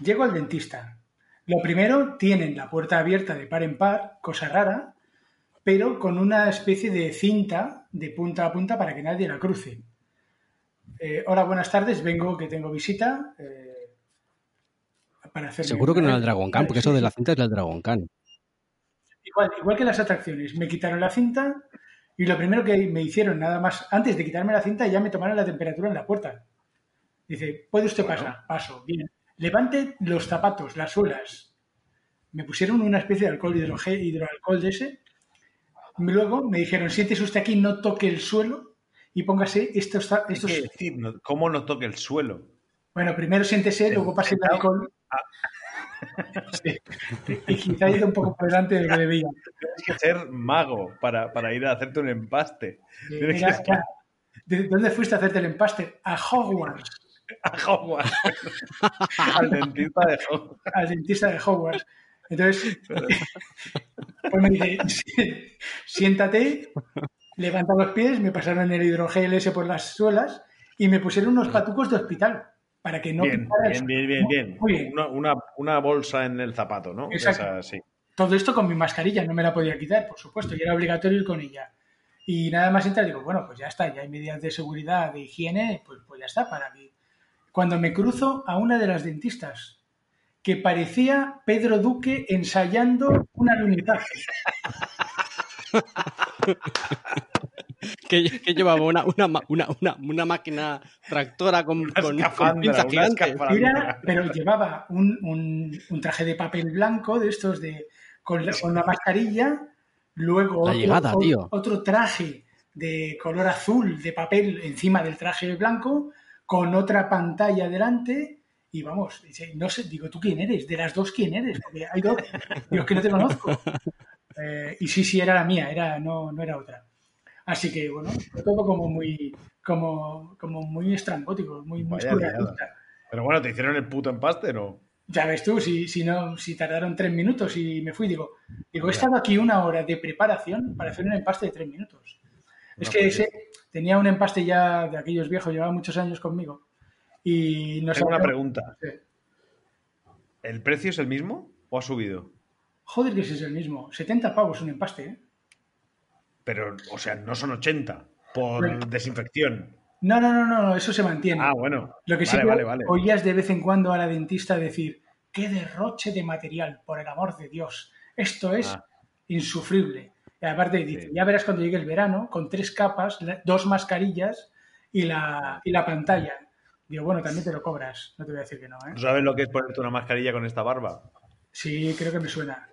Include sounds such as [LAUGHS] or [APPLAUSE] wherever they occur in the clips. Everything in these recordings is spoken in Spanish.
Llego al dentista. Lo primero, tienen la puerta abierta de par en par, cosa rara, pero con una especie de cinta de punta a punta para que nadie la cruce. Eh, hola, buenas tardes, vengo que tengo visita. eh, para hacerme Seguro que no era el Dragon Khan, porque eso de la cinta es del Dragon Khan. Igual, igual que las atracciones, me quitaron la cinta y lo primero que me hicieron, nada más, antes de quitarme la cinta, ya me tomaron la temperatura en la puerta. Dice, ¿puede usted Bueno. pasar? Paso, bien. Levante los zapatos, las suelas. Me pusieron una especie de alcohol hidroalcohol de ese. Luego me dijeron, siéntese usted aquí, no toque el suelo y póngase estos... estos... que decir, ¿cómo no toque el suelo? Bueno, primero siéntese, luego pase el alcohol. [LAUGHS] Sí. Y quizá he ido un poco por delante de lo que [LAUGHS] debía. Tienes que ser mago para, para ir a hacerte un empaste. Que- ¿De dónde fuiste a hacerte el empaste? A Hogwarts, [LAUGHS] a Hogwarts. [LAUGHS] Al dentista de Hogwarts. al dentista de Hogwarts. Entonces, [LAUGHS] pues me dice, "Sí, siéntate, levanta los pies, me pasaron el hidrogel ese por las suelas y me pusieron unos patucos de hospital para que no Bien, bien, bien, bien, bien. Muy bien. Una, una, una bolsa en el zapato, ¿no? Exacto. Esa, sí. Todo esto con mi mascarilla, no me la podía quitar, por supuesto, y era obligatorio ir con ella. Y nada más entrar, digo, bueno, pues ya está, ya hay medidas de seguridad, de higiene, pues, pues ya está, para que... Cuando me cruzo a una de las dentistas, que parecía Pedro Duque ensayando un alunizaje. [LAUGHS] Que, que llevaba una, una, una, una, una máquina tractora con, con, con pinzas una gigantes. Era, pero llevaba un, un- un traje de papel blanco de estos de con, la- con una mascarilla, luego La otro, llegada, tío. otro traje de color azul de papel encima del traje blanco, con otra pantalla delante. Y vamos, no sé, digo, ¿tú quién eres? De las dos, ¿quién eres? Porque hay dos. Digo, es que no te conozco. Eh, y sí, sí, era la mía, era, no, no era otra. Así que, bueno, todo como muy, como, como muy estrambótico, muy, muy. Pero bueno, ¿te hicieron el puto empaste no? Ya ves tú, si, si no, si tardaron tres minutos y me fui, digo, digo, he estado aquí una hora de preparación para hacer un empaste de tres minutos. Es que pues ese tenía un empaste ya de aquellos viejos, llevaba muchos años conmigo. Y no Tengo una pregunta. Sí. ¿El precio es el mismo o ha subido? Joder, que ese es el mismo. 70 pavos un empaste, ¿eh? Pero, o sea, no son 80 por Bueno. desinfección. No, no, no, no, eso se mantiene. Ah, bueno. Lo que sí vale, vale, vale. oías de vez en cuando a la dentista decir, qué derroche de material, por el amor de Dios. Esto es Ah. insufrible. Y aparte dice, ya verás cuando llegue el verano, con tres capas, dos mascarillas y la, y la pantalla. Digo, bueno, también te lo cobras, no te voy a decir que no, ¿eh? ¿Tú sabes lo que es ponerte una mascarilla con esta barba? Sí, creo que me suena.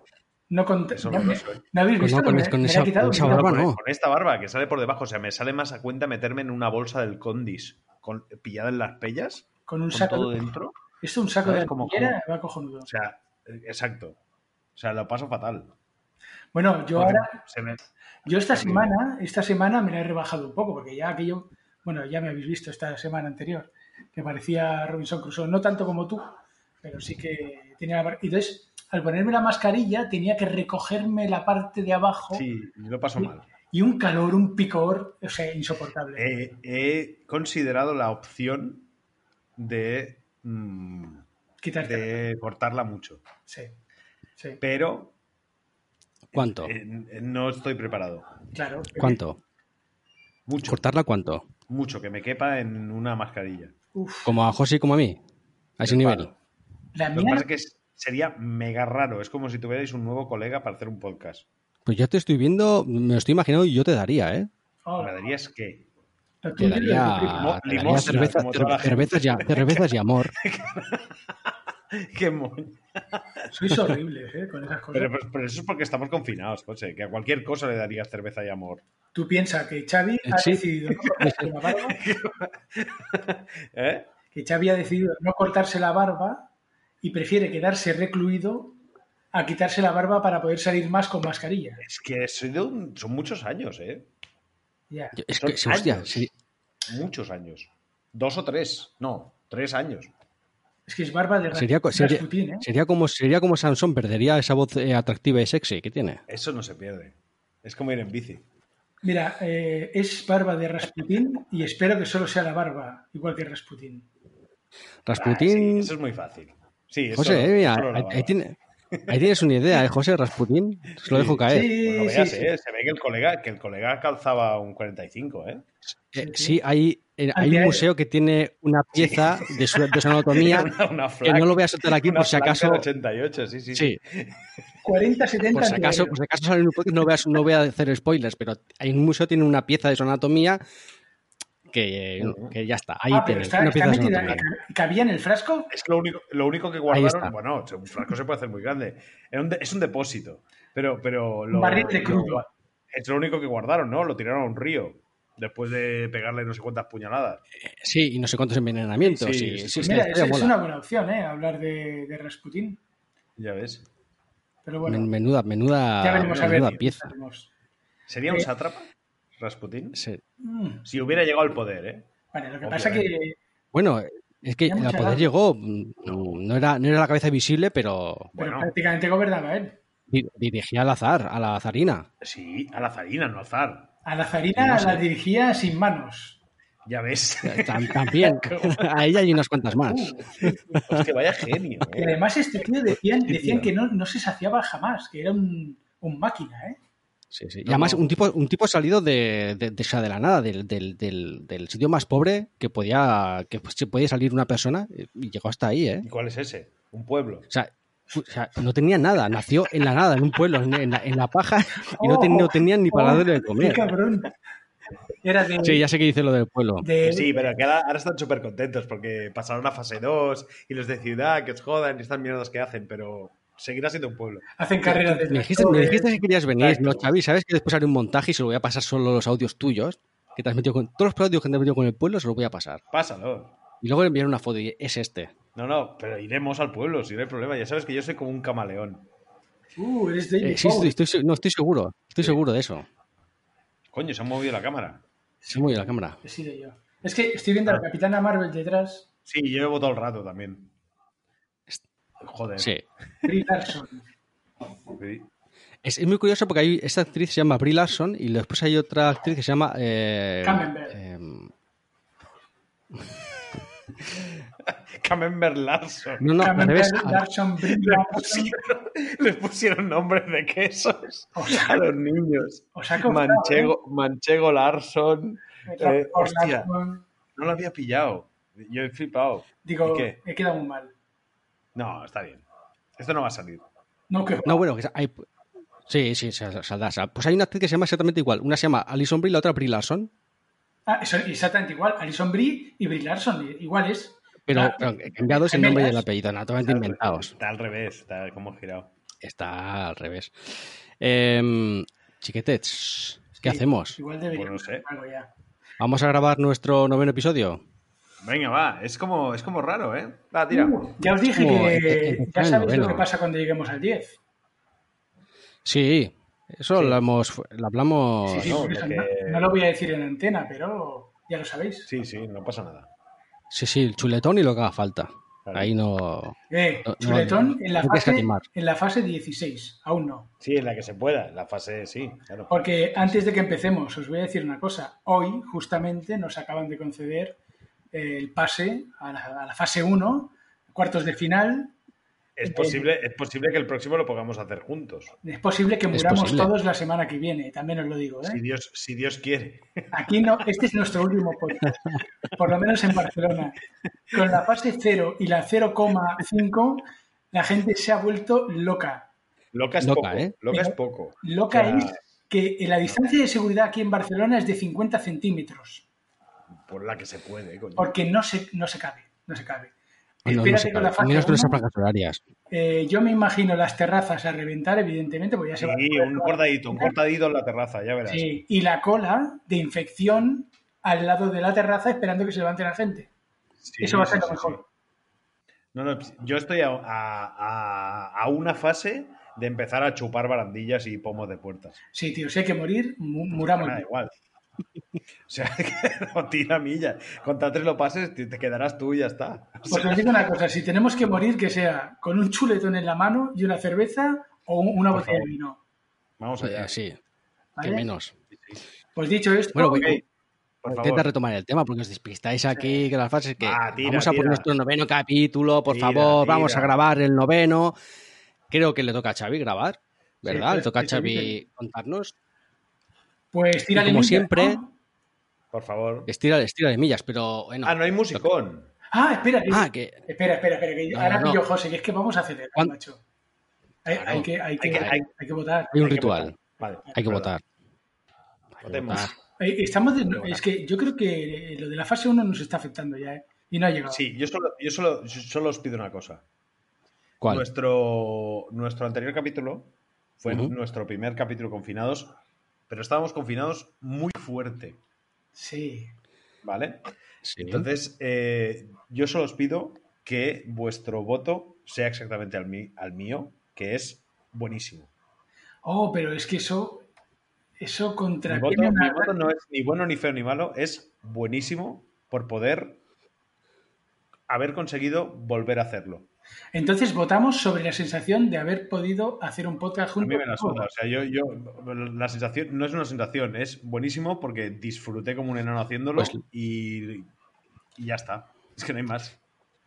No, con, Eso ¿no, no me- me suena. ¿no habéis Pues visto? no, con es- con esa- quitado, con esa barba no. Con esta barba que sale por debajo, o sea, me sale más a cuenta meterme en una bolsa del Condis con, pillada en las pellas, Con un con saco, todo de, dentro. esto un saco de. Como- va cojonudo. O sea, eh, exacto. O sea, lo paso fatal. Bueno, yo ahora, se me- Yo esta semana, esta semana me la he rebajado un poco, porque ya aquello, bueno, ya me habéis visto esta semana anterior, que parecía Robinson Crusoe, no tanto como tú, pero sí que tenía la y Entonces, al ponerme la mascarilla, tenía que recogerme la parte de abajo Sí, lo paso mal. y un calor, un picor, o sea, insoportable. He, he considerado la opción de, mm, Quitarte. de cortarla mucho, Sí, sí, pero ¿Cuánto? eh, eh, no estoy preparado. claro. ¿Cuánto? Mucho, ¿Cortarla cuánto? mucho, que me quepa en una mascarilla. Uf, ¿Como a José y como a mí? A ese nivel. la Lo que pasa es que sería mega raro. Es como si tuvierais un nuevo colega para hacer un podcast. Pues yo te estoy viendo, me lo estoy imaginando y yo te daría, ¿eh? oh, ¿Me darías qué? Te daría, te daría cervezas, y, cervezas y amor. [LAUGHS] [LAUGHS] Qué moño. Sois horribles, ¿eh? Con esas cosas. Pero, pero- pero eso es porque estamos confinados, José. Que a cualquier cosa le darías cerveza y amor. Tú piensas que Xavi ha Sí. decidido no cortarse la barba, [LAUGHS] ¿Eh? que Xavi ha decidido no cortarse la barba y prefiere quedarse recluido a quitarse la barba para poder salir más con mascarilla. Es que soy de un- son muchos años, ¿eh? Ya. Yo- Es Son que, hostia, años. sí, Muchos años. Dos o tres. No, tres años. Es que es barba de sería, Rasputín, ¿eh? sería como, sería como Sansón, perdería esa voz eh, atractiva y sexy que tiene. Eso no se pierde. Es como ir en bici. Mira, eh, es barba de Rasputín y espero que solo sea la barba, igual que Rasputín. Ah, sí, Rasputín, eso es muy fácil. Sí, eso, José, eh, mira, ahí, lavaba. ahí tiene- ahí tienes una idea, ¿eh, José Rasputín? Se lo dejo caer. Sí, Bueno, sí, veas, sí. eh, se ve que el colega, que el colega calzaba un 45, ¿eh? Sí, hay, hay un museo que tiene una pieza de, su, de su anatomía [LAUGHS] Una, una que no lo voy a soltar aquí por si acaso. del 88, sí, sí. Sí, 40, 70 por si acaso, por si acaso sale un podcast, no voy, a, no voy a hacer spoilers, pero hay un museo tiene una pieza de su anatomía que, que ya está. Ahí Ah, pero está, una pieza metida. ¿Cabía en el frasco? Es que lo único, lo único que guardaron, bueno, un frasco se puede hacer muy grande. Era un de- es un depósito, pero, pero lo, Un barril de lo- crudo. es lo único que guardaron, ¿no? Lo tiraron a un río después de pegarle no sé cuántas puñaladas. Sí, y no sé cuántos envenenamientos. Sí, Sí, sí, sí, sí, mira, es, una buena opción, ¿eh? Hablar de, de Rasputín. Ya ves. Pero bueno, Men- Menuda, menuda, ya veremos a ver. menuda pieza. ¿Sería un Eh. sátrapa, Rasputín? Sí. Mm, Si hubiera llegado al poder, ¿eh? Vale, lo que Obviamente. pasa que Bueno, es que el poder llegó, mm, no era, no era la cabeza visible, pero pero Bueno. prácticamente gobernaba él. di- dirigía al azar, a la azarina. Sí, a la zarina, no al zar. A la zarina No sé. la dirigía sin manos. Ya ves. [LAUGHS] Tam- También, a ella y unas cuantas más. Uh, [LAUGHS] Hostia, vaya genio. [LAUGHS] y ¿eh? además este tío decían, que no, no se saciaba jamás, que era un, un máquina, ¿eh? Sí, sí. Y además, un tipo, un tipo salido de, de, de, la nada, del, del, del, del sitio más pobre que podía, que pues, se podía salir una persona y llegó hasta ahí, ¿eh? ¿Y cuál es ese? Un pueblo. O sea, o sea, no tenía nada, nació en la nada, en un pueblo, en, en la, en la paja, y no, ten- no tenían ni para Oh, darle de qué comer. cabrón. Era de, Sí, ya sé que dice lo del pueblo. de- Sí, pero que ahora, ahora están súper contentos porque pasaron a fase 2 y los de ciudad que os jodan y estas mierdas que hacen, pero seguirá siendo un pueblo. hacen carreras de Me dijiste, me dijiste que querías venir, Exacto. ¿no, Xavi? ¿Sabes que después haré un montaje y se lo voy a pasar solo los audios tuyos? Que te has metido con todos los audios que te has metido con el pueblo, se los voy a pasar. Pásalo. Y luego le enviaré una foto y es este. No, no, pero iremos al pueblo, si no hay problema. Ya sabes que yo soy como un camaleón. Uh, eres David Eh, sí, estoy, estoy- no, estoy seguro. Estoy seguro de eso. Coño, se ha movido la cámara. Se ha movido la cámara. He sido yo. Es que estoy viendo a Ah. la Capitana Marvel detrás, Sí, yo llevo todo el rato también. Joder. Sí. Brie Larson. Sí. Es, es muy curioso porque hay, esta actriz se llama Brie Larson y después hay otra actriz que se llama... Eh, Camembert. [LAUGHS] em, [LAUGHS] Camembert Larson. no, no, Camembert Larson, Brie Le Larson. pusieron, [LAUGHS] le pusieron nombres de quesos O sea, a los niños. os ha costado, Manchego, Manchego Larson. ¿eh? eh, hostia. Larson. No lo había pillado. Yo he flipado. Digo, he quedado muy mal. No, está bien. Esto no va a salir. No, que No, bueno, que hay... Sí, sí, sal- saldrá. sal- Pues hay una actriz que se llama exactamente igual. Una se llama Alison Brie y la otra Brie Larson. Ah, eso, exactamente igual. Alison Brie y Brie Larson, iguales. Pero, pero cambiados el nombre y el apellido, totalmente inventados. Está al revés, está como girado. Está al revés. Em, chiquetets, ¿qué Sí, hacemos? Igual debería Pues no sé. algo ya. ¿Vamos a grabar nuestro noveno episodio? Venga, va. Es como, es como raro, ¿eh? Va, tira. Uh, ya os dije como que el- el ya sabéis noveno. lo que pasa cuando lleguemos al 10. Sí, eso Sí. Lo, hemos, lo hablamos. Sí, sí, no, porque- no, no lo voy a decir en antena, pero ya lo sabéis. Sí, sí, no pasa nada. Sí, sí, el chuletón y lo que haga falta. Claro. Ahí no. Eh, No, no, chuletón en, la no fase, en la fase 16, aún no. Sí, en la que se pueda. La fase, sí, claro. Porque antes de que empecemos, os voy a decir una cosa. Hoy, justamente, nos acaban de conceder el pase a la, a la fase 1, cuartos de final. Es posible, es posible que el próximo lo podamos hacer juntos. Es posible que muramos posible. todos la semana que viene, también os lo digo. ¿eh? Si Dios, si Dios quiere. Aquí no, este es nuestro último podcast, por lo menos en Barcelona. Con la fase 0 y la 0,5, la gente se ha vuelto loca. Loca es Loca, poco. ¿eh? Loca es poco. Loca O sea, es que la distancia de seguridad aquí en Barcelona es de 50 centímetros, Por la que se puede, coño. porque no se, no se cabe, no se cabe. No, no Espérate se con la fase Menos con esas 1, placas horarias. eh, yo me imagino las terrazas a reventar, evidentemente, porque ya se va a Sí, poder un cortadito, un cortadito en la terraza, ya verás. Sí, y la cola de infección al lado de la terraza esperando que se levante la gente. Sí, Eso va a ser sí, lo mejor. sí. No, no, yo estoy a, a- a- a una fase de empezar a chupar barandillas y pomos de puertas. Sí, tío, si hay que morir, mu- muramos. Da igual. [LAUGHS] O sea, [LAUGHS] que no tira milla. Contra tres lo pases, te quedarás tú y ya está. O Pues os digo una cosa, si tenemos que morir, que sea con un chuletón en la mano y una cerveza o un- una Por botella de vino. vamos allá. Eh, sí, ¿vale? que menos. Pues dicho esto, Bueno. Por Intenta favor. retomar el tema porque os despistáis aquí, que las fases que tira, vamos a por tira. nuestro noveno capítulo, por Tira, favor, vamos a grabar el noveno. Creo que le toca a Xavi grabar, ¿verdad? Sí, le toca a sí, sí, Xavi sí. contarnos. Pues tírale como millas, siempre- ¿no? Por favor. Estira, estira de millas, pero bueno. Ah, no hay musicón. Ah, espera, que- Ah, que espera, espera, espera, que No, ahora no, pillo José, que es que vamos a acelerar, ¿Cuán- macho. Hay, Claro. hay que, hay, que, Hay que- hay, hay que votar. hay un ritual. Vale. hay que Perdón. votar. Votemos. Estamos de- es que yo creo que lo de la fase 1 nos está afectando ya, ¿eh? Y no ha llegado. Sí, yo solo, yo solo, yo solo os pido una cosa. ¿Cuál? Nuestro, nuestro anterior capítulo fue nuestro primer capítulo confinados, pero estábamos confinados muy fuerte, Sí. ¿vale? Sí. Entonces, eh, yo solo os pido que vuestro voto sea exactamente al, mí- al mío, que es buenísimo. Oh, pero es que eso, eso Mi contraviene voto, una- mi voto no es ni bueno, ni feo, ni malo, es buenísimo por poder haber conseguido volver a hacerlo. Entonces votamos sobre la sensación de haber podido hacer un podcast A juntos. mí me la suda. O sea, yo, yo, la sensación no es una sensación, es buenísimo porque disfruté como un enano haciéndolo Pues- y, y ya está. Es que no hay más.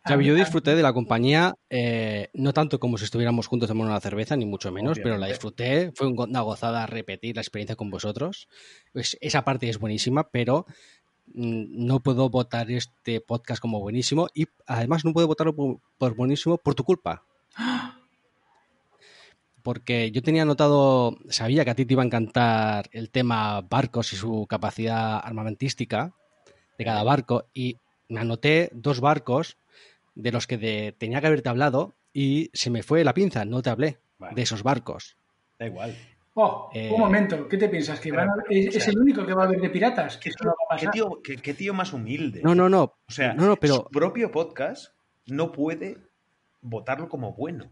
Yo disfruté de la compañía, eh, no tanto como si estuviéramos juntos tomando una cerveza, ni mucho menos, pero la disfruté. Fue una gozada repetir la experiencia con vosotros. Pues esa parte es buenísima, pero no puedo votar este podcast como buenísimo y además no puedo votarlo por, por buenísimo por tu culpa. Porque yo tenía anotado, sabía que a ti te iba a encantar el tema barcos y su capacidad armamentística de cada barco y me anoté dos barcos de los que de- tenía que haberte hablado y se me fue la pinza, no te hablé de esos barcos. Da igual. Oh, Eh, un momento, ¿qué te piensas? ¿Que van a- pero, es, o sea, es el único que va a haber de piratas? ¿Qué tío, no va a qué pasar. tío- qué- qué tío más humilde? No, no, no. O sea, no, no, pero su propio podcast no puede votarlo como bueno.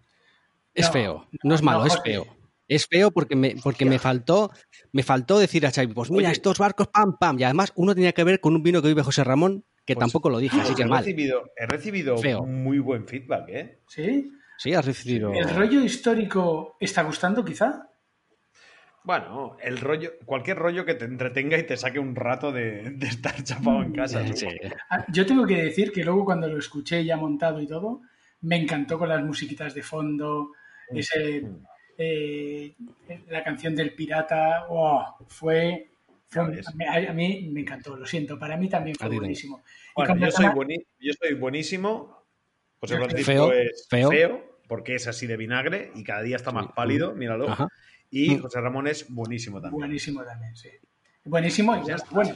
es no, feo. No es no, malo, es feo. Es feo porque me, porque me faltó, me faltó decir a Xavi, pues mira, Oye. estos barcos, pam, pam. Y además uno tenía que ver con un vino que vive José Ramón, que Pues- tampoco lo dije, así Pues que he mal. recibido, he recibido Feo. muy buen feedback, ¿eh? ¿Sí? Sí, has recibido. ¿El rollo histórico está gustando, quizá? Bueno, el rollo, cualquier rollo que te entretenga y te saque un rato de, de estar [LAUGHS] chapado en casa. Ah, Yo tengo que decir que luego cuando lo escuché ya montado y todo, me encantó con las musiquitas de fondo, ese, Mm. eh, la canción del pirata, oh, fue... a, mí, a mí me encantó, lo siento, para mí también fue buenísimo. Bueno, yo soy, bueni- yo soy buenísimo. José Francisco feo, es feo. feo. porque es así de vinagre y cada día está más pálido, míralo. Ajá. Y Mm. José Ramón es buenísimo también. Buenísimo también, sí. Buenísimo y ya está. Bueno,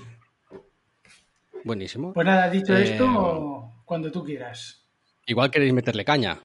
Buenísimo. pues nada, dicho Eh, esto, cuando tú quieras. Igual queréis meterle caña.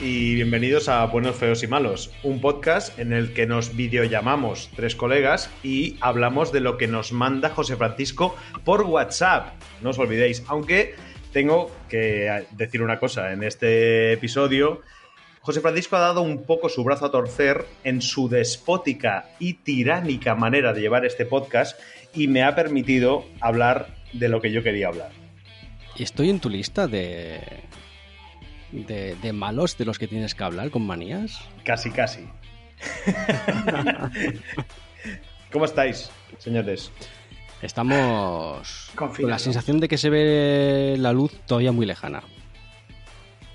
Y bienvenidos a Buenos, Feos y Malos, un podcast en el que nos videollamamos tres colegas y hablamos de lo que nos manda José Francisco por WhatsApp. No os olvidéis, aunque tengo que decir una cosa, en este episodio José Francisco ha dado un poco su brazo a torcer en su despótica y tiránica manera de llevar este podcast y me ha permitido hablar de lo que yo quería hablar. Estoy en tu lista de, de, de malos de los que tienes que hablar con manías. Casi, casi. [LAUGHS] ¿Cómo estáis, señores? Estamos con la sensación de que se ve la luz todavía muy lejana.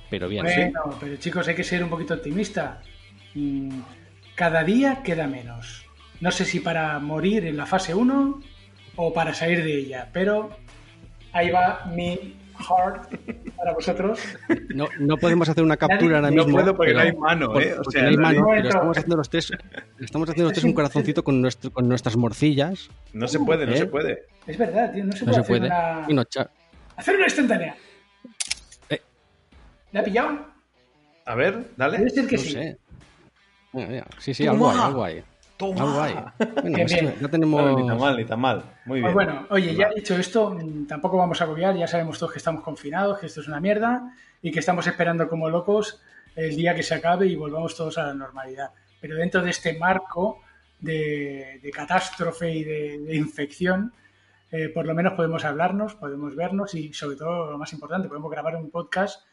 Pero bien, sí. Bueno, pero chicos, hay que ser un poquito optimista. Mm, Cada día queda menos. No sé si para morir en la fase 1 o para salir de ella, pero ahí va mi heart para vosotros. No, no podemos hacer una captura ahora No mismo. puedo porque pero- no hay mano, ¿eh? O sea, no hay no mano, hay- pero estamos haciendo los tres, estamos haciendo los tres un corazoncito con, nuestro, con nuestras morcillas. No se puede, no ¿Eh? se puede. Es verdad, tío, no se No puede, se hacer, puede. Una... No, cha- hacer una instantánea. Eh. ¿Le ha pillado? A ver, dale. Debe ser que no sí. sé. Mira, mira. Sí, sí, algo hay, algo hay. ¡Toma! Ah, guay. Bueno, pues bien. ya tenemos. Bueno, ni tan mal, ni tan mal. Muy bien. Pues bueno, oye, ya dicho esto, mm, tampoco vamos a agobiar, ya sabemos todos que estamos confinados, que esto es una mierda y que estamos esperando como locos el día que se acabe y volvamos todos a la normalidad. Pero dentro de este marco de, de catástrofe y de, de infección, eh, por lo menos podemos hablarnos, podemos vernos y sobre todo, lo más importante, podemos grabar un podcast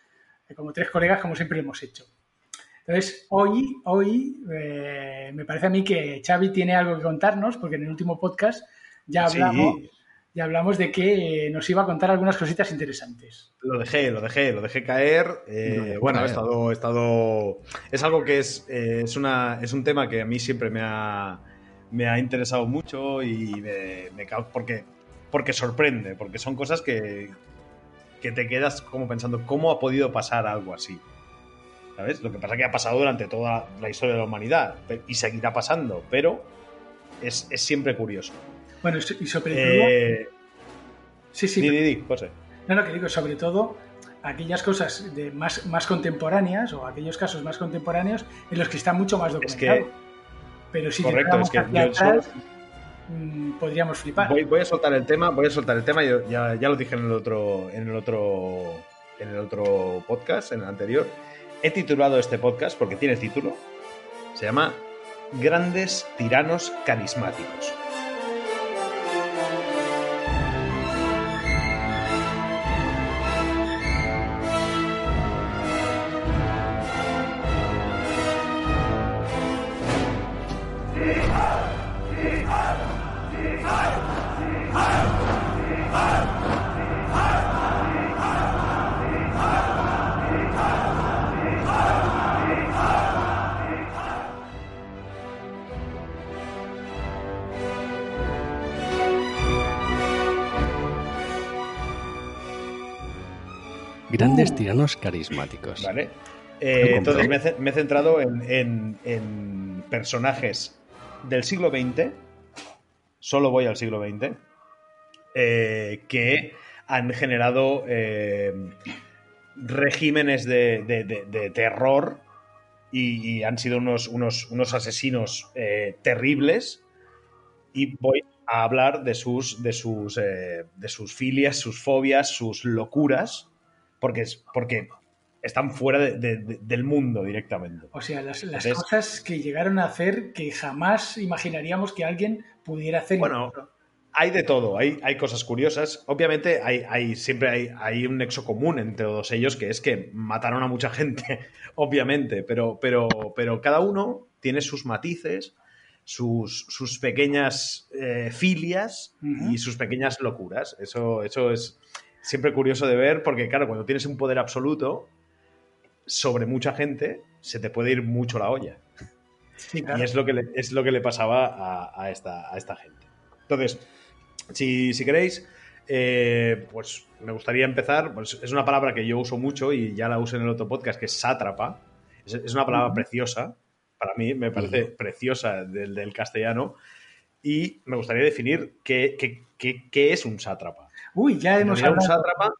eh, como tres colegas como siempre lo hemos hecho. Entonces, hoy, hoy eh, me parece a mí que Xavi tiene algo que contarnos, porque en el último podcast ya Sí. hablamos, ya hablamos de que eh, nos iba a contar algunas cositas interesantes. Lo dejé, lo dejé, lo dejé caer. eh, bueno, he estado, he estado. Es algo que es, eh, es, una, es un tema que a mí siempre me ha, me ha interesado mucho y me, me porque, porque sorprende, porque son cosas que, que te quedas como pensando, ¿cómo ha podido pasar algo así? ¿Sabes? Lo que pasa es que ha pasado durante toda la historia de la humanidad y seguirá pasando, pero es, es siempre curioso. Bueno, y sobre todo, Eh, sí, sí, di, di, di, José. no, no, que digo, sobre todo aquellas cosas de más, más contemporáneas o aquellos casos más contemporáneos en los que está mucho más Es documentado. que Pero si correcto, es que hacia yo atrás, mm, podríamos flipar. Voy, voy a soltar el tema, voy a soltar el tema, yo ya, ya lo dije en el otro, en el otro, en el otro podcast, en el anterior. He titulado este podcast porque tiene título. Se llama Grandes tiranos carismáticos. Grandes tiranos carismáticos. ¿Vale? Eh, entonces me he, ce- me he centrado en, en- en personajes del siglo XX, solo voy al siglo XX, eh, que han generado eh, regímenes de, de- de- de terror y, y han sido unos, unos, unos asesinos terribles. Y voy a hablar de sus, de sus, de sus filias, sus fobias, sus locuras, porque, es, porque están fuera de- de- de- del mundo directamente. O sea, las, las Entonces- cosas que llegaron a hacer que jamás imaginaríamos que alguien pudiera hacer. Bueno, hay de todo, hay, hay cosas curiosas. Obviamente, hay, hay, siempre hay, hay un nexo común entre todos ellos, que es que mataron a mucha gente, [LAUGHS] obviamente, pero, pero, pero cada uno tiene sus matices, sus, sus pequeñas eh, filias y sus pequeñas locuras. Eso, eso es siempre curioso de ver, porque claro, cuando tienes un poder absoluto sobre mucha gente, se te puede ir mucho la olla. Sí, claro. Y es lo que le, es lo que le pasaba a, a esta, a esta gente. Entonces, si, si queréis, eh, pues me gustaría empezar. Pues es una palabra que yo uso mucho y ya la usé en el otro podcast, que es sátrapa. Es, es una palabra preciosa. Para mí me parece preciosa del, del castellano. Y me gustaría definir qué, qué- qué- qué es un sátrapa. Uy, ya hemos realidad, un hablado. sátrapa.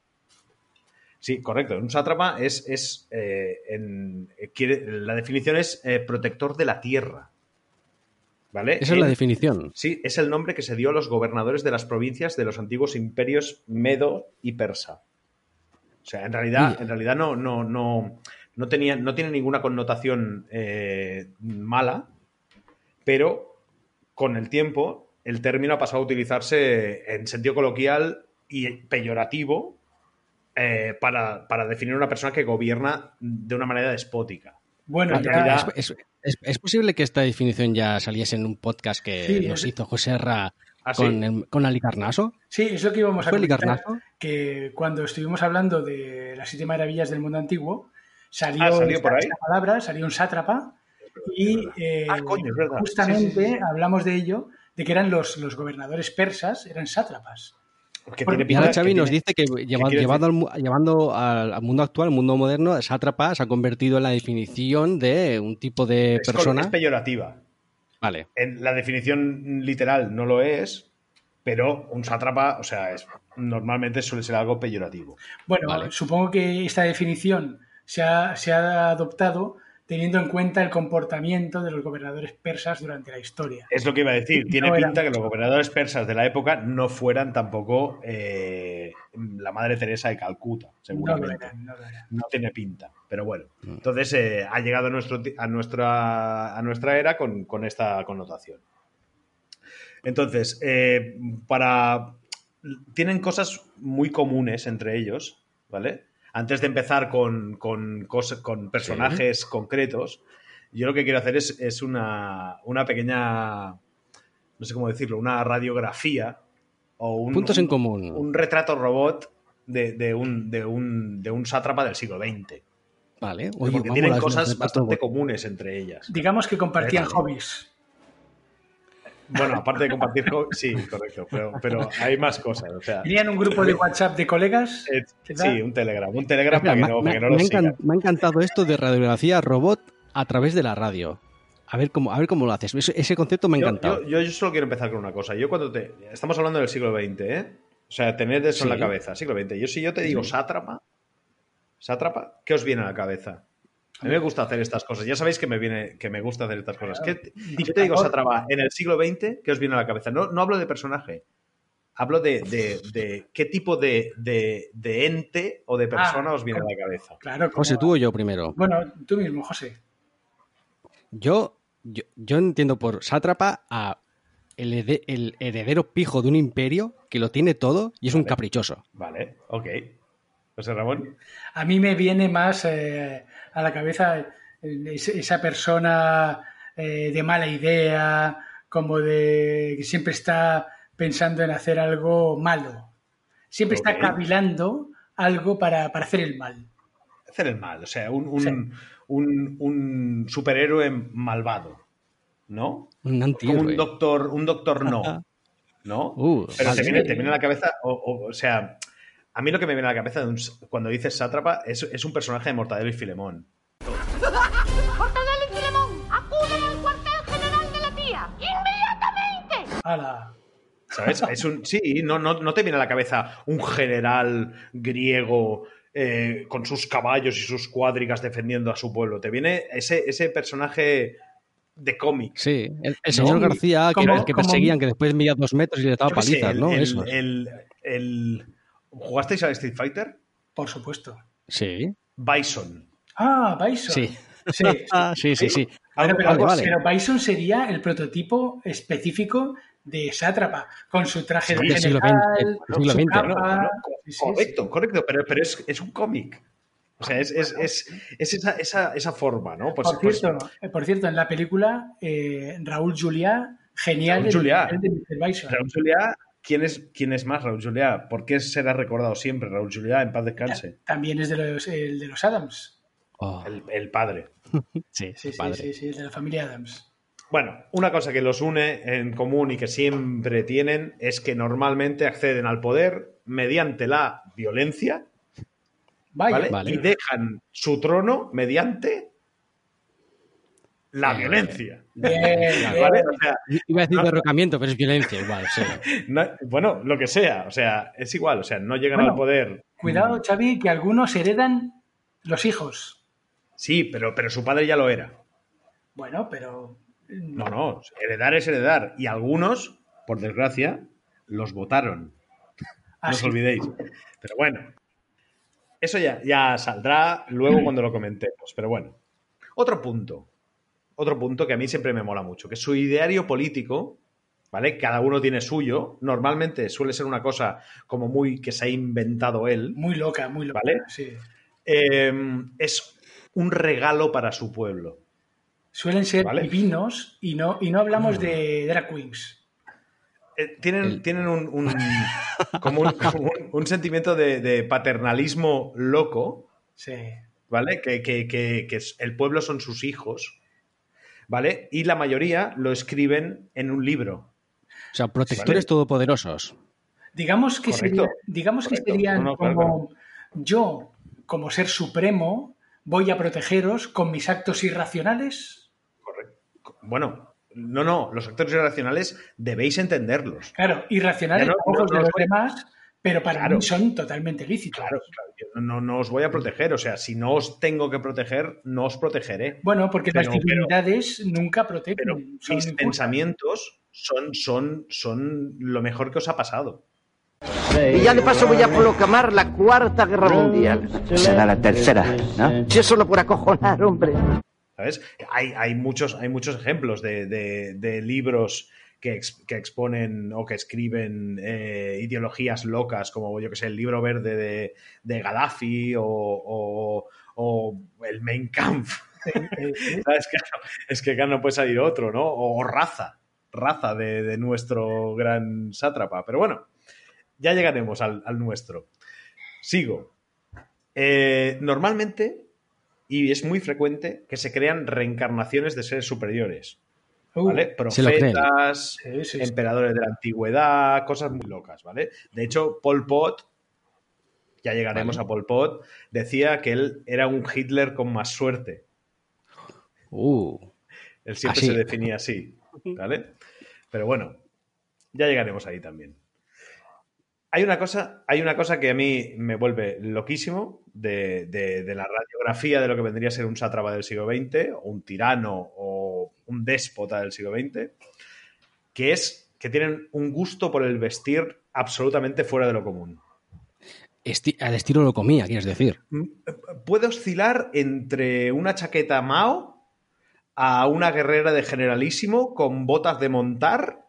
Sí, correcto. Un sátrapa es. es eh, en- eh, quiere- la definición es eh, protector de la tierra. ¿Vale? Esa es la definición. Sí, es el nombre que se dio a los gobernadores de las provincias de los antiguos imperios medo y persa. O sea, en realidad, en realidad no, no, no, no, tenía, no tiene ninguna connotación eh, mala, pero con el tiempo el término ha pasado a utilizarse en sentido coloquial y peyorativo eh, para, para definir una persona que gobierna de una manera despótica. Bueno, En realidad- Es, es- es- es posible que esta definición ya saliese en un podcast que Sí, nos es- hizo José Ra ¿Ah, sí? con, el- con Ali Carnaso. sí, es lo que íbamos a ¿Fue Ali comentar. Carnaso? Que cuando estuvimos hablando de las siete maravillas del mundo antiguo, salió, Ah, ¿salió por ahí? esta palabra, salió un sátrapa. Y eh, Ah, coño, justamente Sí, sí, sí. hablamos de ello, de que eran los, los gobernadores persas, eran sátrapas. Que Porque- tiene Y ahora pinta- Xavi que nos tiene- dice que lleva- quiere llevando, al, llevando al, al mundo actual, al mundo moderno, sátrapa se ha convertido en la definición de un tipo de es, persona. es peyorativa. Vale. En la definición literal no lo es, pero un sátrapa, o sea, es, normalmente suele ser algo peyorativo. Bueno, Vale. supongo que esta definición se ha, se ha adoptado teniendo en cuenta el comportamiento de los gobernadores persas durante la historia. Es lo que iba a decir. Tiene No pinta eran- que los gobernadores persas de la época no fueran tampoco eh, la Madre Teresa de Calcuta, No lo seguramente. eran, no lo eran. no tiene pinta, pero bueno. Mm. Entonces eh, ha llegado a, nuestro, a, nuestra, a nuestra era con, con esta connotación. Entonces, eh, para. Tienen cosas muy comunes entre ellos, ¿vale? Antes de empezar con, con, con personajes concretos, yo lo que quiero hacer es, es una, una pequeña. No sé cómo decirlo, una radiografía o un, Puntos un- en común. un retrato robot de, de un, de, un, de un sátrapa del siglo XX. Vale. Oye, porque tienen cosas bastante comunes entre ellas. Digamos que compartían hobbies. Bueno, aparte de compartir, co- sí, correcto, pero, pero hay más cosas. O sea, Tenían un grupo de WhatsApp de colegas. eh, sí, un Telegram. Un Telegram para que me, no, me- para que no me lo ha sigan. encan- me ha encantado esto de radiografía robot a través de la radio. A ver cómo, a ver cómo lo haces. Ese, ese concepto me ha Yo, encantado. yo- yo- yo solo quiero empezar con una cosa. Yo cuando te. Estamos hablando del siglo XX, ¿eh? O sea, tened eso en la cabeza, siglo XX. Yo si yo te digo sátrapa, sátrapa, ¿qué os viene a la cabeza? A mí me gusta hacer estas cosas. Ya sabéis que me viene, que me gusta hacer estas cosas. ¿Qué te- yo te digo sátrapa en el siglo XX, ¿qué os viene a la cabeza? No, no hablo de personaje. Hablo de, de- de qué tipo de, de- de ente o de persona Ah, os viene a la cabeza. Claro, como- José, tú o yo primero. Bueno, tú mismo, José. Yo, yo, yo entiendo por sátrapa a el, el heredero pijo de un imperio que lo tiene todo y es un Vale. caprichoso. Vale, ok. José Ramón. A mí me viene más eh, a la cabeza es- esa persona eh, de mala idea, como de que siempre está pensando en hacer algo malo. Siempre está cavilando algo para, para hacer el mal. hacer el mal, o sea, un, un, Sí. un- un superhéroe malvado, ¿no? Un Como antihéroe. un doctor, un doctor no, [LAUGHS] ¿no? Uh, Pero te, viene, te viene a la cabeza, o, o- o sea, a mí lo que me viene a la cabeza de un s- cuando dices sátrapa es, es un personaje de Mortadelo y Filemón. Mortadelo y Filemón, acuden al cuartel general de la tía. ¡Inmediatamente! ¡Hala! ¿Sabes? Es un, sí, no, no, no te viene a la cabeza un general griego eh, con sus caballos y sus cuadrigas defendiendo a su pueblo. Te viene ese, ese personaje de cómic. Sí, el, el señor No, García, que el que perseguían, que después medía dos metros y le daba palizas, ¿no? el- Eso. el- el- ¿Jugasteis al Street Fighter? Por supuesto. Sí, Bison. Ah, Bison. sí. Sí, sí. [LAUGHS] Ah, sí, sí, sí. Pero, vale. pero Bison sería el prototipo específico de sátrapa, con su traje Sí, de general, siglo su XX, capa. ¿no? Correcto, correcto, pero, pero es, es un cómic. O sea, es, es- es- es esa, esa- esa forma, ¿no? Pues, Por pues- cierto, eh, por cierto, en la película, eh, Raúl Juliá, genial. Raúl Juliá. el papel de Mr. Bison. Raúl Juliá, ¿quién es, ¿quién es más Raúl Juliá? ¿Por qué será recordado siempre Raúl Juliá en paz descanse? También es de los, el de los Adams. Oh, El, el padre. [LAUGHS] sí, Sí, sí, padre. sí, sí, el de la familia Adams. Bueno, una cosa que los une en común y que siempre tienen es que normalmente acceden al poder mediante la violencia, Vaya, ¿vale? Vale. Y dejan su trono mediante la violencia. Bien, bien. ¿Vale? O sea, Iba a decir derrocamiento, pero es violencia igual, sí. [LAUGHS] no- bueno, lo que sea, o sea, es igual, o sea, no llegan Bueno, al poder. Cuidado, Xavi, que algunos heredan los hijos. Sí, pero, pero su padre ya lo era. Bueno, pero. No, no, heredar es heredar. Y algunos, por desgracia, los votaron. No os olvidéis. Pero bueno, eso ya, ya saldrá luego [CLEARS THROAT] cuando lo comentemos. Pero bueno, otro punto. Otro punto que a mí siempre me mola mucho, que su ideario político, ¿vale? Cada uno tiene suyo. Normalmente suele ser una cosa como muy que se ha inventado él. Muy loca, muy loca. Vale. sí. Eh, es un regalo para su pueblo. Suelen ser Vale. divinos y no, y no hablamos de drag queens. Eh, tienen, El- tienen un, un- [LAUGHS] como un, como un- un sentimiento de, de paternalismo loco, Sí. ¿vale? Que, que- que- el pueblo son sus hijos, ¿vale? Y la mayoría lo escriben en un libro. O sea, protectores Vale. todopoderosos. Digamos que, Correcto. sería- digamos que serían No, no, claro, como yo, como ser supremo, voy a protegeros con mis actos irracionales. Correcto. Bueno, no, no, los actores irracionales debéis entenderlos. Claro, irracionales no- a ojos no- no de los demás, pero para Claro. mí son totalmente lícitos. Claro, claro, yo no, no os voy a proteger. O sea, si no os tengo que proteger, no os protegeré. Bueno, porque las pero- divinidades nunca protegen. Pero son mis pensamientos son, son, son lo mejor que os ha pasado. Y ya de paso voy a proclamar la cuarta guerra mundial. Será la tercera, ¿no? Si es solo por acojonar, hombre. ¿Sabes? Hay, hay, muchos, hay muchos ejemplos de, de- de libros que, ex- que exponen o que escriben eh, ideologías locas, como yo que sé, el libro verde de, de Gaddafi o, o- o el Mein Kampf. [LAUGHS] ¿Sabes? Claro, es que acá no puede salir otro, ¿no? O, raza, raza de, de nuestro gran sátrapa. Pero bueno, ya llegaremos al, al nuestro. Sigo. Eh, normalmente, y es muy frecuente, que se crean reencarnaciones de seres superiores. Uh, ¿Vale? Profetas, sí, sí, sí. emperadores de la antigüedad, cosas muy locas, ¿vale? De hecho, Pol Pot, ya llegaremos Vale. a Pol Pot, decía que él era un Hitler con más suerte. Uh, Él siempre Así. se definía así, ¿vale? Pero bueno, ya llegaremos ahí también. Hay una cosa, hay una cosa que a mí me vuelve loquísimo de, de- de la radiografía de lo que vendría a ser un sátrapa del siglo XX, o un tirano, o un déspota del siglo XX, que es que tienen un gusto por el vestir absolutamente fuera de lo común. esti- al estilo lo comía, quieres decir. Puede oscilar entre una chaqueta Mao a una guerrera de generalísimo con botas de montar,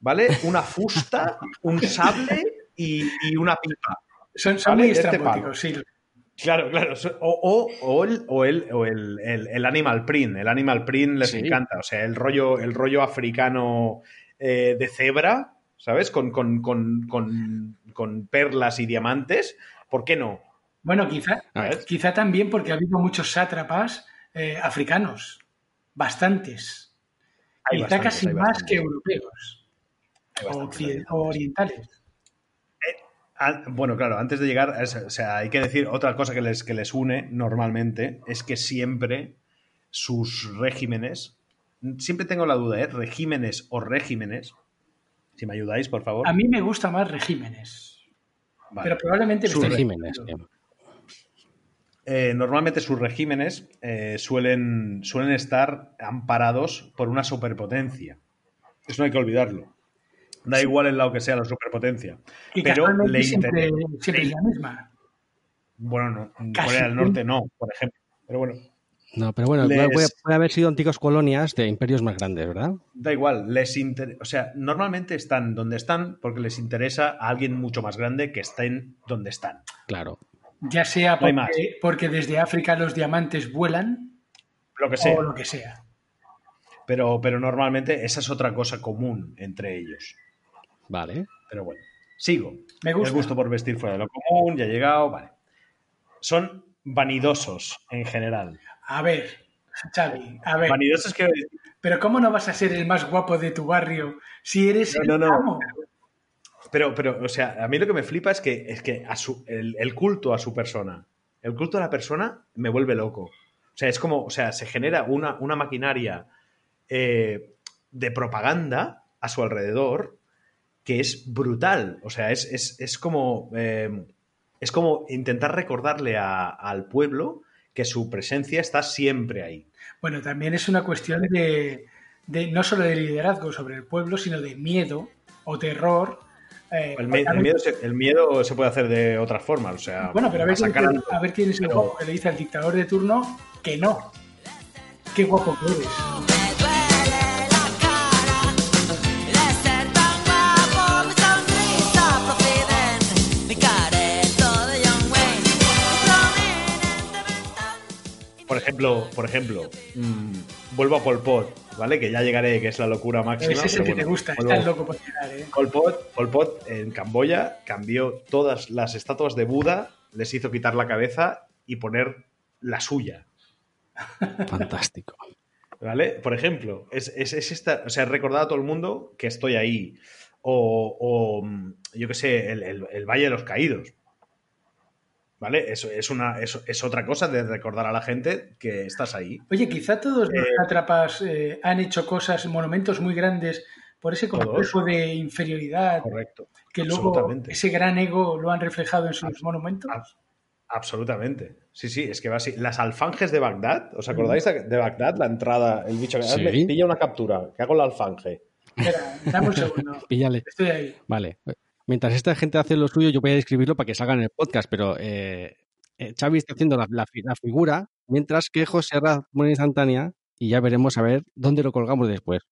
¿vale? Una fusta, un sable y, y una pipa. Son, son Vale, muy este estrambóticos, sí. Claro, claro. O, o- o el, o el- o el- el- el animal print. El animal print les Sí. encanta. O sea, el rollo, el rollo africano eh, de cebra, ¿sabes? Con, con- con- con- con perlas y diamantes. ¿Por qué no? Bueno, quizá, quizá también porque ha habido muchos sátrapas eh, africanos. Bastantes. Hay quizá bastantes, casi hay más bastantes. que europeos. Bastantes, o orientales. Bueno, claro, antes de llegar, es- o sea, hay que decir otra cosa que les, que les une normalmente, es que siempre sus regímenes, siempre tengo la duda, ¿eh? Regímenes o regímenes, si me ayudáis, por favor. A mí me gusta más regímenes. Vale. Pero probablemente me Sus Regímenes. Eh, normalmente sus regímenes eh, suelen, suelen estar amparados por una superpotencia. Eso no hay que olvidarlo. Da igual el lado que sea la superpotencia. Y Pero le siempre, interesa. siempre es la misma. Bueno, no, Casi Corea del Norte no, por ejemplo. Pero bueno, No, pero bueno, Les- puede, haber sido antiguas colonias de imperios más grandes, ¿verdad? Da igual, les inter- o sea, normalmente están donde están porque les interesa a alguien mucho más grande que estén donde están. Claro. Ya sea No porque desde África los diamantes vuelan Lo que sea. o lo que sea. Pero, pero normalmente esa es otra cosa común entre ellos. Vale. Pero bueno, sigo. Me gusta. El gusto por vestir fuera de lo común, ya he llegado, vale. Son vanidosos en general. A ver, Xavi, a ver. Vanidosos quiero decir, Pero ¿cómo no vas a ser el más guapo de tu barrio si eres No, el no, no. amo? Pero, pero, o sea, a mí lo que me flipa es que, es que a su- el, el culto a su persona, el culto a la persona me vuelve loco. O sea, es como, o sea, se genera una, una maquinaria eh, de propaganda a su alrededor que es brutal. O sea, es, es- es como, eh, es como intentar recordarle a- al pueblo que su presencia está siempre ahí. Bueno, también es una cuestión de, de no solo de liderazgo sobre el pueblo, sino de miedo o terror. eh, El, me- el miedo, se, el miedo se puede hacer de otras formas. O sea, Bueno, pero a ver, quién, a ver quién es el guapo que le dice al dictador de turno que no. Qué guapo que eres. Ejemplo, por ejemplo, mm, vuelvo a Pol Pot, ¿vale? Que ya llegaré, que es la locura máxima. Ese es el pero que bueno, te gusta, vuelvo- estás loco por llegar, ¿eh? Pol Pot, Pol Pot en Camboya cambió todas las estatuas de Buda, les hizo quitar la cabeza y poner la suya, Fantástico. ¿vale? Por ejemplo, es, es, es esta, o sea, recordar a todo el mundo que estoy ahí. O, o, mm, yo qué sé, el, el- el Valle de los Caídos. ¿Vale? Eso es, una, eso es otra cosa de recordar a la gente que estás ahí. Oye, quizá todos los Eh, sátrapas eh, han hecho cosas, monumentos muy grandes por ese Todos. complejo de inferioridad Correcto. que luego absolutamente. ese gran ego lo han reflejado en sus monumentos. Abs- Absolutamente. Sí, sí, es que va así. Las alfanjes de Bagdad, ¿os acordáis de de Bagdad? La entrada, el bicho que Sí. Pilla una captura, que hago la alfanje. Espera, dame un segundo. [LAUGHS] Píllale. Estoy ahí. Vale. Mientras esta gente hace lo suyo, yo voy a describirlo para que salga en el podcast, pero eh, eh, Xavi está haciendo la, la fi- la figura, mientras que José Raz pone instantánea y ya veremos a ver dónde lo colgamos después.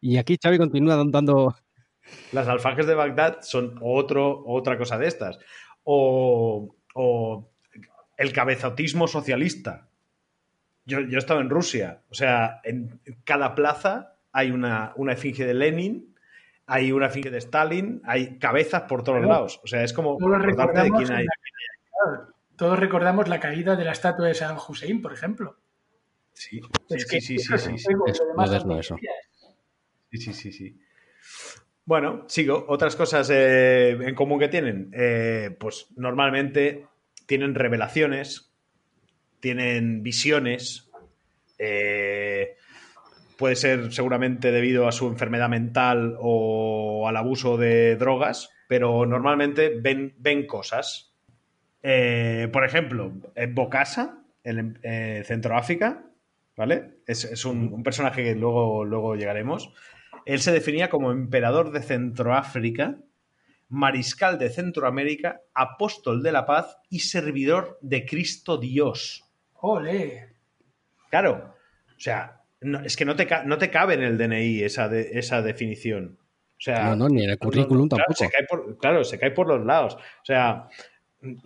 Y aquí Xavi continúa dan- dando... [LAUGHS] Las alfanjes de Bagdad son otro, otra cosa de estas. O, o el cabezotismo socialista. Yo, yo he estado en Rusia. O sea, en cada plaza hay una, una efigie de Lenin, hay una efigie de Stalin, hay cabezas por todos Claro. lados. O sea, es como Todos de recordamos, quién hay. la- todos recordamos la caída de la estatua de San Hussein, por ejemplo. Sí, Es sí, que sí, sí, sí, sí. Es moderno son eso. Sí, sí, sí, sí. Bueno, sigo. Otras cosas eh, en común que tienen. Eh, pues normalmente tienen revelaciones, tienen visiones. eh, puede ser seguramente debido a su enfermedad mental o al abuso de drogas, pero normalmente ven, ven cosas. Eh, por ejemplo, en Bokassa, en eh, Centroáfrica, ¿vale? Es, es un, un personaje que luego, luego llegaremos. Él se definía como emperador de Centroáfrica, mariscal de Centroamérica, apóstol de la paz y servidor de Cristo Dios. Ole. Claro, o sea, no- es que no te, no te cabe en el DNI esa, de- esa definición. O sea, No, no, ni en el currículum claro, tampoco. Se cae por, claro, se cae por los lados. O sea,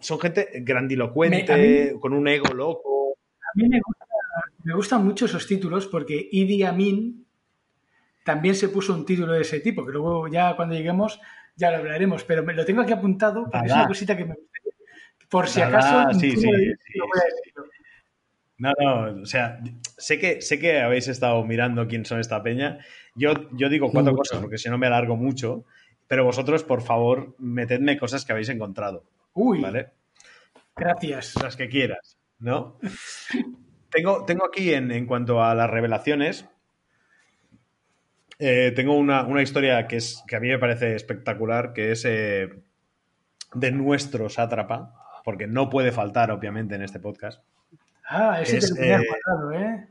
son gente grandilocuente, Me- con un ego loco. A mí me, gusta- me gustan mucho esos títulos porque Idi Amin también se puso un título de ese tipo, que luego ya cuando lleguemos ya lo hablaremos, pero me lo tengo aquí apuntado porque es una cosita que me gustaría. Por si Dada, acaso... sí, sí, sí, lo voy a decir. No, no, o sea, sé que, sé que habéis estado mirando quién son esta peña. Yo, yo digo cuatro Mucho. cosas porque si no me alargo mucho, pero vosotros, por favor, metedme cosas que habéis encontrado, Uy, ¿vale? gracias. las que quieras, ¿no? tengo, tengo aquí, en, en cuanto a las revelaciones, eh, tengo una, una historia que, es, que a mí me parece espectacular, que es eh, de nuestro sátrapa, porque no puede faltar, obviamente, en este podcast. Ah, ese Es, te lo tenía eh, guardado, ¿eh?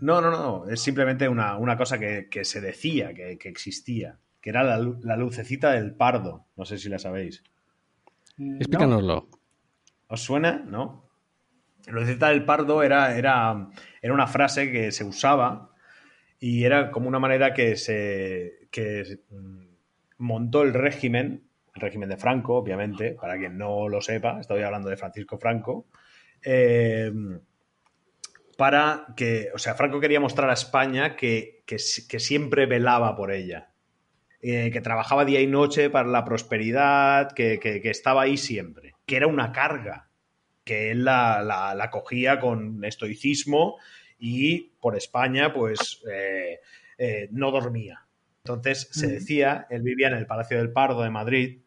No, no, no, es simplemente una, una cosa que, que se decía, que, que existía, que era la, la lucecita del pardo, no sé si la sabéis. No. Explícanoslo. ¿Os suena? ¿No? La lucecita del pardo era, era, era una frase que se usaba y era como una manera que se que mm, montó el régimen, el régimen de Franco, obviamente, para quien no lo sepa, estoy hablando de Francisco Franco, eh, para que, o sea, Franco quería mostrar a España que, que si- que siempre velaba por ella, eh, que trabajaba día y noche para la prosperidad, que, que- estaba ahí siempre, que era una carga, que él la, la- la cogía con estoicismo y por España, pues, eh, eh, no dormía. Entonces se decía, él vivía en el Palacio del Pardo de Madrid,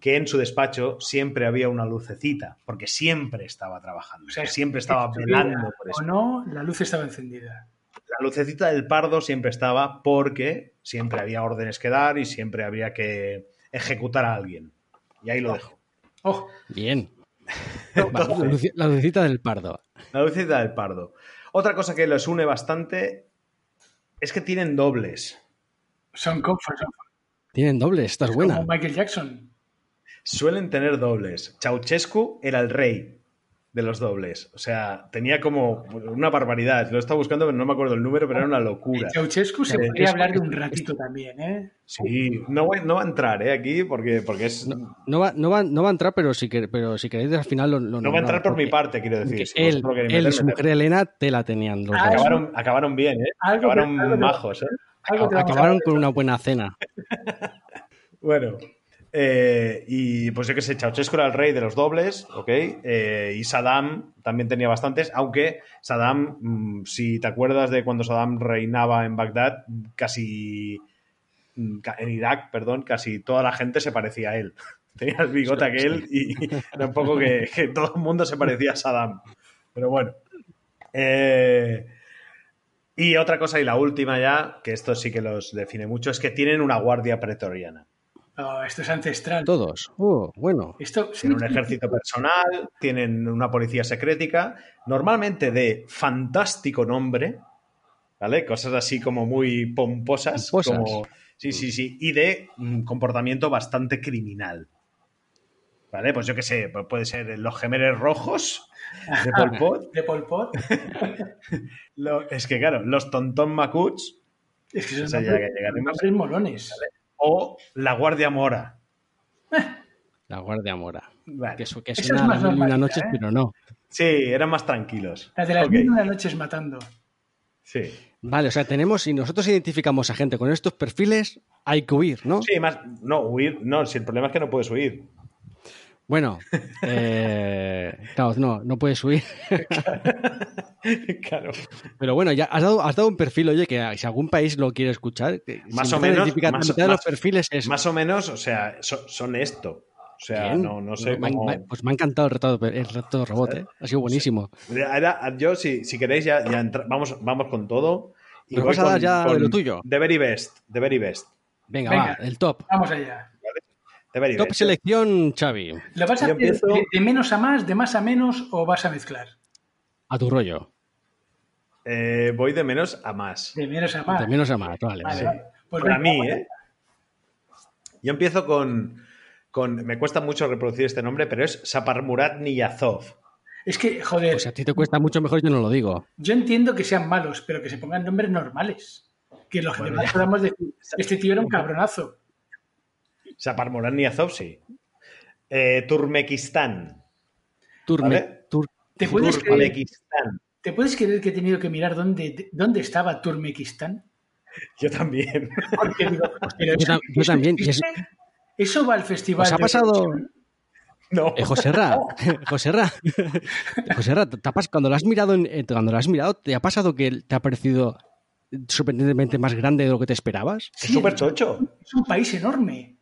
que en su despacho siempre había una lucecita, porque siempre estaba trabajando, O sea, siempre estaba velando por O eso. no, la luz estaba encendida. La lucecita del Pardo siempre estaba porque siempre había órdenes que dar y siempre había que ejecutar a alguien. Y ahí lo dejo. Oh, Bien. [LAUGHS] La, lucecita del pardo. La lucecita del Pardo. Otra cosa que les une bastante es que tienen dobles. son comfort, son Tienen doble, esta es buena. como Michael Jackson. Suelen tener dobles. Ceausescu era el rey de los dobles. O sea, tenía como una barbaridad. Lo he estado buscando, pero no me acuerdo el número, pero era una locura. Ceausescu se Eh, podría es- hablar de un ratito también, ¿eh? Sí, no, voy- no va a entrar ¿eh? aquí porque, porque es. No, No va, no, va, no va a entrar, pero si, pero si queréis al final lo, lo va a entrar por mi parte, quiero decir. Si él, él y su mujer Elena te la tenían los Ah, dos. Acabaron, acabaron bien, ¿eh? Algo acabaron majos, ¿eh? Algo Acabaron con una buena cena. [LAUGHS] Bueno, eh, y pues yo que sé, Ceausescu era el rey de los dobles, ¿ok? Eh, y Saddam también tenía bastantes, aunque Saddam, mm, si te acuerdas de cuando Saddam reinaba en Bagdad, casi mm, en Irak, perdón, casi toda la gente se parecía a él. [LAUGHS] Tenía el bigote aquel y era un poco que, que todo el mundo se parecía a Saddam. Pero bueno. Eh, Y otra cosa, y la última ya, que esto sí que los define mucho, es que tienen una guardia pretoriana. Oh, esto es ancestral. Todos. Oh, bueno. Esto, sí, Tienen un ejército personal, tienen una policía secrética, normalmente de fantástico nombre, ¿vale? Cosas así como muy pomposas. Pomposas. Como, sí, sí, sí. Y de mm, comportamiento bastante criminal. ¿Vale? Pues yo qué sé, puede ser los gemeres rojos de Pol Pot. de Pol Pot. [LAUGHS] Lo- es que claro, los Tontón Macuts Es que son ya llegaremos. nombres molones. O la Guardia Mora. La Guardia Mora. Vale. Que, su- que es a más las una noches, ¿eh? pero no. Sí, eran más tranquilos. La de las Ok, mil una noches matando. Sí. Vale, o sea, tenemos, si nosotros identificamos a gente con estos perfiles, hay que huir, ¿no? Sí, más. No, huir. No, si el problema es que no puedes huir. Bueno, eh, claro, no, no puedes huir. [LAUGHS] claro. Pero bueno, ya has dado, has dado un perfil, oye, que si algún país lo quiere escuchar, Más si o menos, más- mitad de los más- perfiles es Más o menos, o sea, so- son esto. O sea, no, no sé cómo. me ha- Pues me ha encantado el reto, el reto de robot, ¿eh? Ha sido buenísimo. Ahora, yo, si, si queréis, ya, ya entra- vamos, vamos con todo. Y voy vas a dar ya de lo tuyo. The very best. The very best. Venga, Venga. va, el top. Vamos allá. Top best. selección, Xavi. ¿Lo vas a hacer empiezo- de, de menos a más, de más a menos o vas a mezclar? A tu rollo. Eh, voy de menos a más. De menos a más. De menos a más, vale. Vale. Pues Para mí, vamos ¿eh? Yo empiezo con, con. Me cuesta mucho reproducir este nombre, pero es Saparmurat Niyazov. Es que, joder, Pues a ti te cuesta mucho mejor, yo no lo digo. yo entiendo que sean malos, pero que se pongan nombres normales. Que los Bueno, demás podamos decir, este tío era un cabronazo. Saparmurat Niyazov, sí. Eh, Turmekistán. Turme, Vale. Tur- ¿Te puedes, creer, Turmekistán. ¿Te puedes creer que he tenido que mirar dónde, dónde estaba Turmekistán? Yo también. Porque digo, [LAUGHS] pero Yo eso- tam- yo eso también. Eso va al festival. ¿Os ha de pasado. No. eh, Joserra, [LAUGHS] [LAUGHS] Joserra, Joserra, ¿te ha pas- cuando lo has mirado, en- eh, cuando lo has mirado, ¿te ha pasado que te ha parecido sorprendentemente más grande de lo que te esperabas? Es súper chocho. Es un país enorme.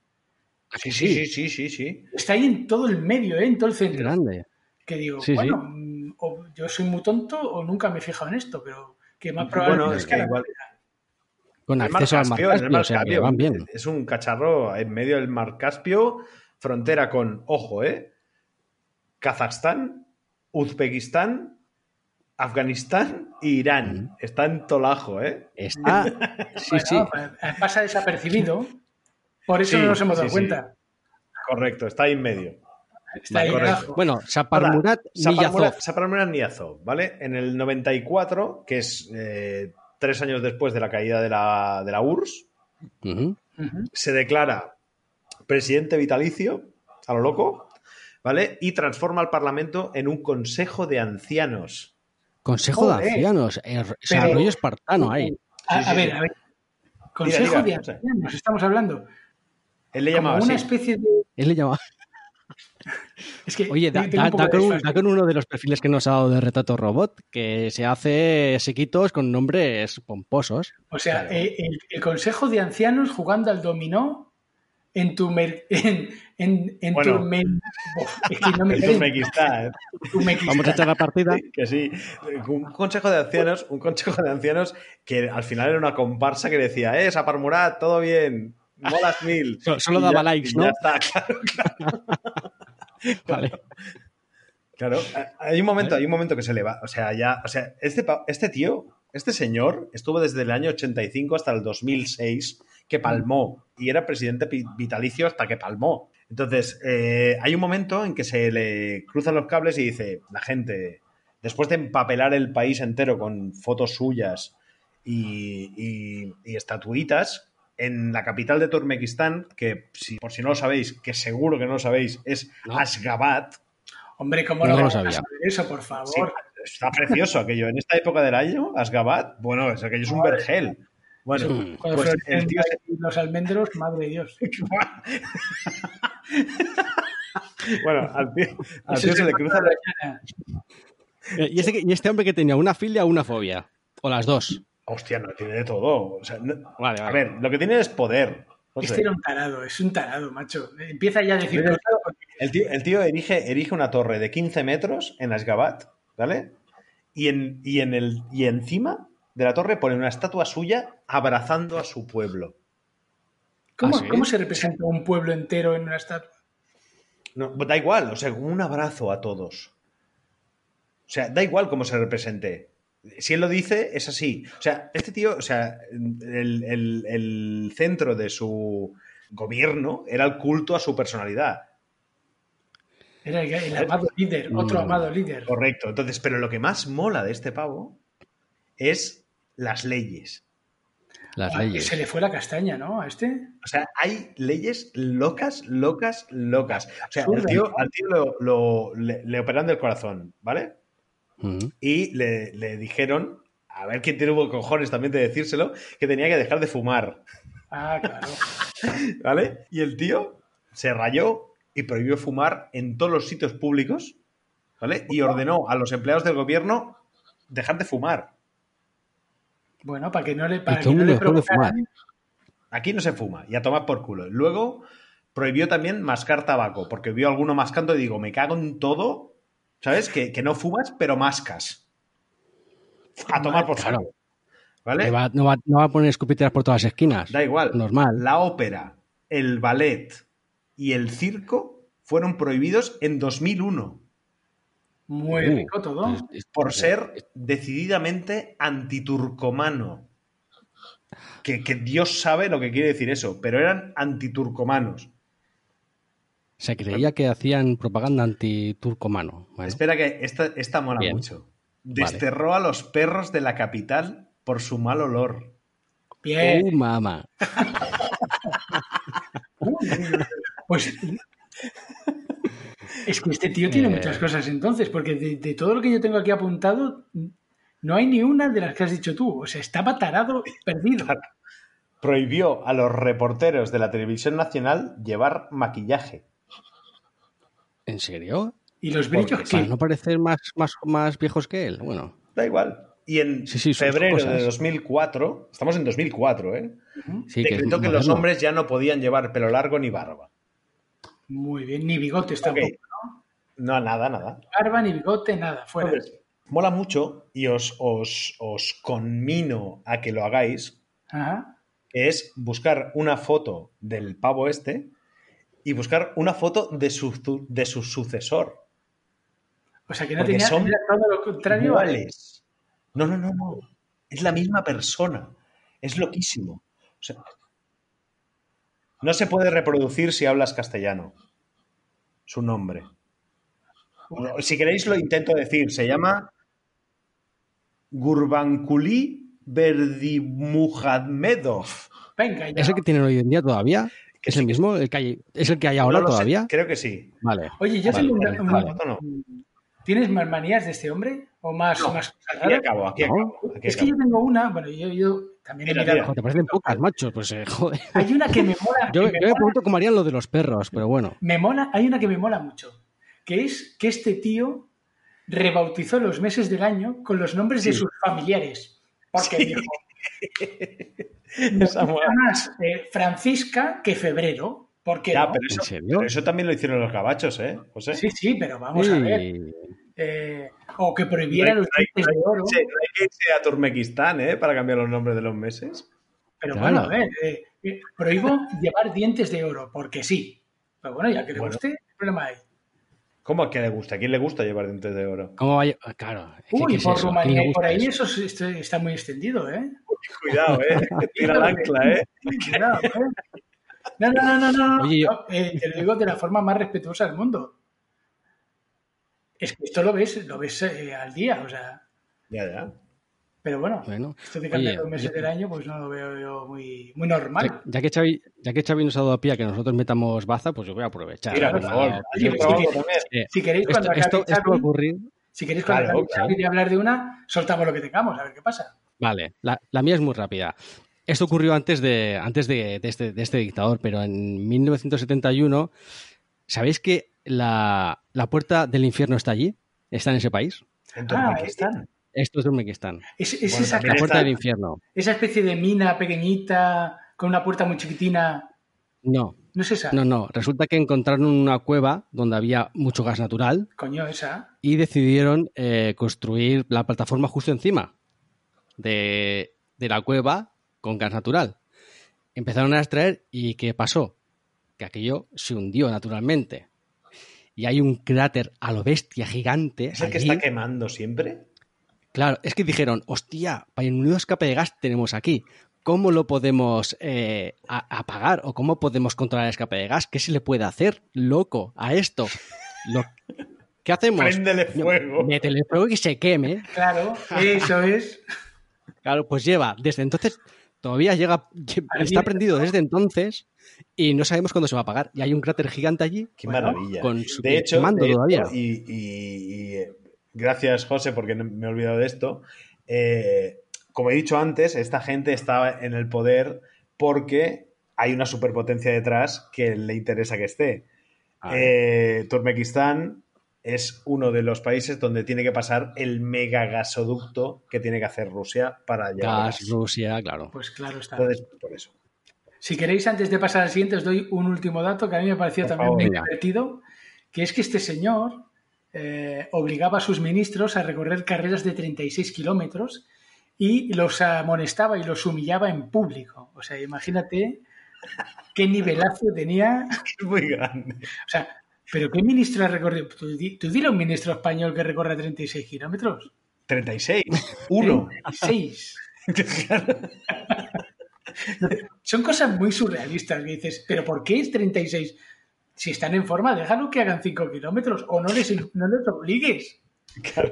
Sí, sí, sí, sí, sí, sí. Está ahí en todo el medio, ¿eh? en todo el centro. grande. Que digo, Sí, bueno, mm, o yo soy muy tonto o nunca me he fijado en esto, pero que más probable Bueno, es que igual. Con El mar acceso al mar Caspio, el Caspio, mar o sea, Caspio. van bien. Es un cacharro en medio del mar Caspio, frontera con, ojo, ¿eh? Kazajstán, Uzbekistán, Afganistán e Irán. Está en tolajo, ¿eh? Está, [LAUGHS] sí, Bueno, sí. pa- pasa desapercibido. Por eso Sí, no nos hemos dado sí, cuenta. Correcto, está ahí en medio. Está ahí correcto. Bueno, Saparmurat Niyazov. Saparmurat Niyazov, ¿vale? En el 94, que es eh, tres años después de la caída de la, de la URSS, se declara presidente vitalicio, a lo loco, ¿vale? Y transforma al Parlamento en un consejo de ancianos. Consejo de ancianos. eh, o sea, Pero- rollo espartano ahí. A, Sí, a sí, ver, sí. a ver. Consejo diga, de ancianos, estamos hablando. Él le Como llamaba una así. especie de. Él le llama. [LAUGHS] Es que Oye, da, con, da uno de los perfiles que nos ha dado de Retrato Robot, que se hace sequitos con nombres pomposos. O sea, Claro. eh, el, el consejo de ancianos jugando al dominó en tu mer- [LAUGHS] en, en, en Bueno. Es que no [LAUGHS] me En ¿eh? Vamos a echar la partida. Que sí. Un consejo de ancianos, un consejo de ancianos que al final era una comparsa que decía, eh, Saparmurat, todo bien, molas mil. [LAUGHS] So- solo daba ya- likes, ¿no? Ya está, [LAUGHS] claro, claro. Vale. Claro, hay un momento, hay un momento que se le va. O sea, ya, o sea, este, este tío, este señor, estuvo desde el año 85 hasta el 2006, que palmó, y era presidente vitalicio hasta que palmó. Entonces, eh, hay un momento en que se le cruzan los cables y dice, la gente, después de empapelar el país entero con fotos suyas y, y- y estatuitas, en la capital de Turkmenistán, que si, por si no lo sabéis, que seguro que no lo sabéis, es No. Ashgabat, Hombre, ¿cómo No lo vamos a sabía. saber eso, por Sí, favor? está precioso aquello. En esta época del año, Asgabat, bueno, es aquello es un vergel. Bueno, Sí. Pues florecen el tío se- ahí los almendros, madre de Dios. [LAUGHS] bueno, al tío, al tío se le cruza. rayana. [LAUGHS] Eh, ¿Y este, y este hombre que tenía una filia o una fobia? O las dos. Hostia, no tiene de todo. O sea, no- Vale, a vale. ver, lo que tiene es poder. Este era un tarado, es un tarado, macho. Empieza ya a decir El tío, el tío erige, erige una torre de 15 metros en Asgabat, ¿vale? Y, en, y, en el, y encima de la torre pone una estatua suya abrazando a su pueblo. ¿Cómo, ¿Ah, sí? cómo se representa un pueblo entero en una estatua? No, da igual, o sea, un abrazo a todos. O sea, da igual cómo se represente. Si él lo dice, es así. O sea, este tío, o sea, el, el- el centro de su gobierno era el culto a su personalidad. Era el, el amado líder, otro Mm. amado líder. Correcto. Entonces, pero lo que más mola de este pavo es las leyes. Las Ah, leyes. Se le fue la castaña, ¿no? A este. O sea, hay leyes locas, locas, locas. O sea, al tío, ¿no? al tío lo, lo- le, le operan del corazón, ¿vale? Y le, le dijeron, a ver quién tiene cojones también de decírselo, que tenía que dejar de fumar, Ah, claro. [LAUGHS] ¿vale? Y el tío se rayó y prohibió fumar en todos los sitios públicos, ¿vale? Y ordenó a los empleados del gobierno dejar de fumar. Bueno, para que no le, para todo que no le provocaran. Aquí no se fuma y a tomar por culo. Luego prohibió también mascar tabaco, porque vio a alguno mascando y digo, me cago en todo, ¿sabes? Que, que no fumas, pero mascas. A tomar por Claro. ¿Vale? Va- no, va, no va a poner escupiteras por todas las esquinas. Da igual. Normal. La ópera, el ballet y el circo fueron prohibidos en 2001 Muy Uh, rico todo. es- por ser decididamente antiturcomano. Que, que Dios sabe lo que quiere decir eso, pero eran antiturcomanos. Se creía que hacían propaganda anti-turcomano. Bueno, Espera que esta, esta mola Bien. mucho. Desterró a los perros de la capital por su mal olor. Bien. ¡Uh, mamá! [LAUGHS] Pues. Es que este tío tiene Eh. muchas cosas entonces, porque de, de todo lo que yo tengo aquí apuntado, no hay ni una de las que has dicho tú. O sea, estaba tarado, perdido. Prohibió a los reporteros de la televisión nacional llevar maquillaje. ¿En serio? Y los brillos Porque que. ¿Para no parecer más, más, más viejos que él? Bueno, Da igual. Y en Sí, sí, febrero cosas. de 2004, estamos en 2004, ¿eh? sí que es decretó que, los hombres ya no podían llevar pelo largo ni barba. Muy bien, ni bigotes Ok. tampoco. No, nada, nada. Barba, ni bigote, nada, fuera. Entonces, mola mucho y os, os, os conmino a que lo hagáis, Ajá. que es buscar una foto del pavo este y buscar una foto de su, de su sucesor. O sea, que no Porque tenía son todo lo contrario. a- Iguales. No, no, no, no. Es la misma persona. Es loquísimo. O sea, no se puede reproducir si hablas castellano. Su nombre. Si queréis lo intento decir. Se llama Gurbankuli Berdimuhamedov. Venga, ya. ¿Es el que tienen hoy en día todavía? Que ¿Es sí, el que mismo? ¿El que hay- ¿Es el que hay ahora No lo sé, todavía? Creo que sí. Vale. Oye, yo Vale, tengo una- vale, una- vale. No, no. ¿Tienes más manías de este hombre? ¿O más, No, más cosas Aquí acabo, aquí No. acabo. aquí Es que yo tengo una, bueno, yo, yo también he Mira, mirado- mira. Te parecen pocas, macho. Pues eh, [LAUGHS] joder. Hay una que me mola. Yo, que yo me me mola- pregunto cómo harían lo de los perros, pero bueno. me mola, hay una que me mola mucho, que es que este tío rebautizó los meses del año con los nombres de sus familiares. Porque Sí. dijo, [LAUGHS] Esa mola. más eh, Francisca que febrero. ¿Por qué Ya, no? pero eso, ¿En serio? pero eso también lo hicieron los gabachos, ¿eh? José? Sí, sí, pero vamos a ver. Eh, o que prohibiera No hay- los no hay- dientes de oro. Sí, no hay que irse a Turmequistán, ¿eh? Para cambiar los nombres de los meses. Pero Claro. bueno, a ver, eh, eh, prohíbo llevar dientes de oro, porque sí. Pero bueno, ya que le Bueno. guste, ¿qué problema hay? ¿Cómo a qué le gusta? ¿A quién le gusta llevar dientes de oro? ¿Cómo vaya? ah, Claro. que, Uy, ¿qué es por Rumanía y por ahí eso? está muy extendido, ¿eh? Cuidado, ¿eh? Tira el ancla, ¿eh? [LAUGHS] Cuidado, ¿eh? No, no, no, no, no, no. Oye, yo- no, eh, te lo digo de la forma más respetuosa del mundo. Es que esto lo ves, lo ves eh, al día, o sea. Ya, ya. Pero bueno, Bueno, esto de cambiar oye, los meses yo- del año, pues no lo veo yo muy, muy normal. Ya, ya que Xavi, ya que Xavi nos ha dado a pie a que nosotros metamos baza, pues yo voy a aprovechar. Mira, por Venga, favor. eh, Si queréis, esto, cuando acabe esto, esto va a Xavi, ocurrir. si queréis cuando Claro, Xavi hablar de una, soltamos lo que tengamos, a ver qué pasa. Vale, la, la mía es muy rápida. Esto ocurrió antes de, antes de, de este, de este dictador, pero en 1971, ¿sabéis que la, la puerta del infierno está allí? ¿Está en ese país? En Ah, Turmequistán. Esto es Uzbekistán. Es, es Bueno, esa, La puerta está- del infierno. esa especie de mina pequeñita con una puerta muy chiquitina. No, No es esa. no, no. Resulta que encontraron una cueva donde había mucho gas natural Coño, esa. y decidieron eh, construir la plataforma justo encima. de, de la cueva con gas natural. Empezaron a extraer y ¿qué pasó? Que aquello se hundió naturalmente. Y hay un cráter a lo bestia gigante. ¿Es el que está quemando siempre? Claro, es que dijeron, hostia, para un nuevo escape de gas tenemos aquí. ¿Cómo lo podemos eh, apagar o cómo podemos controlar el escape de gas? ¿Qué se le puede hacer, loco, a esto? Lo- ¿Qué hacemos? Préndele fuego. Métele fuego y se queme. Claro, eso es. Claro, pues lleva, desde entonces, todavía llega, está prendido desde entonces y no sabemos cuándo se va a apagar. Y hay un cráter gigante allí. Qué Bueno, maravilla. con su- de hecho, de hecho, todavía. y, y- y, eh, gracias, José, porque no- me he olvidado de esto. Eh, como he dicho antes, esta gente está en el poder porque hay una superpotencia detrás que le interesa que esté. Eh, Turkmenistán es uno de los países donde tiene que pasar el mega gasoducto que tiene que hacer Rusia para llegar. Gas, Rusia, claro. Pues claro está. Entonces, por eso. Si queréis, antes de pasar al siguiente, os doy un último dato que a mí me pareció Por también favor. muy divertido, que es que este señor eh, obligaba a sus ministros a recorrer carreras de 36 kilómetros y los amonestaba y los humillaba en público. O sea, imagínate qué nivelazo tenía. [LAUGHS] Muy grande. O sea, ¿pero qué ministro ha recorrido? Tú, tú dile a un ministro español que recorra 36 kilómetros. 36. [LAUGHS] Uno. 36. [LAUGHS] Son cosas muy surrealistas que dices, ¿pero por qué es 36? Si están en forma, déjalo que hagan 5 kilómetros o no les, no les obligues.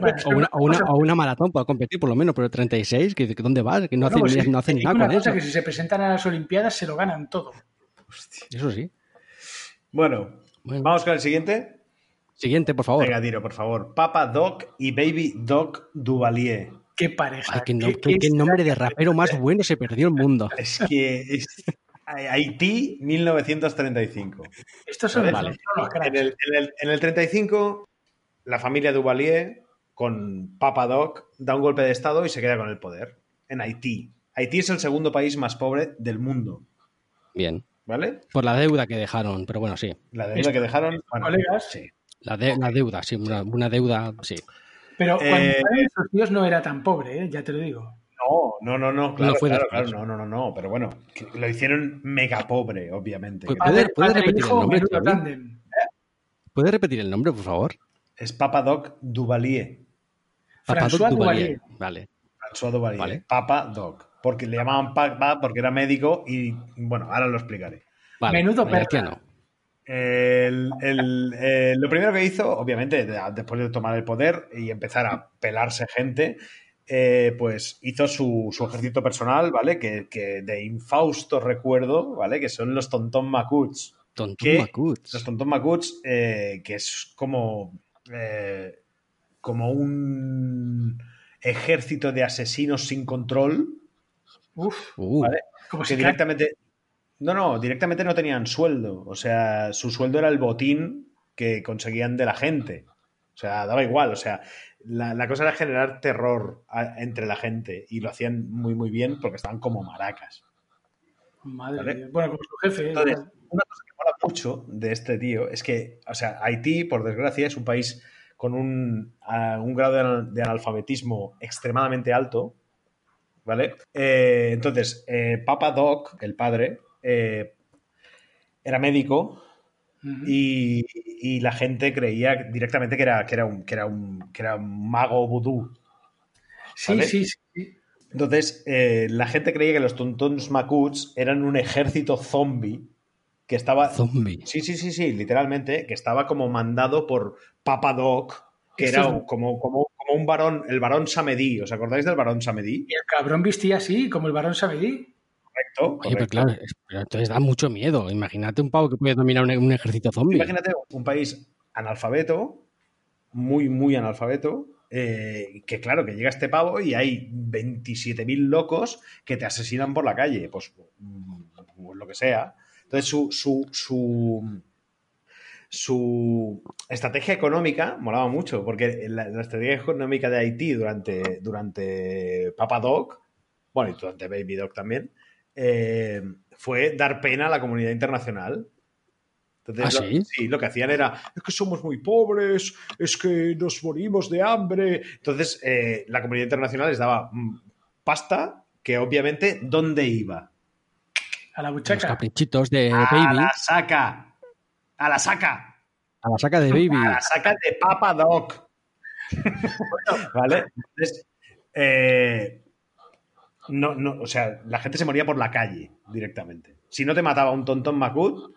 Bueno, O una, o una- cosa- o una maratón para competir, por lo menos, pero 36, que, ¿dónde vas? Que no bueno, hacen, pues, no hacen nada una con cosa, eso. que si se presentan a las Olimpiadas se lo ganan todo. Eso sí. Bueno, Bueno. vamos con el siguiente. Siguiente, por favor. Venga, tiro, por favor. Papa Doc y Baby Doc Duvalier. Qué pareja. Ay, qué, no- qué- qué- qué qué nombre de rapero más [LAUGHS] bueno se perdió el mundo. Es que es Haití 1935. Estos son, Vale. los cracks. En el, en el- en el 35, la familia Duvalier con Papa Doc da un golpe de estado y se queda con el poder en Haití. Haití es el segundo país más pobre del mundo, Bien. ¿vale? Por la deuda que dejaron, pero bueno, sí. La deuda que dejaron. bueno, colegas. sí. La, de- la deuda, sí, una, una deuda, sí. Pero cuando Eh, esos tíos no era tan pobre, ¿eh? ya te lo digo. No, no, no, no, claro, No fue claro, claro, no, no, no, no, pero bueno, lo hicieron mega pobre, obviamente. Pues ¿Puede- repetir el nombre, repetir el nombre, por favor? Es Papa Doc Duvalier. François Duvalier. Duvalier. Vale. François Duvalier. Vale. Papa Doc. Porque le llamaban Papa porque era médico y bueno, ahora lo explicaré. vale. Menudo no. El- el- eh, lo primero que hizo, obviamente, de- después de tomar el poder y empezar a pelarse gente, eh, pues hizo su, su ejército personal, ¿vale? Que, que de infausto recuerdo, ¿vale? Que son los Tontón Macuts. Tontún ¿Qué? Macuts. Los Tontón Macuts, eh, que es como, eh, como un ejército de asesinos sin control, Uf, Uh, ¿vale? como que si directamente... No, no, directamente no tenían sueldo. O sea, su sueldo era el botín que conseguían de la gente. O sea, daba igual. O sea, la, la cosa era generar terror a- entre la gente. Y lo hacían muy, muy bien porque estaban como maracas. Madre Dios. Bueno, como su jefe. ¿eh? Entonces, una cosa que mola mucho de este tío es que, o sea, Haití, por desgracia, es un país con un, un grado de, anal- de analfabetismo extremadamente alto, ¿vale? Eh, entonces, eh, Papa Doc, el padre, eh, era médico Y, y la gente creía directamente que era, que era, un, que era, un, que era un mago vudú. sí, ¿vale? sí, sí, sí. Entonces, eh, la gente creía que los Tontons Macuts eran un ejército zombie que estaba zombie. Sí, sí, sí, sí, literalmente, que estaba como mandado por Papa Doc, que era un- como, como, como un varón, el varón Samedí. ¿Os acordáis del varón Samedí? Y el cabrón vestía así, como el varón Sabedí. Correcto. Oye, pero correcto. claro, es- pero entonces da mucho miedo. Imagínate un pavo que puede dominar un, un ejército zombie. Imagínate un país analfabeto, muy, muy analfabeto, eh, que claro, que llega este pavo y hay 27.000 locos que te asesinan por la calle, pues, pues lo que sea. Entonces su, su, su, su estrategia económica molaba mucho, porque la, la estrategia económica de Haití durante, durante Papa Doc, bueno, y durante Baby Doc también, eh, fue dar pena a la comunidad internacional. Entonces, ¿Ah, lo- sí? lo que hacían era, es que somos muy pobres, es que nos morimos de hambre. Entonces, eh, la comunidad internacional les daba mm, pasta que obviamente, ¿dónde iba? A la Los buchaca. caprichitos de A Baby. la saca. A la saca. A la saca de Baby. A la saca de Papa Doc. [LAUGHS] ¿Vale? Entonces, eh, no, no, o sea, la gente se moría por la calle directamente. Si no te mataba un tontón Macut,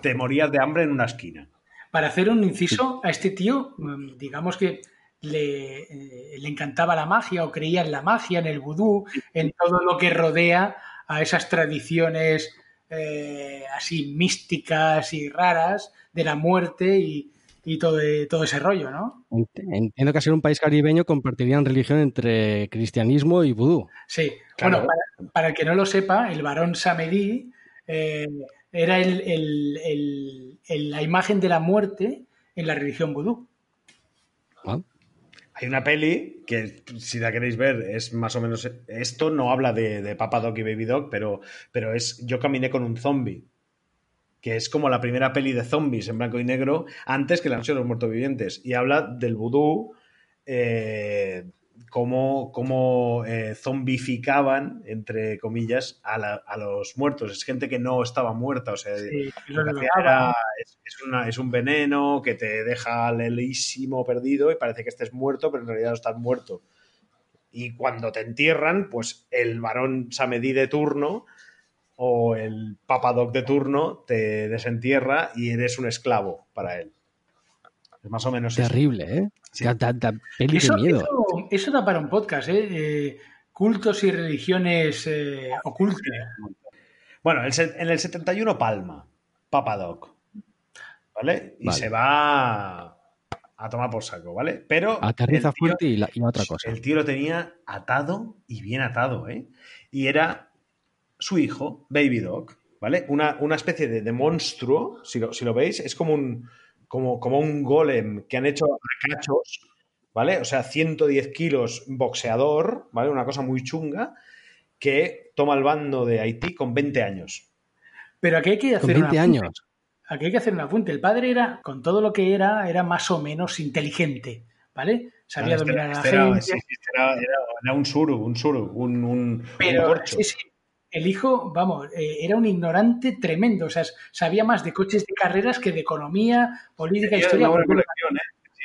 te morías de hambre en una esquina. Para hacer un inciso, a este tío, mm, digamos que le, eh, le encantaba la magia o creía en la magia, en el vudú, en todo lo que rodea a esas tradiciones eh, así místicas y raras de la muerte y, y todo, todo ese rollo, ¿no? Ent- Entiendo que al ser un país caribeño compartirían religión entre cristianismo y vudú. Sí, Claro. bueno, para, para el que no lo sepa, el varón Samedí eh, era el- el- el- el- la imagen de la muerte en la religión vudú. ¿no? Hay una peli que, si la queréis ver, es más o menos. Esto no habla de, de Papa Doc y Baby Doc, pero, pero es Yo caminé con un zombie. Que es como la primera peli de zombies en blanco y negro antes que la noche de los muertos vivientes. Y habla del vudú, eh, cómo, cómo, eh, zombificaban, entre comillas, a, la- a los muertos. Es gente que no estaba muerta, o sea, Sí, lo lo que hacía lograba. era- es, es una- es un veneno que te deja lelísimo perdido y parece que estés muerto, pero en realidad no estás muerto. Y cuando te entierran, pues el varón Samedí de turno o el papadoc de turno te desentierra y eres un esclavo para él. Es más o menos eso. Terrible, ¿eh? Sí. Peli Eso, de miedo. eso- eso da para un podcast, ¿eh? Eh, cultos y religiones eh, ocultas. Bueno, el en el 71 palma, Papadoc. ¿Vale? Y Vale. se va a tomar por saco, ¿vale? Pero. Aterriza fuerte y, la, y otra cosa. El tío lo tenía atado y bien atado, ¿eh? Y era su hijo, Baby Doc, ¿vale? Una, una especie de, de monstruo, si lo, si lo veis, es como un, como, como un golem que han hecho a cachos, ¿vale? O sea, 110 kilos boxeador, ¿vale? Una cosa muy chunga, que toma el bando de Haití con 20 años. Pero aquí hay que Con hacer un 20 apunte. años. Aquí hay que hacer un apunte. El padre era, con todo lo que era, era más o menos inteligente, ¿vale? Sabía Este dominar era- a la este era- gente. sí, este era, un suru, un suru, un, un, un Pero corcho. sí, sí, el hijo, vamos, eh, era un ignorante tremendo. O sea, sabía más de coches de carreras que de economía, política, Tenía historia. una buena ¿eh?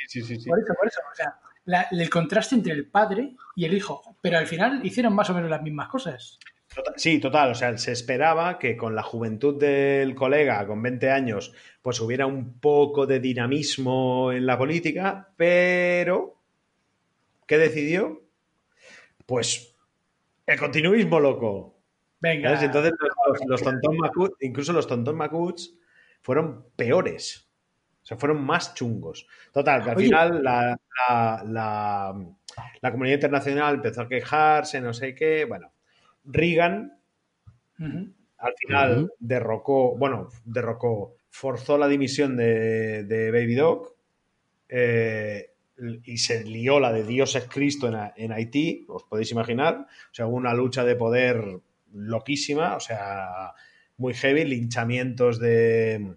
Sí, sí, sí, sí. Por eso, por eso. O sea, la- el contraste entre el padre y el hijo. Pero al final hicieron más o menos las mismas cosas. Total- Sí, total. O sea, se esperaba que con la juventud del colega, con 20 años, pues hubiera un poco de dinamismo en la política, pero ¿qué decidió? Pues el continuismo, loco. Venga. ¿Sabes? Entonces los, los, los tontón macuts, incluso los tontón macuts, fueron peores. O sea, fueron más chungos. Total, que al Oye. final la, la- la- la comunidad internacional empezó a quejarse, no sé qué. Bueno, Reagan al final derrocó, bueno, derrocó, forzó la dimisión de, de Baby Doc eh, y se lió la de Dios es Cristo en, Ha- en Haití, os podéis imaginar. O sea, hubo una lucha de poder loquísima, o sea, muy heavy, linchamientos de,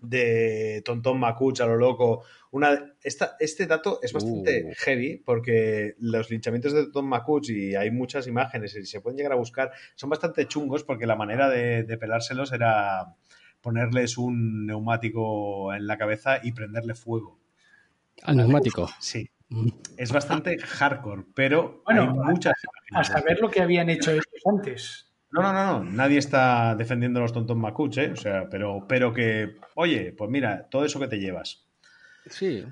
de Tontón Macuch a lo loco. Una, esta, este dato es bastante Uh. heavy porque los linchamientos de Tontón Macuch, y hay muchas imágenes y se pueden llegar a buscar, son bastante chungos porque la manera de, de pelárselos era ponerles un neumático en la cabeza y prenderle fuego. Al neumático. Sí. Es bastante hardcore, pero Bueno, hay muchas A saber lo que habían hecho ellos antes. No, no, no, no. Nadie está defendiendo a los tontos macuch, ¿eh? O sea, pero, pero que, oye, pues mira, todo eso que te llevas. Sí.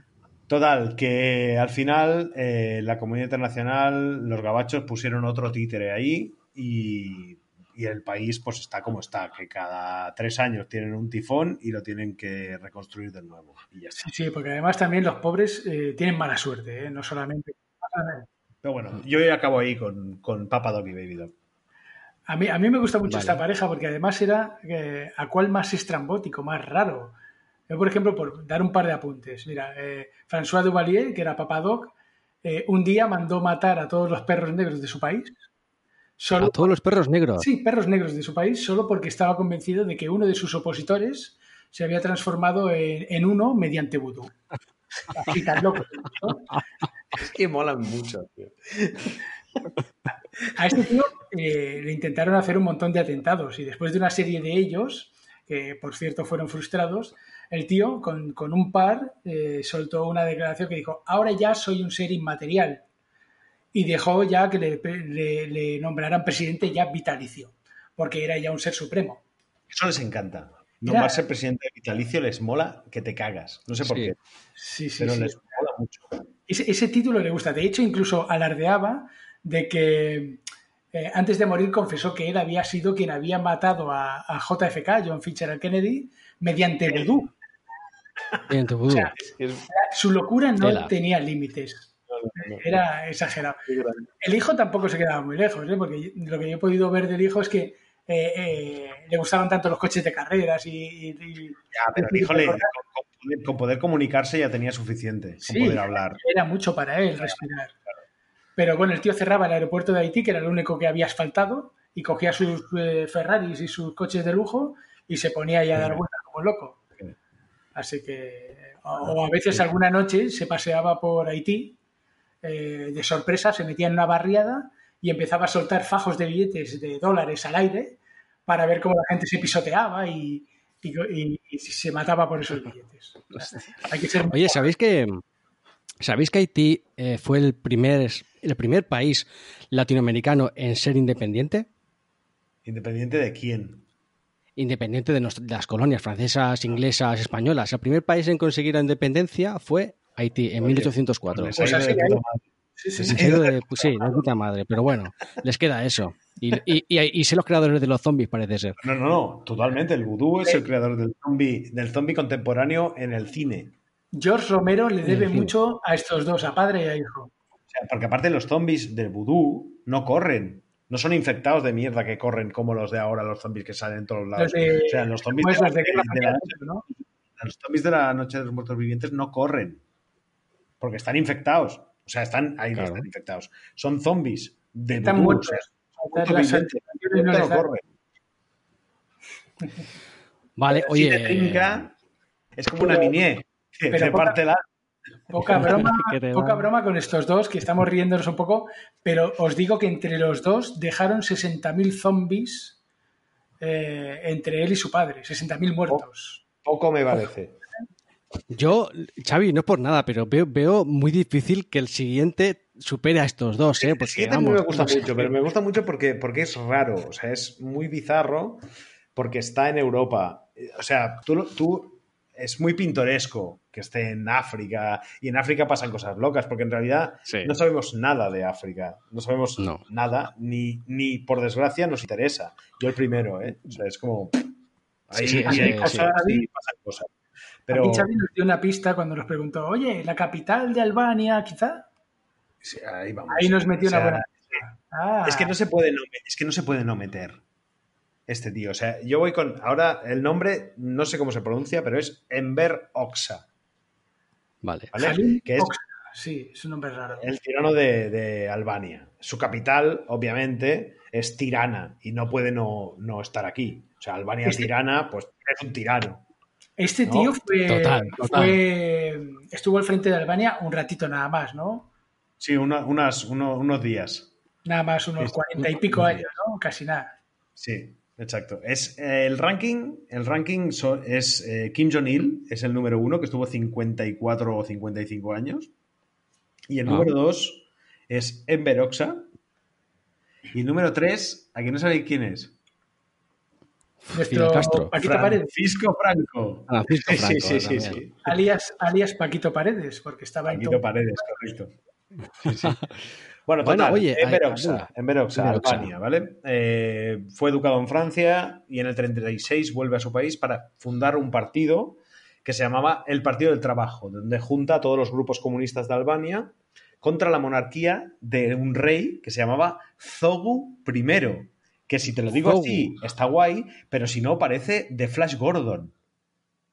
Total, que al final eh, la comunidad internacional, los gabachos pusieron otro títere ahí y, y el país pues está como está, que cada tres años tienen un tifón y lo tienen que reconstruir de nuevo. Y ya está. Sí, porque además también los pobres eh, tienen mala suerte, ¿eh? no solamente. Pero bueno, yo ya acabo ahí con, con Papa Dog y Baby Dog. A mí, a mí me gusta mucho Vale. esta pareja porque además era eh, a cuál más estrambótico, más raro. Yo, por ejemplo, por dar un par de apuntes. Mira, eh, François Duvalier, que era Papadoc, eh, un día mandó matar a todos los perros negros de su país. Solo, A todos los perros negros. Sí, perros negros de su país, solo porque estaba convencido de que uno de sus opositores se había transformado en, en uno mediante vudú. [LAUGHS] Así tan loco. ¿no? Es que molan mucho, tío. A este tío eh, le intentaron hacer un montón de atentados y después de una serie de ellos, que por cierto fueron frustrados, el tío con, con un par eh, soltó una declaración que dijo, ahora ya soy un ser inmaterial y dejó ya que le, le- le nombraran presidente ya vitalicio, porque era ya un ser supremo. Eso les encanta. Nombrarse presidente vitalicio les mola que te cagas. No sé por Sí. qué, Sí, sí, pero sí. les mola mucho. Ese, ese título le gusta. De hecho, incluso alardeaba de que eh, antes de morir confesó que él había sido quien había matado a, a JFK, John Fitzgerald Kennedy, mediante vudú. O vudú. sea, su locura no Tela. tenía límites. Era exagerado. El hijo tampoco se quedaba muy lejos, ¿eh? porque lo que yo he podido ver del hijo es que eh, eh, le gustaban tanto los coches de carreras y... y- y- Ya, pero el hijo le- con, poder, con poder comunicarse ya tenía suficiente. Sí. Con poder hablar. era mucho para él respirar. Pero bueno, el tío cerraba el aeropuerto de Haití, que era el único que había asfaltado, y cogía sus eh, Ferraris y sus coches de lujo y se ponía ahí a dar vueltas como loco. Sí. Así que, o a veces alguna noche se paseaba por Haití eh, de sorpresa, se metía en una barriada y empezaba a soltar fajos de billetes de dólares al aire para ver cómo la gente se pisoteaba y, y- y- y se mataba por esos billetes. O sea, hay que ser muy Oye, ¿sabéis que sabéis que Haití eh, fue el primer el primer país latinoamericano en ser independiente? ¿Independiente de quién? Independiente de, nos- de las colonias francesas, inglesas, españolas. El primer país en conseguir la independencia fue Haití en Oye, 1804. Les ha Pues así. Sí, sí, sí. de- pues puta madre, pero bueno, les queda eso. Y, y, y, y sé los creadores de los zombies, parece ser. No, no, no, totalmente. El vudú es el creador del zombie, del zombie contemporáneo en el cine. George Romero le debe mucho a estos dos, a padre y a hijo. O sea, porque aparte los zombies del vudú no corren. No son infectados de mierda que corren como los de ahora, los zombies que salen en todos lados. Los de- o sea, los zombies ¿Cómo es de, los de Guerra de la, Mundial, ¿no? los zombies de la noche de los muertos vivientes no corren. Porque están infectados. O sea, están ahí Claro. están infectados. Son zombies de Están muertos. o sea, son no No. Vale, Si te oye. trinca, es como una Pero- pero [LAUGHS] te poca- broma, poca broma con estos dos, que estamos riéndonos un poco, pero os digo que entre los dos dejaron 60.000 zombies eh, entre él y su padre, 60.000 muertos. Poco me parece. Yo, Xavi, no es por nada, pero veo, veo muy difícil que el siguiente supere a estos dos, ¿eh? Porque, vamos, me gusta no sé. mucho, pero me gusta mucho porque, porque es raro, o sea, es muy bizarro porque está en Europa. O sea, tú, tú es muy pintoresco que esté en África y en África pasan cosas locas porque en realidad Sí. no sabemos nada de África, no sabemos No. nada, ni, ni por desgracia nos interesa. Yo el primero, ¿eh? O sea, es como... Hay, Sí, y sí, hay sí. cosas y pasan cosas. Pero A mí Xavi nos dio una pista cuando nos preguntó, oye, ¿la capital de Albania quizá? sí, ahí vamos. Ahí nos metió O sea, una buena Ah, Es que no se puede no, es que no se puede no meter este tío. O sea, yo voy con. Ahora el nombre, no sé cómo se pronuncia, pero es Enver Oxa. Vale. ¿Vale? Que es Oxa. Sí, es un nombre raro. el tirano de, de Albania. Su capital, obviamente, es Tirana y no puede no, no estar aquí. O sea, Albania Este- Tirana, pues es un tirano. Este No, tío fue, total, total. fue- estuvo al frente de Albania un ratito nada más, ¿no? Sí, una- unas, uno- unos días. Nada más, unos cuarenta y pico años, ¿no? Casi nada. Sí, exacto. Es eh, el ranking, el ranking so- es eh, Kim Jong-il, es el número uno, que estuvo 54 o 55 años. Y el Ah. número dos es Enver Oxa. Y el número tres, ¿a que no sabéis quién es? Nuestro Castro. Paquito Paredes, Francisco Franco. Francisco Sí, Franco, sí, sí, sí. alias, alias Paquito Paredes, porque estaba en Paquito todo. Paredes, correcto. [LAUGHS] Sí, sí. Bueno, Bueno, total, oye, Enver hay- Oxa, venga. Enver Oxa, Enver Oxa. Albania, ¿vale? Eh, fue educado en Francia y en el 36 vuelve a su país para fundar un partido que se llamaba el Partido del Trabajo, donde junta a todos los grupos comunistas de Albania contra la monarquía de un rey que se llamaba Zogu I, que si te lo digo Zogu. así está guay, pero si no parece de Flash Gordon.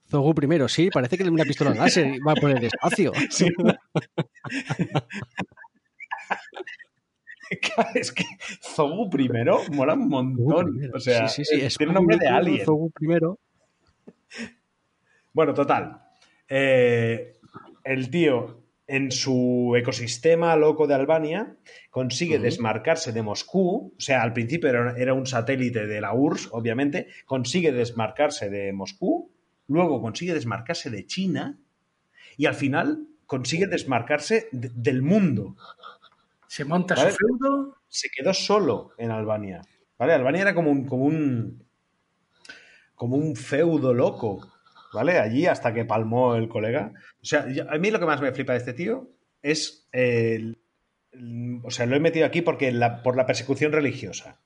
Zogu primero, sí, parece que una pistola láser va por el espacio. [LAUGHS] Sí. [LAUGHS] es que Zogu primero mola un montón. O sea, Sí, sí, sí, eh, tiene nombre de alien. Zogu primero. Bueno, total. Eh, el tío en su ecosistema loco de Albania, consigue desmarcarse de Moscú, o sea, al principio era, era un satélite de la URSS, obviamente, consigue desmarcarse de Moscú, luego consigue desmarcarse de China y al final consigue desmarcarse de- del mundo. Se monta Vale. su feudo. Se quedó solo en Albania. ¿Vale? Albania era como un, como un, como un feudo loco. ¿Vale? Allí hasta que palmó el colega. O sea, yo- a mí lo que más me flipa de este tío es el- el- o sea, lo he metido aquí porque la, por la persecución religiosa.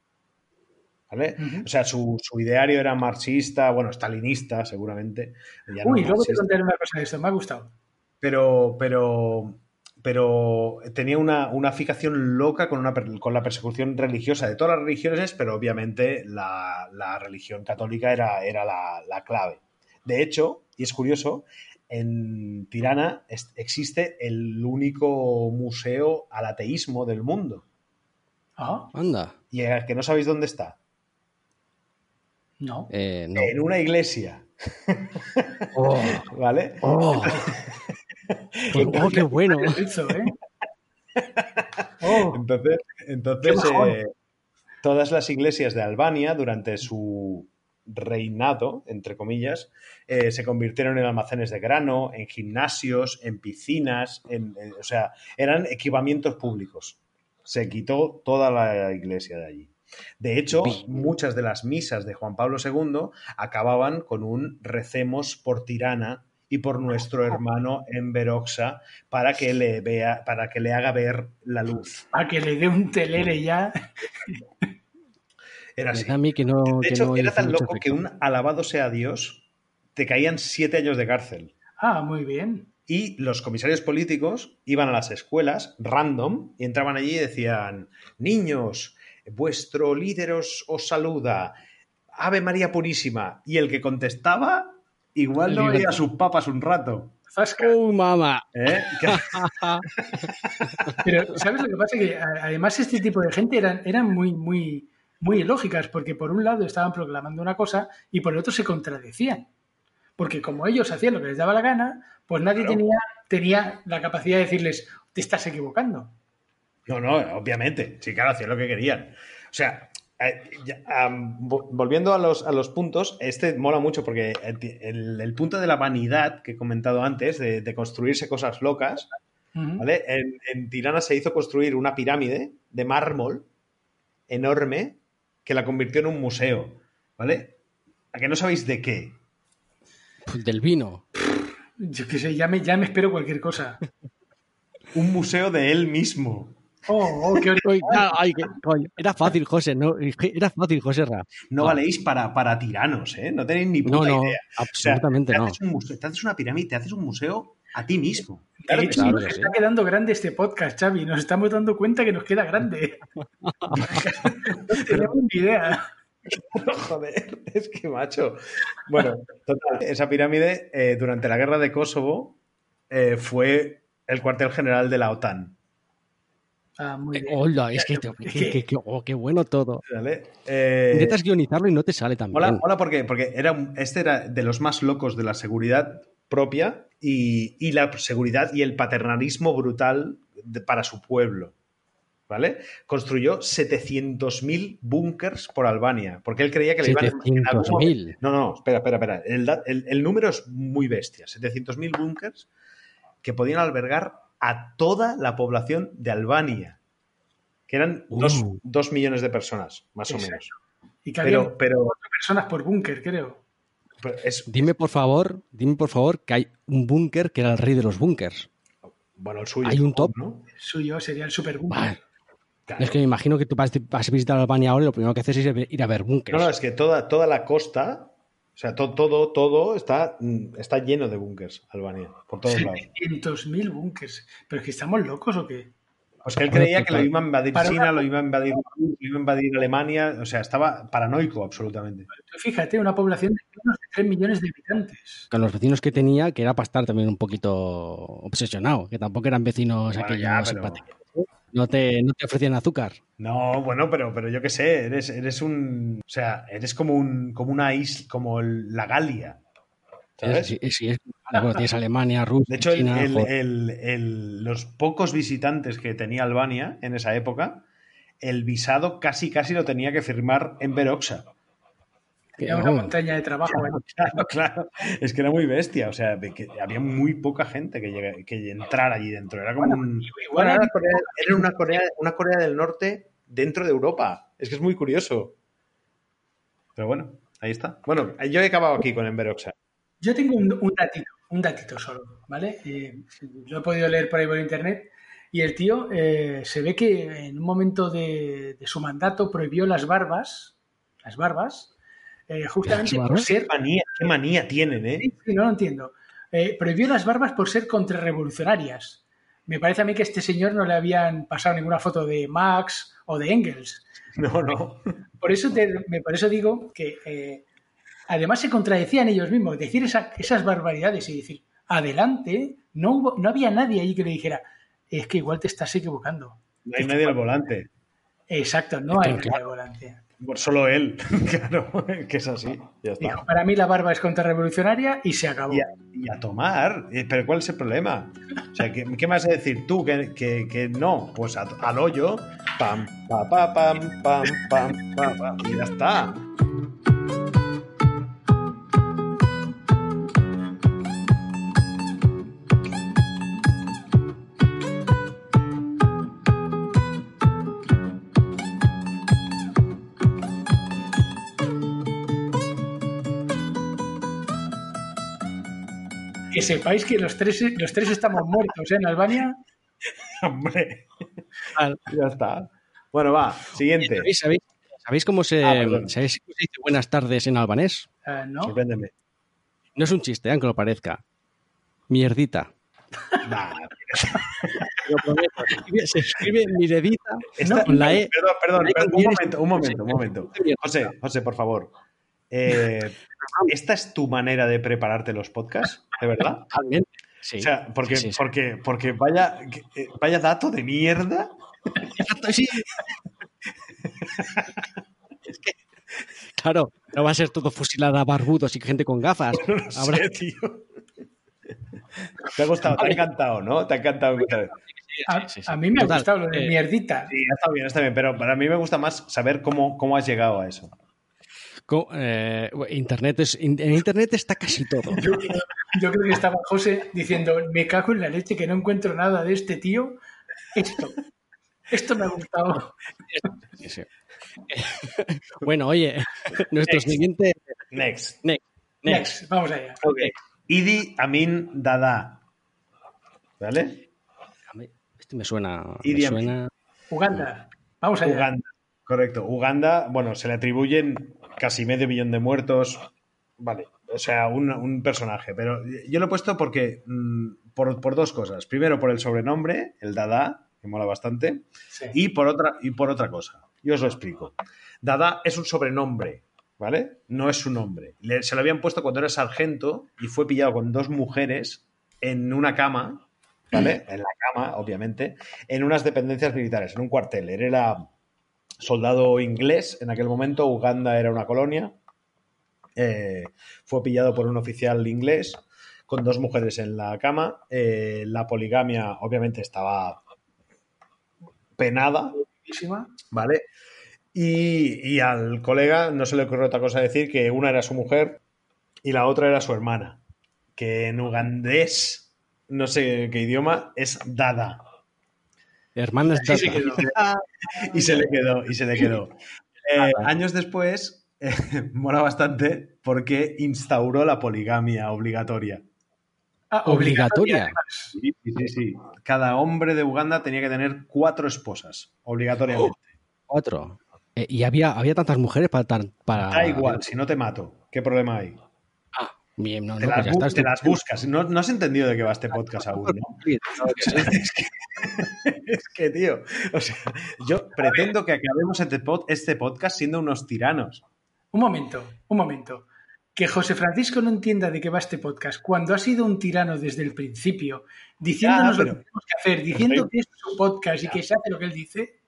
¿Vale? O sea, su, su ideario era marxista, bueno, stalinista, seguramente. ya no Uy, luego te contaré una cosa de esto, me ha gustado. pero, pero, pero tenía una, una fijación loca con, una, per- con la persecución religiosa de todas las religiones, pero obviamente la, la religión católica era, era la, la clave. De hecho, y es curioso, en Tirana es- existe el único museo al ateísmo del mundo. Ah, Anda. Y el que no sabéis dónde está. no. Eh, no. En una iglesia. [LAUGHS] Oh, ¿Vale? oh. [LAUGHS] Oh, qué bueno. Eso, ¿eh? [LAUGHS] Oh, Entonces, entonces Qué bajón. eh, todas las iglesias de Albania durante su reinado, entre comillas, eh, se convirtieron en almacenes de grano, en gimnasios, en piscinas, en, en- o sea, eran equipamientos públicos. Se quitó toda la iglesia de allí. De hecho, muchas de las misas de Juan Pablo II acababan con un recemos por Tirana y por nuestro hermano en Veroxa para que le vea, para que le haga ver la luz. a que le dé un telere ya. [LAUGHS] Era así. da a mí que no. De que hecho, no era tan loco que un alabado sea Dios te caían siete años de cárcel. Ah, muy bien. Y los comisarios políticos iban a las escuelas random y entraban allí y decían, niños, vuestro líder os, os saluda, Ave María Purísima. Y el que contestaba, igual no veía a sus papas un rato. Zasca. ¡Oh, mamá! ¿eh? [LAUGHS] Pero, ¿sabes lo que pasa? Que además este tipo de gente eran, eran muy, muy, muy ilógicas, porque por un lado estaban proclamando una cosa y por el otro se contradecían. Porque como ellos hacían lo que les daba la gana, pues nadie Claro. tenía, tenía la capacidad de decirles, te estás equivocando. No, no, obviamente. Sí, claro, hacían lo que querían. O sea, eh, volviendo a los, a los puntos, este mola mucho porque el, el punto de la vanidad que he comentado antes, de, de construirse cosas locas. ¿vale? En, en Tirana se hizo construir una pirámide de mármol enorme que la convirtió en un museo, ¿vale? ¿A que no sabéis de qué? Del vino. Yo qué sé, ya me, ya me espero cualquier cosa. Un museo de él mismo. Oh, oh, qué [LAUGHS] Ay, qué- coño, Era fácil, José. No, era fácil, José Ra. No Ah. valéis para, para tiranos, ¿eh? No tenéis ni No, puta no, idea. O sea, absolutamente te no. haces un museo- te haces una pirámide, te haces un museo a ti mismo. De hecho, claro nos sí. está quedando grande este podcast, Xavi. Nos estamos dando cuenta que nos queda grande. no [LAUGHS] [LAUGHS] tenemos ni idea. [LAUGHS] Joder, es que macho. Bueno, total, esa pirámide eh, durante la guerra de Kosovo eh, fue el cuartel general de la OTAN. Ah, muy Eh, bien. Hola, es que, que- que- que- oh, qué bueno todo. Eh, Intentas guionizarlo y no te sale tan mola, bien. mola porque, porque era, este era de los más locos de la seguridad propia y, y la seguridad y el paternalismo brutal de- para su pueblo. ¿Vale? Construyó 700.000 búnkers por Albania, porque él creía que le iban a- en algún momento- 700.000. No, no, espera, espera, espera. El, da- el- el número es muy bestia. 700.000 búnkers que podían albergar a toda la población de Albania, que eran Uh. dos, dos millones de personas, más o menos. Y que Pero, pero, cuatro personas por búnker, creo. Pero es, Dime por favor, dime por favor que hay un búnker que era el rey de los búnkers. bueno, el suyo. hay un top. ¿no? El suyo sería el super búnker. Vale. Claro. Es que me imagino que tú vas, vas a visitar Albania ahora y lo primero que haces es ir a ver búnkers. No, no, es que toda, toda la costa, o sea, to- todo, todo está, mm, está lleno de búnkers, Albania, por todos lados. 700.000 búnkers. ¿Pero es que estamos locos o qué? Pues que él creía que lo iba a invadir Para China, una- lo iba a invadir, lo iba a invadir Alemania, o sea, estaba paranoico absolutamente. Tú fíjate, una población de menos de 3 millones de habitantes. Con los vecinos que tenía, que era para estar también un poquito obsesionado, que tampoco eran vecinos Bueno, aquellos ya, pero-. No te, no te ofrecían azúcar. No, bueno, pero, pero yo qué sé, eres, eres un. O sea, eres como un, como una isla, como el- la Galia. ¿Sabes? Sí, sí, es- tienes Alemania, Rusia, De hecho, China, el- joder. el- el- los pocos visitantes que tenía Albania en esa época, el visado casi casi lo tenía que firmar en Veroxa. Era una montaña de trabajo. ¿eh? [LAUGHS] Claro, claro. Es que era muy bestia. O sea, que había muy poca gente que, llega- que entrara allí dentro. Era como un. Igual Bueno, era, había- Corea- era una, Corea, una Corea del Norte dentro de Europa. Es que es muy curioso. Pero bueno, ahí está. Bueno, yo he acabado aquí con Enveroxa. Yo tengo un, un datito, un datito solo, ¿vale? Eh, lo he podido leer por ahí por internet y el tío eh, se ve que en un momento de, de su mandato prohibió las barbas, las barbas, eh, justamente ¿Las por ser, Qué manía, qué manía tienen, ¿eh? Sí, sí, no lo entiendo, Eh, prohibió las barbas por ser contrarrevolucionarias. Me parece a mí que a este señor no le habían pasado ninguna foto de Marx o de Engels. No, no. Por eso, te- me- por eso digo que eh, además se contradecían ellos mismos. Decir esa- esas barbaridades y decir, adelante, no, hubo, no había nadie ahí que le dijera, es que igual te estás equivocando. No hay nadie al volante. Exacto, no hay nadie al volante. Por solo él. [LAUGHS] Claro, que es así. Ya está. Dijo, para mí la barba es contrarrevolucionaria y se acabó. Y a, y a tomar. Eh, Pero ¿cuál es el problema? O sea, ¿qué, qué me vas a decir tú que, que- que no? Pues a- al hoyo, pam, pa, pa, pam, pam, pam, pam, pam, y ya está. Que sepáis que los tres, los tres estamos muertos ¿eh? en Albania. [LAUGHS] Hombre, ya está. Bueno, va, siguiente. ¿Sabéis, sabéis, sabéis cómo se, Ah. ¿sabéis cómo se dice buenas tardes en albanés? eh, ¿no? Sorpréndeme. No es un chiste, aunque lo parezca. Mierdita. Nah, Lo prometo. Se escribe, se escribe miredita esta- con la E. Perdón, perdón, Ahí perdón, un momento, un momento, un momento. José, José, por favor. Eh, [LAUGHS] ¿Esta es tu manera de prepararte los podcasts? ¿De verdad? Totalmente. Sí. O sea, porque, Sí, sí, sí. porque, porque vaya, eh, vaya dato de mierda. Es que, claro, no va a ser todo fusilada a barbudos y gente con gafas. [LAUGHS] No lo Habrá- sé, tío. Te ha gustado, te ha encantado, ¿no? Te ha encantado. A, sí, sí. a mí me ha gustado lo de eh, mierdita. Sí, está bien, está bien, pero para mí me gusta más saber cómo, cómo has llegado a eso. Eh, internet es, en Internet está casi todo. Yo, yo creo que estaba José diciendo, me cago en la leche que no encuentro nada de este tío. Esto, esto me ha gustado. Sí, sí. bueno, oye, nuestro siguiente. Next. Next. Next. Next, vamos allá. Idi Amin Dada. ¿Vale? Este me suena. Idi Me Amin. suena Uganda, vamos allá. Uganda. Correcto. Uganda, bueno, se le atribuyen casi medio millón de muertos. Vale. O sea, un, un personaje. Pero yo lo he puesto porque. mm, por, por dos cosas. Primero, por el sobrenombre, el Dada, que mola bastante. Sí. Y por otra, y por otra cosa. Yo os lo explico. Dada es un sobrenombre, ¿vale? No es su nombre. Le- se lo habían puesto cuando era sargento y fue pillado con dos mujeres en una cama, ¿vale? En la cama, obviamente, en unas dependencias militares, en un cuartel. Él era soldado inglés en aquel momento, Uganda era una colonia. Eh, fue pillado por un oficial inglés con dos mujeres en la cama. Eh, la poligamia, obviamente, estaba penada. ¿vale? Y, y al colega no se le ocurrió otra cosa decir que una era su mujer y la otra era su hermana, que en ugandés, no sé qué idioma, es Dada. Hermanas Sí, sí Data. quedó. [LAUGHS] Y se le quedó, y se le quedó. [LAUGHS] Eh, años después, eh, [LAUGHS] mola bastante porque instauró la poligamia obligatoria. Ah, Obligatoria. Sí, sí, sí, sí. Cada hombre de Uganda tenía que tener cuatro esposas, obligatoriamente. Cuatro. Eh, y había, había tantas mujeres para. para... Da igual, si no te mato, ¿qué problema hay? Bien, no, Te, no, las, pues está, te las buscas. No, no has entendido de qué va este podcast aún, ¿no? [LAUGHS] [LAUGHS] es, que, [LAUGHS] es que, tío, o sea, yo pretendo que acabemos este, pod- este podcast siendo unos tiranos. Un momento, un momento. Que José Francisco no entienda de qué va este podcast cuando ha sido un tirano desde el principio, diciéndonos Ya, lo pero- que tenemos que hacer, diciendo estoy- que es su podcast y que se hace lo que él dice.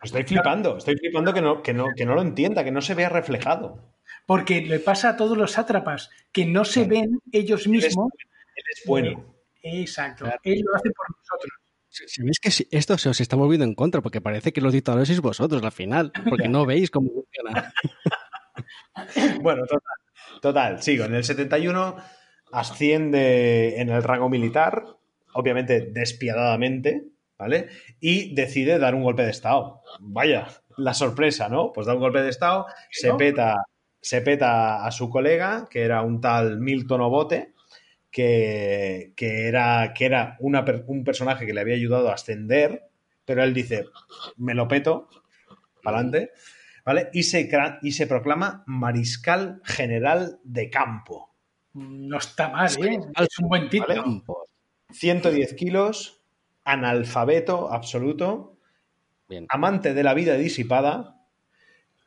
Estoy flipando, estoy flipando que no, que no, que no lo entienda, que no se vea reflejado. Porque le pasa a todos los sátrapas que no se ven ellos mismos. Él es bueno. Eh, exacto. Claro. Él lo hace por nosotros. ¿Sabéis que esto se os está volviendo en contra? Porque parece que los dictadores sois vosotros al final, porque no [LAUGHS] veis cómo funciona. [LAUGHS] Bueno, total. Total, sigo. En el 71 asciende en el rango militar, obviamente despiadadamente, ¿vale? Y decide dar un golpe de Estado. Vaya, la sorpresa, ¿no? Pues da un golpe de Estado, se ¿No? peta, se peta a su colega, que era un tal Milton Obote, que, que era, que era una un personaje que le había ayudado a ascender, pero él dice, me lo peto, para adelante, ¿vale? Y se, y se proclama mariscal general de campo. No está mal, ¿eh? Al- Es un buen título. ¿vale? 110 kilos, analfabeto absoluto, Bien. amante de la vida disipada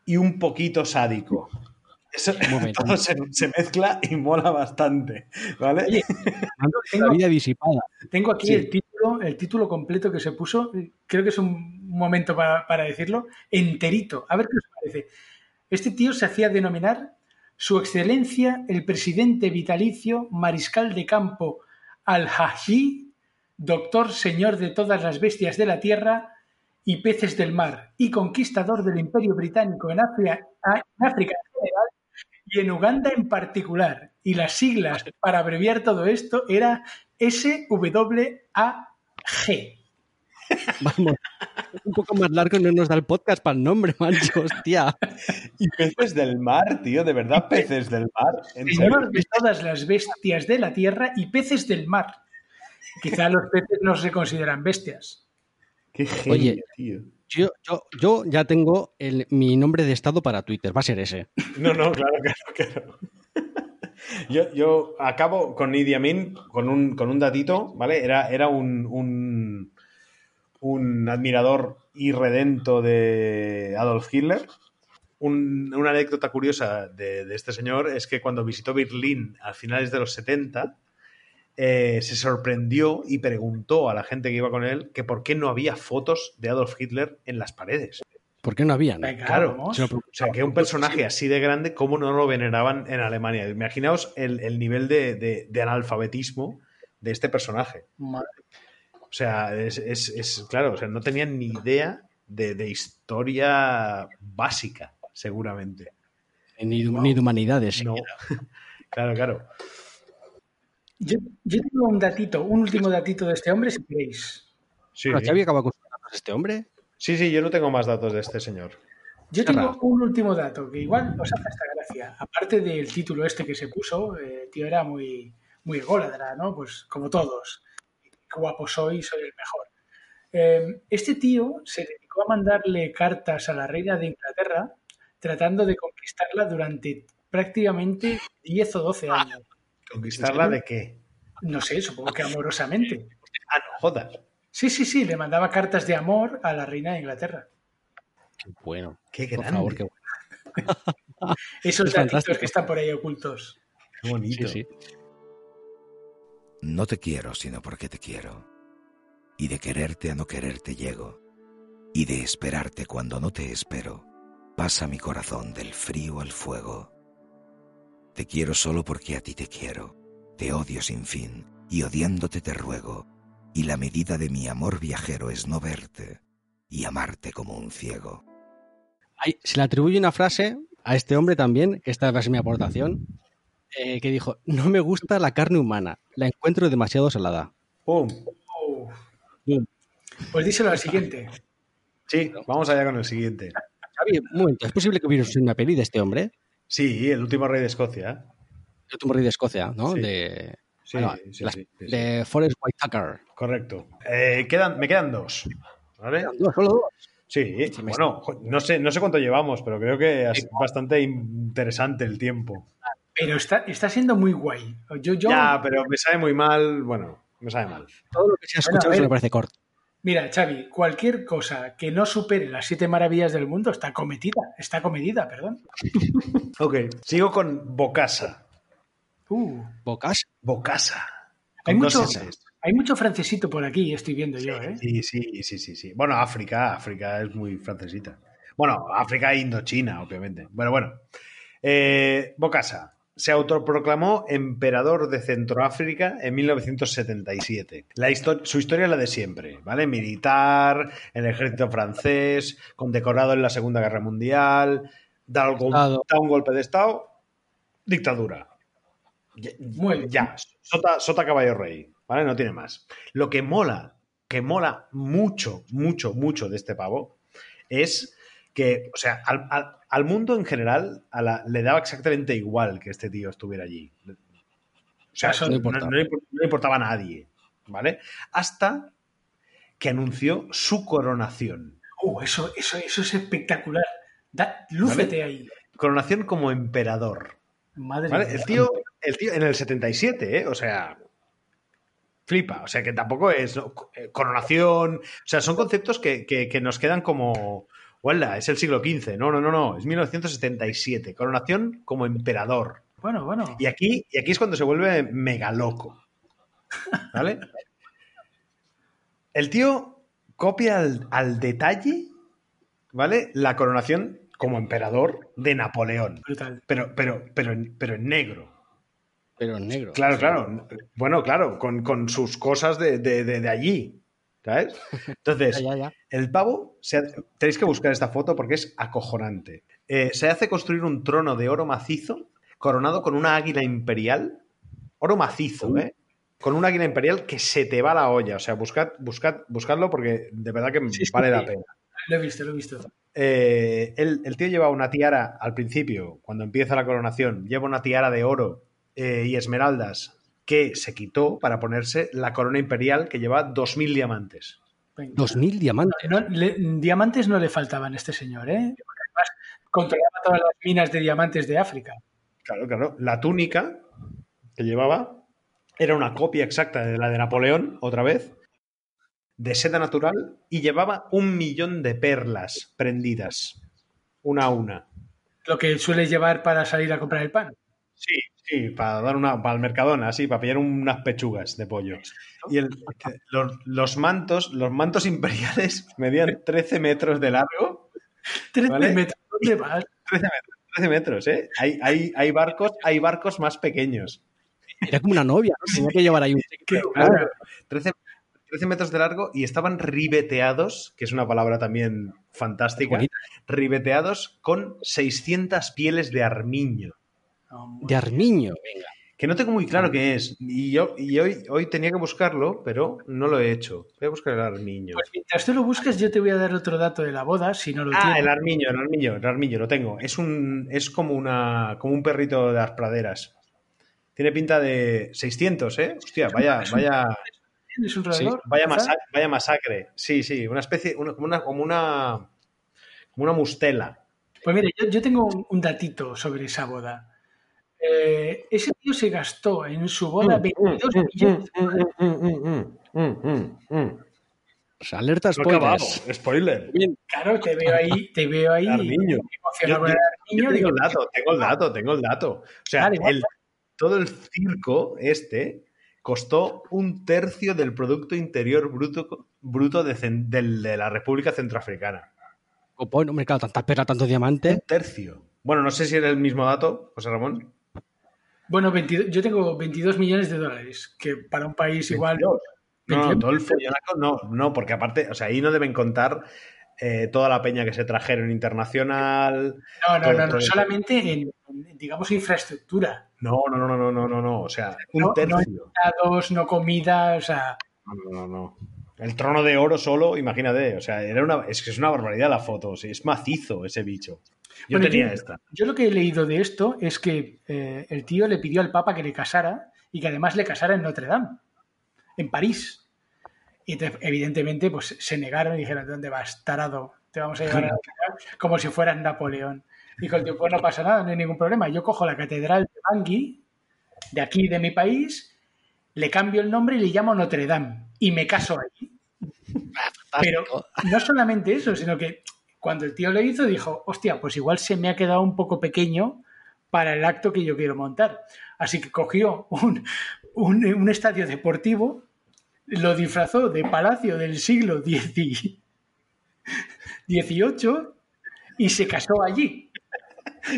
y un poquito sádico. Eso Un momento. todo se, se mezcla y mola bastante, ¿vale? Oye, La vida disipada. Tengo aquí Sí. el título, el título completo que se puso. Creo que es un momento para, para decirlo. Enterito. A ver qué os parece. Este tío se hacía denominar Su Excelencia el Presidente Vitalicio Mariscal de Campo Al-Haji, Doctor Señor de todas las bestias de la tierra y peces del mar, y conquistador del Imperio Británico en África, en África en general y en Uganda en particular. Y las siglas para abreviar todo esto era SWAG. [LAUGHS] Vamos. Un poco más largo y no nos da el podcast para el nombre, mancho, hostia. Y peces del mar, tío, de verdad, peces del mar. ¿En? Señor de todas las bestias de la tierra y peces del mar. Quizá los peces no se consideran bestias. Qué genio, Oye. tío. Yo, yo, yo ya tengo el- mi nombre de estado para Twitter, va a ser ese. No, no, claro, [LAUGHS] claro, claro. Yo, yo acabo con Idi Amin con un, con un datito, ¿vale? Era, era un, un, un admirador irredento de Adolf Hitler. Un- una anécdota curiosa de, de este señor es que cuando visitó Berlín a finales de los 70, eh, se sorprendió y preguntó a la gente que iba con él que por qué no había fotos de Adolf Hitler en las paredes. ¿Por qué no habían? Venga, Claro, vamos. Se lo O sea, que un personaje así de grande, ¿cómo no lo veneraban en Alemania? Imaginaos el, el nivel de, de- de analfabetismo de este personaje. Madre. O sea, es, es- es- claro, o sea, no tenían ni idea de, de historia básica, seguramente. Ni, de- ni de humanidades. No. [LAUGHS] Claro, claro. Yo, yo tengo un datito, un último datito de este hombre, si queréis. Sí, Bueno, Xavi acaba con este hombre. sí, sí, yo no tengo más datos de este señor. Yo tengo un último dato que igual os hace esta gracia. Aparte del título este que se puso, eh, el tío era muy, muy ególatra, ¿no? Pues como todos. Qué guapo soy, soy el mejor. Eh, este tío se dedicó a mandarle cartas a la reina de Inglaterra tratando de conquistarla durante prácticamente 10 o 12 años. ¿Conquistarla de qué? No sé, supongo que amorosamente. Ah, no jodas. Sí, sí, sí, le mandaba cartas de amor a la reina de Inglaterra. Qué bueno. Qué Por grande. favor, qué bueno. [LAUGHS] Esos Es datitos fantástico. que están por ahí ocultos. Qué bonito. Sí, sí. No te quiero sino porque te quiero. Y de quererte a no quererte llego. Y de esperarte cuando no te espero, pasa mi corazón del frío al fuego. Te quiero solo porque a ti te quiero. Te odio sin fin, y odiándote te ruego. Y la medida de mi amor viajero es no verte y amarte como un ciego. Hay- se le atribuye una frase a este hombre también, que esta va a ser mi aportación, eh, que dijo, no me gusta la carne humana, la encuentro demasiado salada. Oh. Pues díselo al siguiente. Sí, vamos allá con el siguiente. Xavi, un momento, ¿es posible que hubiera una peli de este hombre? Sí, el último rey de Escocia. El último rey de Escocia, ¿no? Sí. De, Sí, bueno, sí, las- sí, sí, sí. de Forrest Whitaker. Correcto. Eh, quedan, me quedan dos. ¿Vale? No, solo dos. Sí, bueno, no sé, no sé cuánto llevamos, pero creo que es bastante interesante el tiempo. Pero está, está siendo muy guay. Yo, yo, Ya, pero me sabe muy mal. Bueno, me sabe mal. Todo lo que se ha escuchado se me parece corto. Mira, Xavi, cualquier cosa que no supere las siete maravillas del mundo está cometida. Está comedida, perdón. [LAUGHS] Ok, sigo con Bocasa. Uh, Bocas. Bocasa. hay, mucho, hay mucho francesito por aquí, estoy viendo yo, ¿eh? Sí, sí, sí, sí, sí. Bueno, África, África es muy francesita. Bueno, África e Indochina, obviamente. Bueno, bueno. Eh, Bocasa se autoproclamó emperador de Centroáfrica en 1977. La histo- su historia es la de siempre, ¿vale? Militar, en el ejército francés, condecorado en la Segunda Guerra Mundial, da, un golpe de Estado, dictadura. Ya, Muy bien. ya, sota, sota caballo rey, ¿vale? No tiene más. Lo que mola, que mola mucho, mucho, mucho de este pavo es que, o sea, al, al- al mundo en general a la- le daba exactamente igual que este tío estuviera allí. O sea, Eso no, importaba. no le impor- no le importaba a nadie, ¿vale? Hasta que anunció su coronación. Uh, eso, eso, eso es espectacular. Da, lúcete ahí. Coronación como emperador. Madre ¿vale? mía. El tío, el tío en el 77, ¿eh? O sea, flipa. O sea, que tampoco es. Eh, coronación. O sea, son conceptos que, que- que nos quedan como. Hola, es el siglo XV. No, no, no, no. Es 1977. Coronación como emperador. Bueno, bueno. Y aquí, y aquí es cuando se vuelve mega loco. ¿Vale? El tío copia al, al detalle, ¿vale? La coronación como emperador de Napoleón. Brutal. Pero, pero, pero, en- pero en negro. Pero en negro. Claro, claro. Bueno, claro, con, con sus cosas de, de- de- de allí. ¿Sabes? [LAUGHS] Entonces, Ya, ya, ya. el pavo, se ha- tenéis que buscar esta foto porque es acojonante. Eh, se hace construir un trono de oro macizo coronado con una águila imperial. Oro macizo, ¿eh? Con una águila imperial que se te va la olla. O sea, buscad, buscad, buscadlo porque de verdad que Sí, sí, vale la pena. Lo he visto, lo he visto. Eh, el, el tío lleva una tiara al principio, cuando empieza la coronación, lleva una tiara de oro eh, y esmeraldas que se quitó para ponerse la corona imperial que lleva 2.000 diamantes. Venga. Dos mil diamantes. No, le- diamantes no le faltaban a este señor, ¿eh? Porque además controlaba todas las minas de diamantes de África. Claro, claro. La túnica que llevaba era una copia exacta de la de Napoleón, otra vez, de seda natural, y llevaba un millón de perlas prendidas, una a una. Lo que suele llevar para salir a comprar el pan. Sí, sí, para dar una, para el Mercadona, así, para pillar unas pechugas de pollo. Y el- los, los mantos, los mantos [LAUGHS] imperiales medían 13 metros de largo. 13 Vale. metros, ¿dónde vas? 13 metros, 13 metros, ¿eh? Hay, hay, hay barcos, hay barcos más pequeños. Era como una novia, ¿no? Tenía que llevar ahí un Claro, locura. 13, 13 metros de largo y estaban ribeteados, que es una palabra también fantástica, ribeteados con 600 pieles de armiño. No, de armiño. Venga. Que no tengo muy claro qué es. Y yo y hoy, hoy tenía que buscarlo, pero no lo he hecho. Voy a buscar el armiño. Pues mientras tú lo busques, yo te voy a dar otro dato de la boda, si no lo Ah, tienes. el armiño, el armiño, el armiño, lo tengo. Es un, es como una, como un perrito de las praderas. Tiene pinta de 600, ¿eh? Hostia, vaya, vaya, ¿Tienes un roedor? vaya, quizá? masa- vaya masacre. Sí, sí, una especie, una- como una, como una, como una mustela. Pues mire, yo, yo tengo un, un datito sobre esa boda. Eh, ese tío se gastó en su boda Mm, 22 millones de dólares. O sea, alerta No spoilers. spoiler. Claro, te veo ahí, te veo ahí Armiño. Yo- tengo digo, el dato, tengo el dato, tengo el dato. O sea, el- todo el circo este costó un tercio del Producto Interior Bruto, bruto de, cen- del- de la República Centroafricana. Copón, hombre, claro, tantas perlas, tantos Un diamantes. tercio. Bueno, no sé si era el mismo dato, José Ramón. Bueno, 22 yo tengo 22 millones de dólares, que para un país igual... 22. No, no, 22. todo el follonaco, no, no, porque aparte, o sea, ahí no deben contar eh, toda la peña que se trajeron internacional. No, no, todo- no, no, todo- solamente en, en, digamos, infraestructura. No, no, no, no, no, no, no, no, o sea, un No, no tercio. Dados, no comida, o sea... No, no, no, no. El trono de oro solo, imagínate, o sea, era una, es que es una barbaridad la foto, sí, es macizo ese bicho. Yo Bueno, tenía yo- esta. Yo lo que he leído de esto es que eh, el tío le pidió al Papa que le casara y que además le casara en Notre Dame, en París. Y evidentemente, pues se negaron y dijeron, ¿dónde vas, tarado? Te vamos a llevar a Notre Dame", [LAUGHS] como si fueras Napoleón. Dijo el tío, pues no pasa nada, no hay ningún problema. Yo cojo la catedral de Bangui, de aquí, de mi país, le cambio el nombre y le llamo Notre Dame. Y me caso allí. [LAUGHS] Pero no solamente eso, sino que cuando el tío lo hizo, dijo, hostia, pues igual se me ha quedado un poco pequeño para el acto que yo quiero montar. Así que cogió un, un- un estadio deportivo, lo disfrazó de palacio del siglo XVIII y se casó allí. [LAUGHS]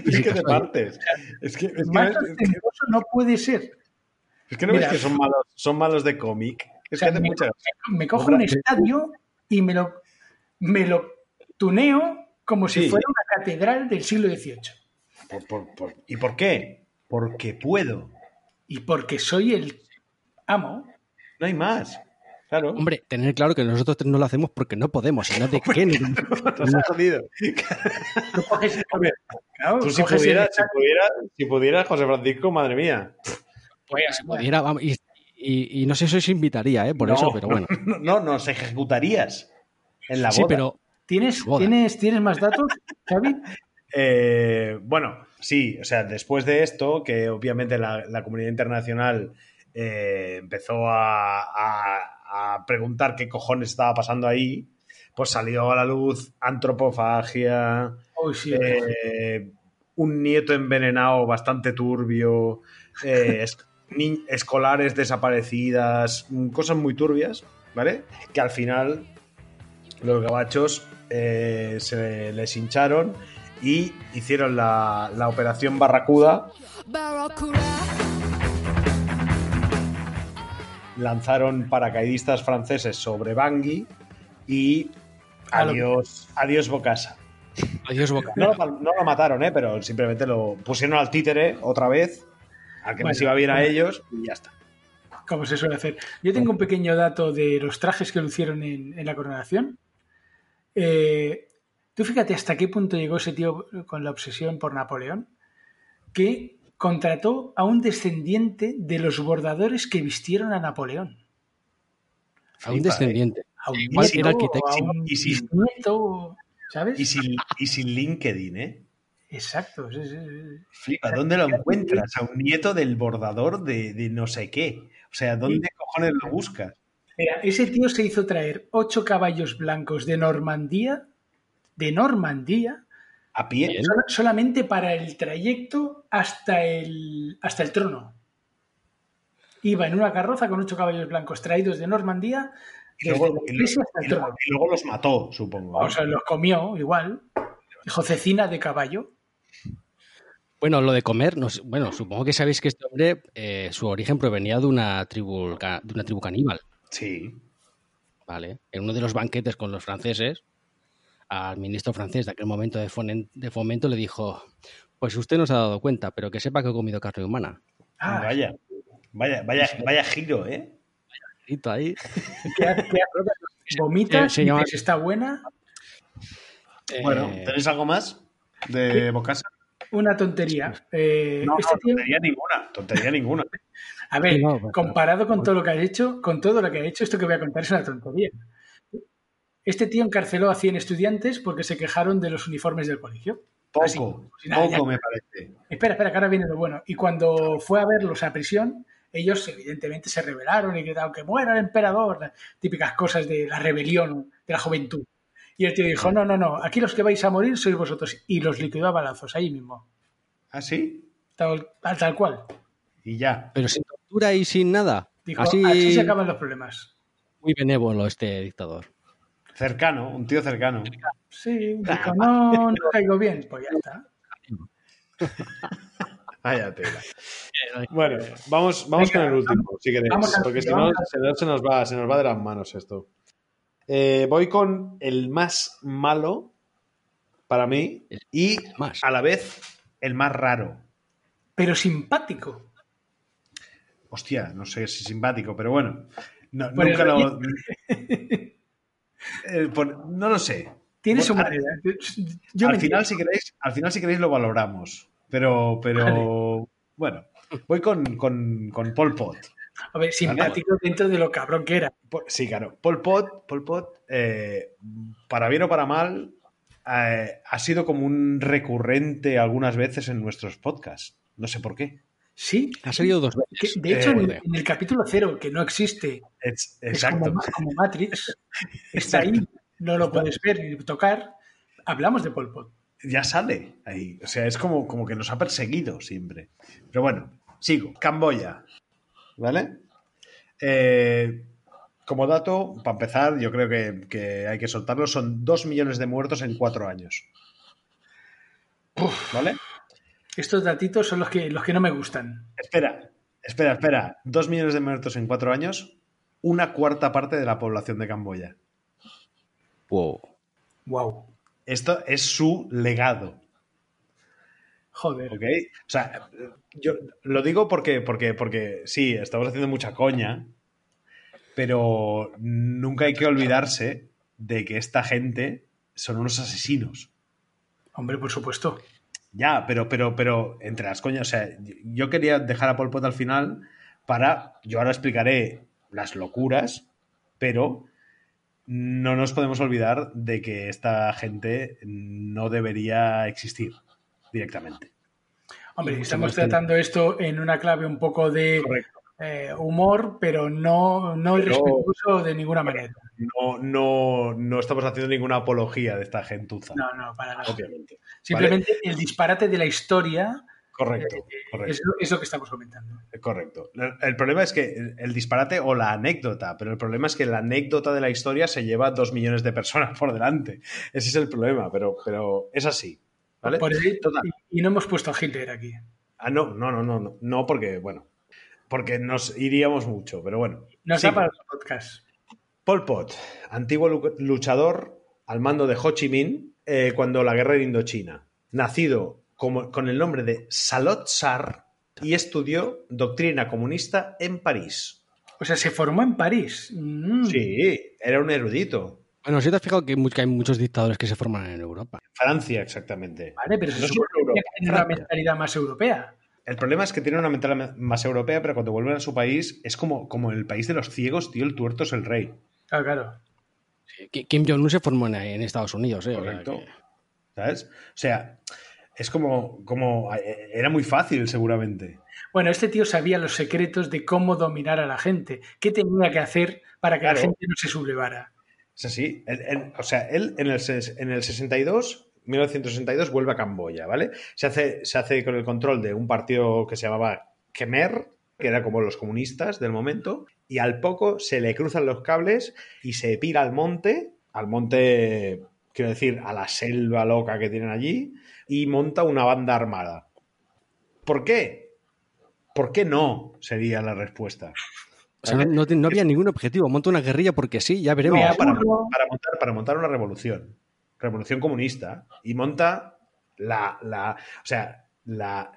Es que te partes. Es que, es que, Más es que- ostentoso no puede ser. es que no Mira. ves que son malos, son malos de cómic. Es O sea, que me, mucha me cojo un estadio y me lo, me lo tuneo como si Sí. fuera una catedral del siglo XVIII. Por- por- por- ¿Y por qué? Porque puedo. Y porque soy el amo. No hay más. Claro. Hombre, tener claro que nosotros tres no lo hacemos porque no podemos, sino de qué. Nos [LAUGHS] jodido. Tú coges- Hombre, claro, Tú si el pudieras, si pudieras, si pudieras, José Francisco, madre mía. Pues, Si pudiera, vamos, y, y- y no sé si os invitaría, ¿eh? por No, eso, pero bueno. [LAUGHS] No, no, nos ejecutarías en la boda. Sí, pero ¿Tienes. ¿tienes, ¿Tienes más datos, [LAUGHS] Xavi? Eh, bueno, sí, o sea, después de esto, que obviamente la, la comunidad internacional eh, empezó a, a- a preguntar qué cojones estaba pasando ahí, pues salió a la luz antropofagia, sí. eh, un nieto envenenado bastante turbio, [LAUGHS] es- ni- escolares desaparecidas, cosas muy turbias, ¿vale? Que al final los gabachos eh, se les hincharon y hicieron la, la operación Barracuda, lanzaron paracaidistas franceses sobre Bangui y adiós, adiós Bocasa. adiós, Boca. No, lo- no lo mataron, ¿eh? pero simplemente lo pusieron al títere otra vez, al que les Bueno, iba bien a ellos y ya está. como se suele hacer. Yo tengo un pequeño dato de los trajes que lucieron en, en la coronación. Eh, tú fíjate hasta qué punto llegó ese tío con la obsesión por Napoleón, que contrató a un descendiente de los bordadores que vistieron a Napoleón. A un descendiente. A un Igual nieto, era arquitecto. a un Y sin- ¿sabes? Y sin, y sin LinkedIn, ¿eh? Exacto. sí, sí, sí. Flipa, ¿dónde lo encuentras? A un nieto del bordador de, de no sé qué. O sea, ¿dónde cojones lo buscas? Mira, ese tío se hizo traer ocho caballos blancos de Normandía, de Normandía, ¿A pie? Solamente para el trayecto hasta el, hasta el trono. Iba en una carroza con ocho caballos blancos traídos de Normandía Y desde luego, y hasta el trono. y luego los mató, supongo. ¿eh? O sea, los comió igual. Dijo cecina de caballo. Bueno, lo de comer, no bueno, supongo que sabéis que este hombre, eh, su origen provenía de una tribu, de una tribu caníbal, Sí. ¿vale? En uno de los banquetes con los franceses, al ministro francés de aquel momento de, fomento le dijo, pues usted no se ha dado cuenta, pero que sepa que he comido carne humana. Ah, Vaya. Vaya, vaya, vaya giro, ¿eh? Grito ahí. [LAUGHS] ¿qué ha- qué ha- vomitas, Se- llama- está buena. Bueno, Eh, ¿tenéis algo más de Bocasa? Una tontería. Eh, No, este no, tío- tontería ninguna, tontería ninguna. A ver, no, pues, comparado con todo lo que ha hecho, con todo lo que ha hecho, esto que voy a contar es una tontería. Este tío encarceló a 100 estudiantes porque se quejaron de los uniformes del colegio. Así, Poco, pues nada, poco ya- me parece. Espera, espera, que ahora viene lo bueno. Y cuando fue a verlos a prisión, ellos evidentemente se rebelaron y gritaron que muera el emperador, las típicas cosas de la rebelión de la juventud. Y el tío dijo, no, no, no, aquí los que vais a morir sois vosotros. Y los liquidó a balazos, ahí mismo. ¿Ah, sí? Tal, tal cual. Y ya. pero sin y sin nada. Dijo, Así, así se acaban los problemas. muy benévolo este dictador. Cercano, un tío cercano. Sí, dijo, no, no caigo bien. Pues ya está. [LAUGHS] Vaya tela. Bueno, vamos, vamos Venga, con el último, si queréis, vamos porque si no se, nos- se nos va, se nos va de las manos esto. Eh, voy con el más malo para mí y Más. a la vez el más raro. Pero simpático. Hostia, no sé si simpático, pero bueno. No, nunca lo. [LAUGHS] Eh, por- no lo sé. Tiene su manera. Yo al final, si queréis, al final, si queréis, lo valoramos. Pero, pero bueno, voy con, con, con Pol Pot. A ver, simpático dentro de lo cabrón que era. Sí, claro. Pol Pot, Pol Pot eh, para bien o para mal, eh, ha sido como un recurrente algunas veces en nuestros podcasts. No sé por qué. Sí. Ha salido dos que, veces. de hecho, Eh, en, en el capítulo cero, que no existe, Es- es exacto. como, como Matrix, [LAUGHS] está ahí, no lo puedes ver ni tocar. Hablamos de Pol Pot. Ya sale ahí. O sea, es como, como que nos ha perseguido siempre. Pero bueno, sigo. Camboya. ¿Vale? Eh, como dato, para empezar, yo creo que, que hay que soltarlo. Son dos millones de muertos en cuatro años. ¿Vale? Estos datitos son los que, los que no me gustan. Espera, espera, espera. Dos millones de muertos en cuatro años, una cuarta parte de la población de Camboya. Wow. Wow. Esto es su legado. Joder. ¿Ok? O sea, yo lo digo porque, porque, porque sí, estamos haciendo mucha coña, pero nunca hay que olvidarse de que esta gente son unos asesinos. Hombre, por supuesto. Ya, pero, pero, pero, entre las coñas, o sea, yo quería dejar a Pol Pot al final para, yo ahora explicaré las locuras, pero no nos podemos olvidar de que esta gente no debería existir directamente. Hombre, estamos tratando esto en una clave un poco de eh, humor, pero no, no Pero- irrespetuoso de ninguna manera. No, no, no estamos haciendo ninguna apología de esta gentuza. No, no, para nada. Obviamente. Simplemente el disparate de la historia Correcto, eh, correcto. es, lo, es lo que estamos comentando. Correcto. El, problema es que el, disparate o la anécdota, pero el problema es que la anécdota de la historia se lleva a dos millones de personas [LAUGHS] por delante. Ese es el problema, pero, pero es así. ¿Vale? Por ahí- Total. y, y no hemos puesto a Hitler aquí. Ah, no, no, no, no, no, no, porque, bueno, porque nos iríamos mucho, pero bueno. Nos Sí. da para el podcast. Pol Pot, antiguo lu- luchador al mando de Ho Chi Minh eh, cuando la guerra de Indochina. Nacido como- con el nombre de Salot Sar y estudió doctrina comunista en París. O sea, se formó en París. Mm. Sí, era un erudito. Bueno, si te has fijado que, hay muchos dictadores que se forman en Europa. Francia, exactamente. Vale, pero No tiene una mentalidad más europea. El problema es que tiene una mentalidad más europea, pero cuando vuelven a su país es como, como el país de los ciegos, tío, el tuerto es el rey. Claro, claro. Ki- Kim Jong-un se formó en, en Estados Unidos, ¿eh? O sea Correcto. que- ¿Sabes? O sea, es como, como eh, era muy fácil seguramente. Bueno, este tío sabía los secretos de cómo dominar a la gente. ¿Qué tenía que hacer para que Claro. la gente no se sublevara? Es así. Él- él- o sea, él en el, en el 62, 1962, vuelve a Camboya, ¿vale? Se hace, se hace con el control de un partido que se llamaba Khmer, que era como los comunistas del momento, y al poco se le cruzan los cables y se pira al monte, al monte, quiero decir, a la selva loca que tienen allí, y monta una banda armada. ¿Por qué? ¿Por qué no? Sería la respuesta. O sea, no, había ningún objetivo. Monta una guerrilla porque sí, ya veremos. No, para, para montar, para montar una revolución. Revolución comunista. Y monta la. la o sea, la.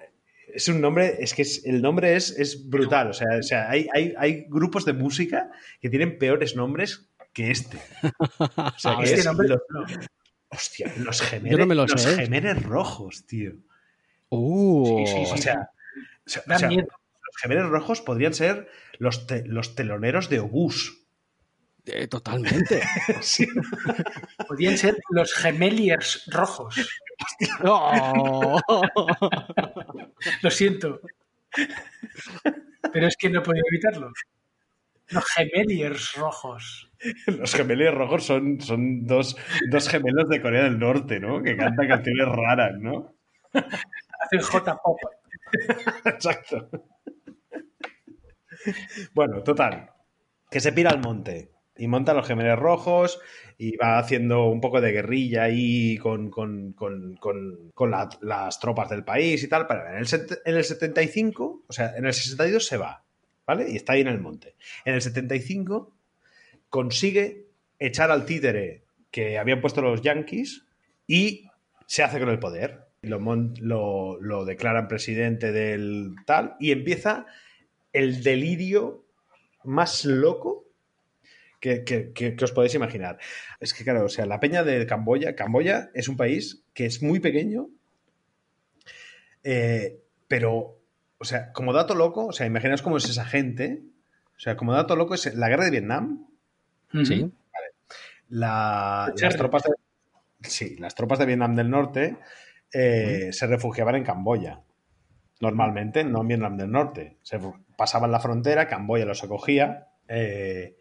Es un nombre, es que es- el nombre es, es brutal. O sea, o sea hay, hay, hay grupos de música que tienen peores nombres que este. O sea, [LAUGHS] que Este es nombre- los- hostia, los gemeres, no lo los sé, gemeres rojos, tío. Uh, Sí, sí, sí. O sea, o sea, Da o sea, miedo. los gemeres rojos podrían ser los, te- los teloneros de Obús. Eh, totalmente. [LAUGHS] Sí. Podían ser los gemeliers rojos. Oh. Lo siento. Pero es que no podía evitarlo. Los gemeliers rojos. Los gemelos rojos son, son dos, dos gemelos de Corea del Norte, ¿no? Que cantan canciones raras, ¿no? Hacen J-pop. Exacto. Bueno, total. Que se pira al monte y monta los gemelos rojos y va haciendo un poco de guerrilla ahí con, con- con- con- con la- las tropas del país y tal. Pero en el, en el 75, o sea, en el 62 se va, ¿vale? Y está ahí en el monte. En el 75 consigue echar al títere que habían puesto los yankees y se hace con el poder. Lo, lo, lo declaran presidente del tal y empieza el delirio más loco que, que- que- que os podéis imaginar. Es que, claro, o sea, la peña de Camboya, Camboya es un país que es muy pequeño, eh, pero, o sea, como dato loco, o sea, imaginaos cómo es esa gente. O sea, como dato loco es la guerra de Vietnam, Sí. la- las tropas de, sí, las tropas de Vietnam del Norte eh, se refugiaban en Camboya. Normalmente, no en Vietnam del Norte. Se pasaban la frontera, Camboya los acogía. eh,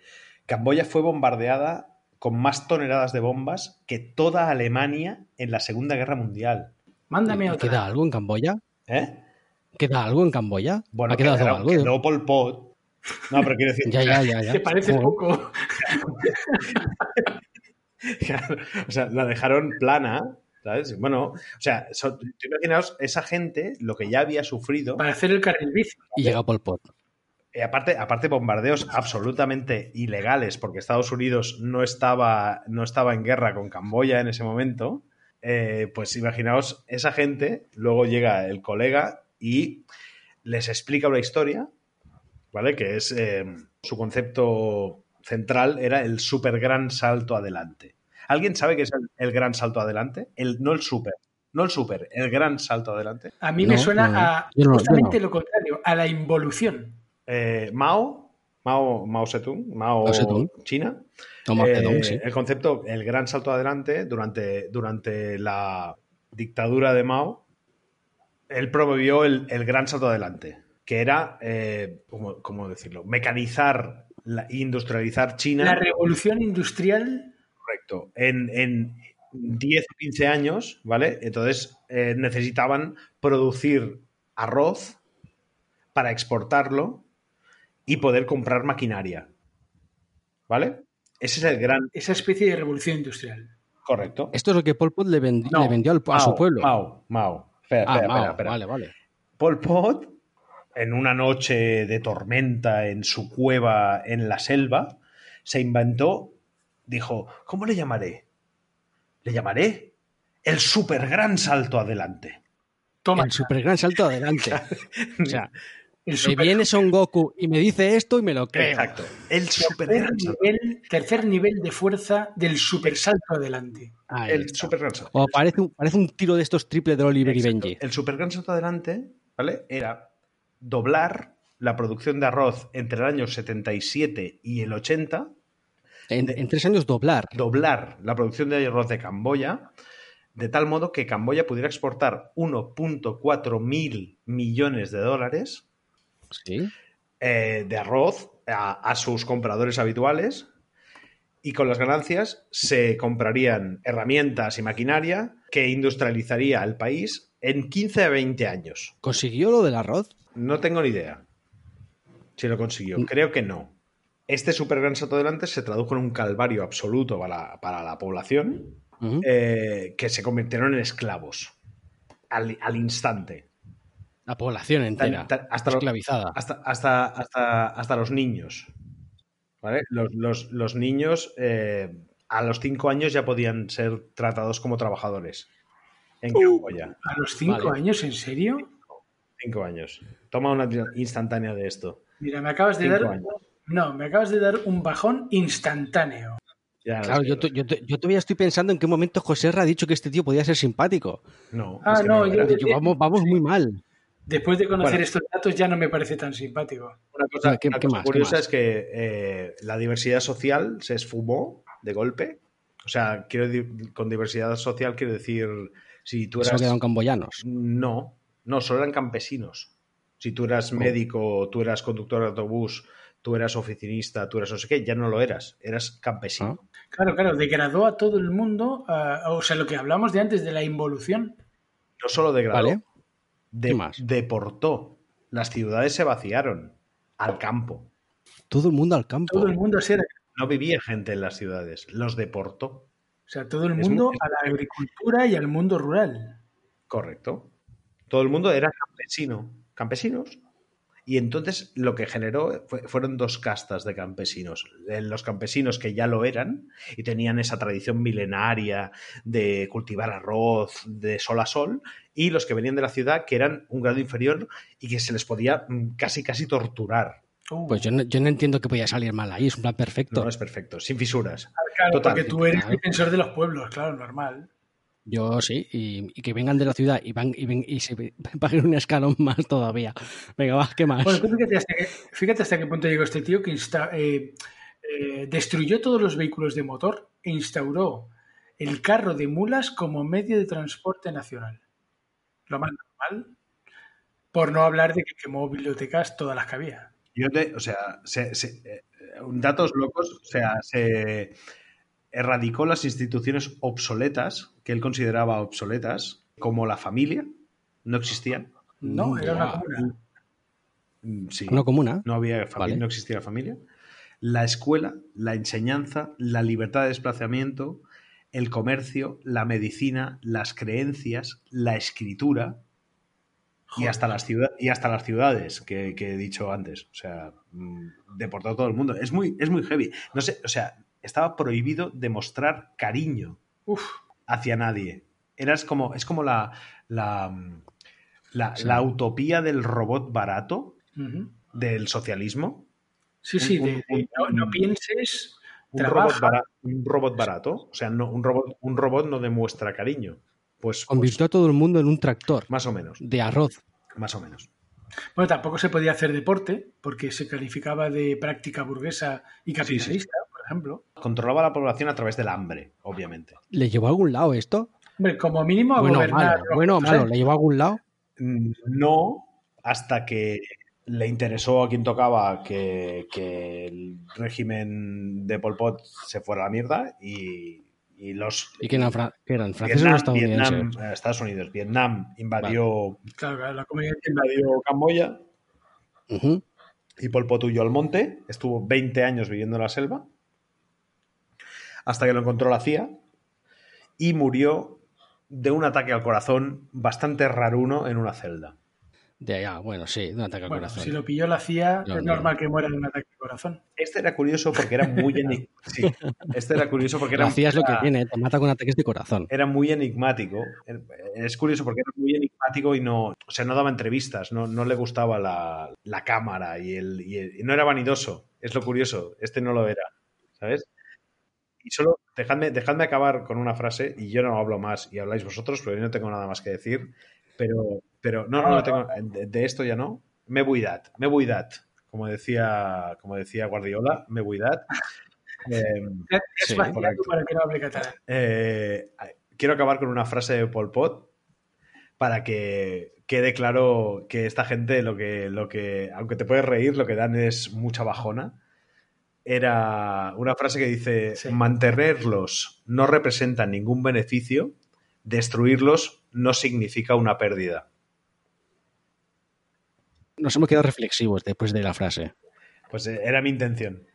Camboya fue bombardeada con más toneladas de bombas que toda Alemania en la Segunda Guerra Mundial. Mándame ¿Queda otra. algo en Camboya? ¿Eh? ¿Queda algo en Camboya? Bueno, ¿Ha quedado quedaron- algo? quedó Pol Pot. No, pero quiero decir, [LAUGHS] Ya, ya, ya, [LAUGHS] ya. Te parece Joder. poco. [LAUGHS] O sea, la dejaron plana, ¿Sabes? Bueno, o sea, so- imaginaos esa gente lo que ya había sufrido. Para hacer el carril bici. Y llega Pol Pot. Eh, aparte, aparte, bombardeos absolutamente ilegales, porque Estados Unidos no estaba, no estaba en guerra con Camboya en ese momento. eh, pues imaginaos, esa gente, luego llega el colega y les explica una historia, ¿vale? Que es eh, su concepto central era el super gran salto adelante. ¿Alguien sabe qué es el, el gran salto adelante? El, no el super, no el super, el gran salto adelante. A mí No, me suena no, a no, justamente no. lo contrario, a la involución. Eh, Mao, Mao, Mao Zedong, Mao, Mao Zedong. China. Eh, sí. El concepto, el gran salto adelante, durante, durante la dictadura de Mao, él promovió el, el gran salto adelante, que era, eh, ¿cómo, cómo decirlo? Mecanizar, la, industrializar China. La revolución industrial, Correcto. En, en 10 o 15 años, ¿vale? Entonces eh, necesitaban producir arroz para exportarlo y poder comprar maquinaria. ¿Vale? Ese es el gran. esa especie de revolución industrial. Correcto. Esto es lo que Pol Pot le, vendi- No, le vendió al- a su pueblo. Mao, Mao. Espera, ah, espera, Mao, espera, espera. vale, vale. Pol Pot, en una noche de tormenta en su cueva en la selva, se inventó, dijo, ¿cómo le llamaré? Le llamaré el super gran salto adelante. Toma, El super gran salto adelante. [LAUGHS] O sea, el me super- viene Son Goku y me dice esto y me lo creo. Exacto. El super tercer, nivel, tercer nivel de fuerza del super salto adelante. Ahí El está. super gran salto. O parece un, parece un tiro de estos triple de Oliver Exacto. y Benji. El super gran salto adelante, ¿vale? Era doblar la producción de arroz entre el año 77 y el 80 En, de- en tres años doblar. doblar la producción de arroz de Camboya, de tal modo que Camboya pudiera exportar 1.4 mil millones de dólares Sí. eh, de arroz a, a sus compradores habituales y con las ganancias se comprarían herramientas y maquinaria que industrializaría el país en 15 a 20 años. ¿Consiguió lo del arroz? No tengo ni idea si lo consiguió. Mm. Creo que no. Este super gran salto adelante se tradujo en un calvario absoluto para, para la población. Eh, que se convirtieron en esclavos al, al instante. La población entera. Tan- tan- hasta, lo- esclavizada. hasta, hasta, hasta, hasta los niños. ¿Vale? Los, los- los niños eh, a los cinco años ya podían ser tratados como trabajadores en Camboya. A los cinco Vale. años, ¿en serio? Cinco años. Toma una instantánea de esto. Mira, me acabas de Cinco dar. años. No, me acabas de dar un bajón instantáneo. Ya, Claro, yo, yo, yo todavía estoy pensando en qué momento José R. ha dicho que este tío podía ser simpático. No, Ah, es que no, no, yo- era- Yo- vamos, vamos muy mal. Después de conocer Bueno. estos datos ya no me parece tan simpático. Una cosa, ¿Qué- una qué cosa más, qué curiosa más? es que eh, la diversidad social se esfumó de golpe. O sea, quiero decir, con diversidad social quiero decir, si tú Solo eras... quedaron camboyanos. No, no, solo eran campesinos. Si tú eras Oh. médico, tú eras conductor de autobús, tú eras oficinista, tú eras no sé qué, ya no lo eras, eras campesino. Ah. Claro, claro, degradó a todo el mundo. o sea, lo que hablamos de antes de la involución. No solo degradó, Vale. De- deportó. Las ciudades se vaciaron al campo. Todo el mundo al campo. Todo el mundo así era. No vivía gente en las ciudades, los deportó. O sea, todo el mundo muy- a la agricultura y al mundo rural. Correcto. Todo el mundo era campesino, campesinos. Y entonces lo que generó fue- fueron dos castas de campesinos. Eh, Los campesinos que ya lo eran y tenían esa tradición milenaria de cultivar arroz de sol a sol, y los que venían de la ciudad que eran un grado inferior y que se les podía mm, casi casi torturar. Uh, Pues yo no, yo no entiendo que podía salir mal ahí. Es un plan perfecto. No es perfecto, sin fisuras. claro, total, porque tú eres claro. defensor de los pueblos, claro, normal. Yo sí. Y, y que vengan de la ciudad y van y, ven, y se [LAUGHS] paguen un escalón más todavía. Venga, va, ¿qué más? Bueno, tú fíjate hasta, qué, fíjate hasta qué punto llegó este tío que insta- eh, eh, destruyó todos los vehículos de motor e instauró el carro de mulas como medio de transporte nacional. Lo más normal. Por no hablar de que quemó bibliotecas todas las que había. Yo te- o sea, se- se- eh, datos locos, o sea, se erradicó las instituciones obsoletas, que él consideraba obsoletas, como la familia, no existían. No, Mm, era una comuna. Mm, Sí, Una comuna. no había familia, Vale. no existía familia. La escuela, la enseñanza, la libertad de desplazamiento, el comercio, la medicina, las creencias, la escritura y hasta, las ciudad- y hasta las ciudades que, que he dicho antes. O sea, mm, deportó a todo el mundo. Es muy, es muy heavy. No sé, o sea, estaba prohibido demostrar cariño Uf, hacia nadie. Eras como, es como la, la, mm, la, Sí. la utopía del robot barato, del socialismo. Sí, sí, Un- de, de no, pienses, Un robot, bara- un robot barato. O sea, no, un, robot, un robot no demuestra cariño. Pues, pues Convirtió a todo el mundo en un tractor más o menos. de arroz. Más o menos. Bueno, tampoco se podía hacer deporte porque se calificaba de práctica burguesa y capitalista, por ejemplo. Controlaba la población a través del hambre, obviamente. ¿Le llevó a algún lado esto? Hombre, como mínimo a Bueno o gobernar. malo, los bueno malo, ¿le llevó a algún lado? Mm, No, hasta que le interesó a quien tocaba que, que el régimen de Pol Pot se fuera a la mierda y, y los... ¿Y quién eran, fra- qué eran? ¿Franceses o Vietnam, estadounidenses? Vietnam, eh, Estados Unidos. Vietnam invadió, Claro, claro, la comunidad invadió Camboya y Pol Pot huyó al monte. Estuvo 20 años viviendo en la selva hasta que lo encontró la CIA y murió de un ataque al corazón bastante raruno en una celda. De allá, bueno, sí, de un ataque al Bueno, corazón. si lo pilló la CIA, No, es no. normal que muera de un ataque de corazón. Este era curioso porque era muy [LAUGHS] eni- sí, Este era curioso porque era, La CIA es lo que era- tiene, te mata con ataques de corazón. era muy enigmático. Es curioso porque era muy enigmático y no, o sea, no daba entrevistas, no, no le gustaba la, la cámara y, el, y el- y no era vanidoso. Es lo curioso. Este no lo era, ¿sabes? Y solo dejadme, dejadme acabar con una frase y yo no hablo más y habláis vosotros, pero yo no tengo nada más que decir. Pero, pero no, no, no tengo, de, de esto ya no. Me buidat, me buidat. Como decía, como decía Guardiola, me. [LAUGHS] Eh, Sí, vaciado correcto. para que no hable catalán. eh, quiero acabar con una frase de Pol Pot para que quede claro que esta gente lo que, lo que, aunque te puedes reír, lo que dan es mucha bajona. Era una frase que dice, Sí. mantenerlos no representa ningún beneficio, destruirlos no significa una pérdida. Nos hemos quedado reflexivos después de la frase. Pues eh, era mi intención.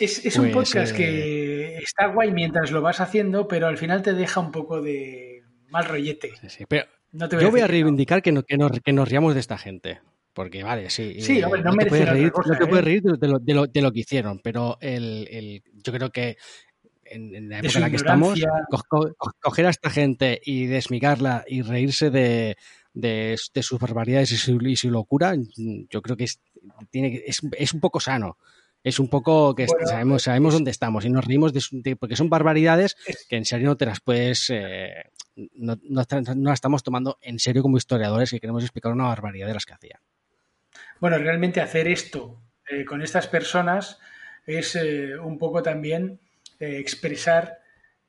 Es, es un Pues, podcast eh, que está guay mientras lo vas haciendo, pero al final te deja un poco de mal rollete. Sí, sí, Pero No te voy yo a voy a decir que no. reivindicar que, no- que, nos, que nos riamos de esta gente. Porque, vale, sí. Sí, eh, hombre, no te merecen puedes otra reír, cosa, no te ¿eh? puedes reír de lo, de lo- de lo que hicieron, pero el, el- yo creo que en, en la época en la que estamos, ignorancia. co- co- co- coger a esta gente y desmigarla y reírse de, de, de sus barbaridades y su, y su locura, yo creo que es, tiene, es, es un poco sano. Es un poco que Bueno, sabemos, sabemos dónde estamos y nos reímos de, de- porque son barbaridades Es- que en serio no te las puedes. eh, no, no, no las estamos tomando en serio como historiadores y queremos explicar una barbaridad de las que hacían. Bueno, realmente hacer esto eh, con estas personas es eh, un poco también eh, expresar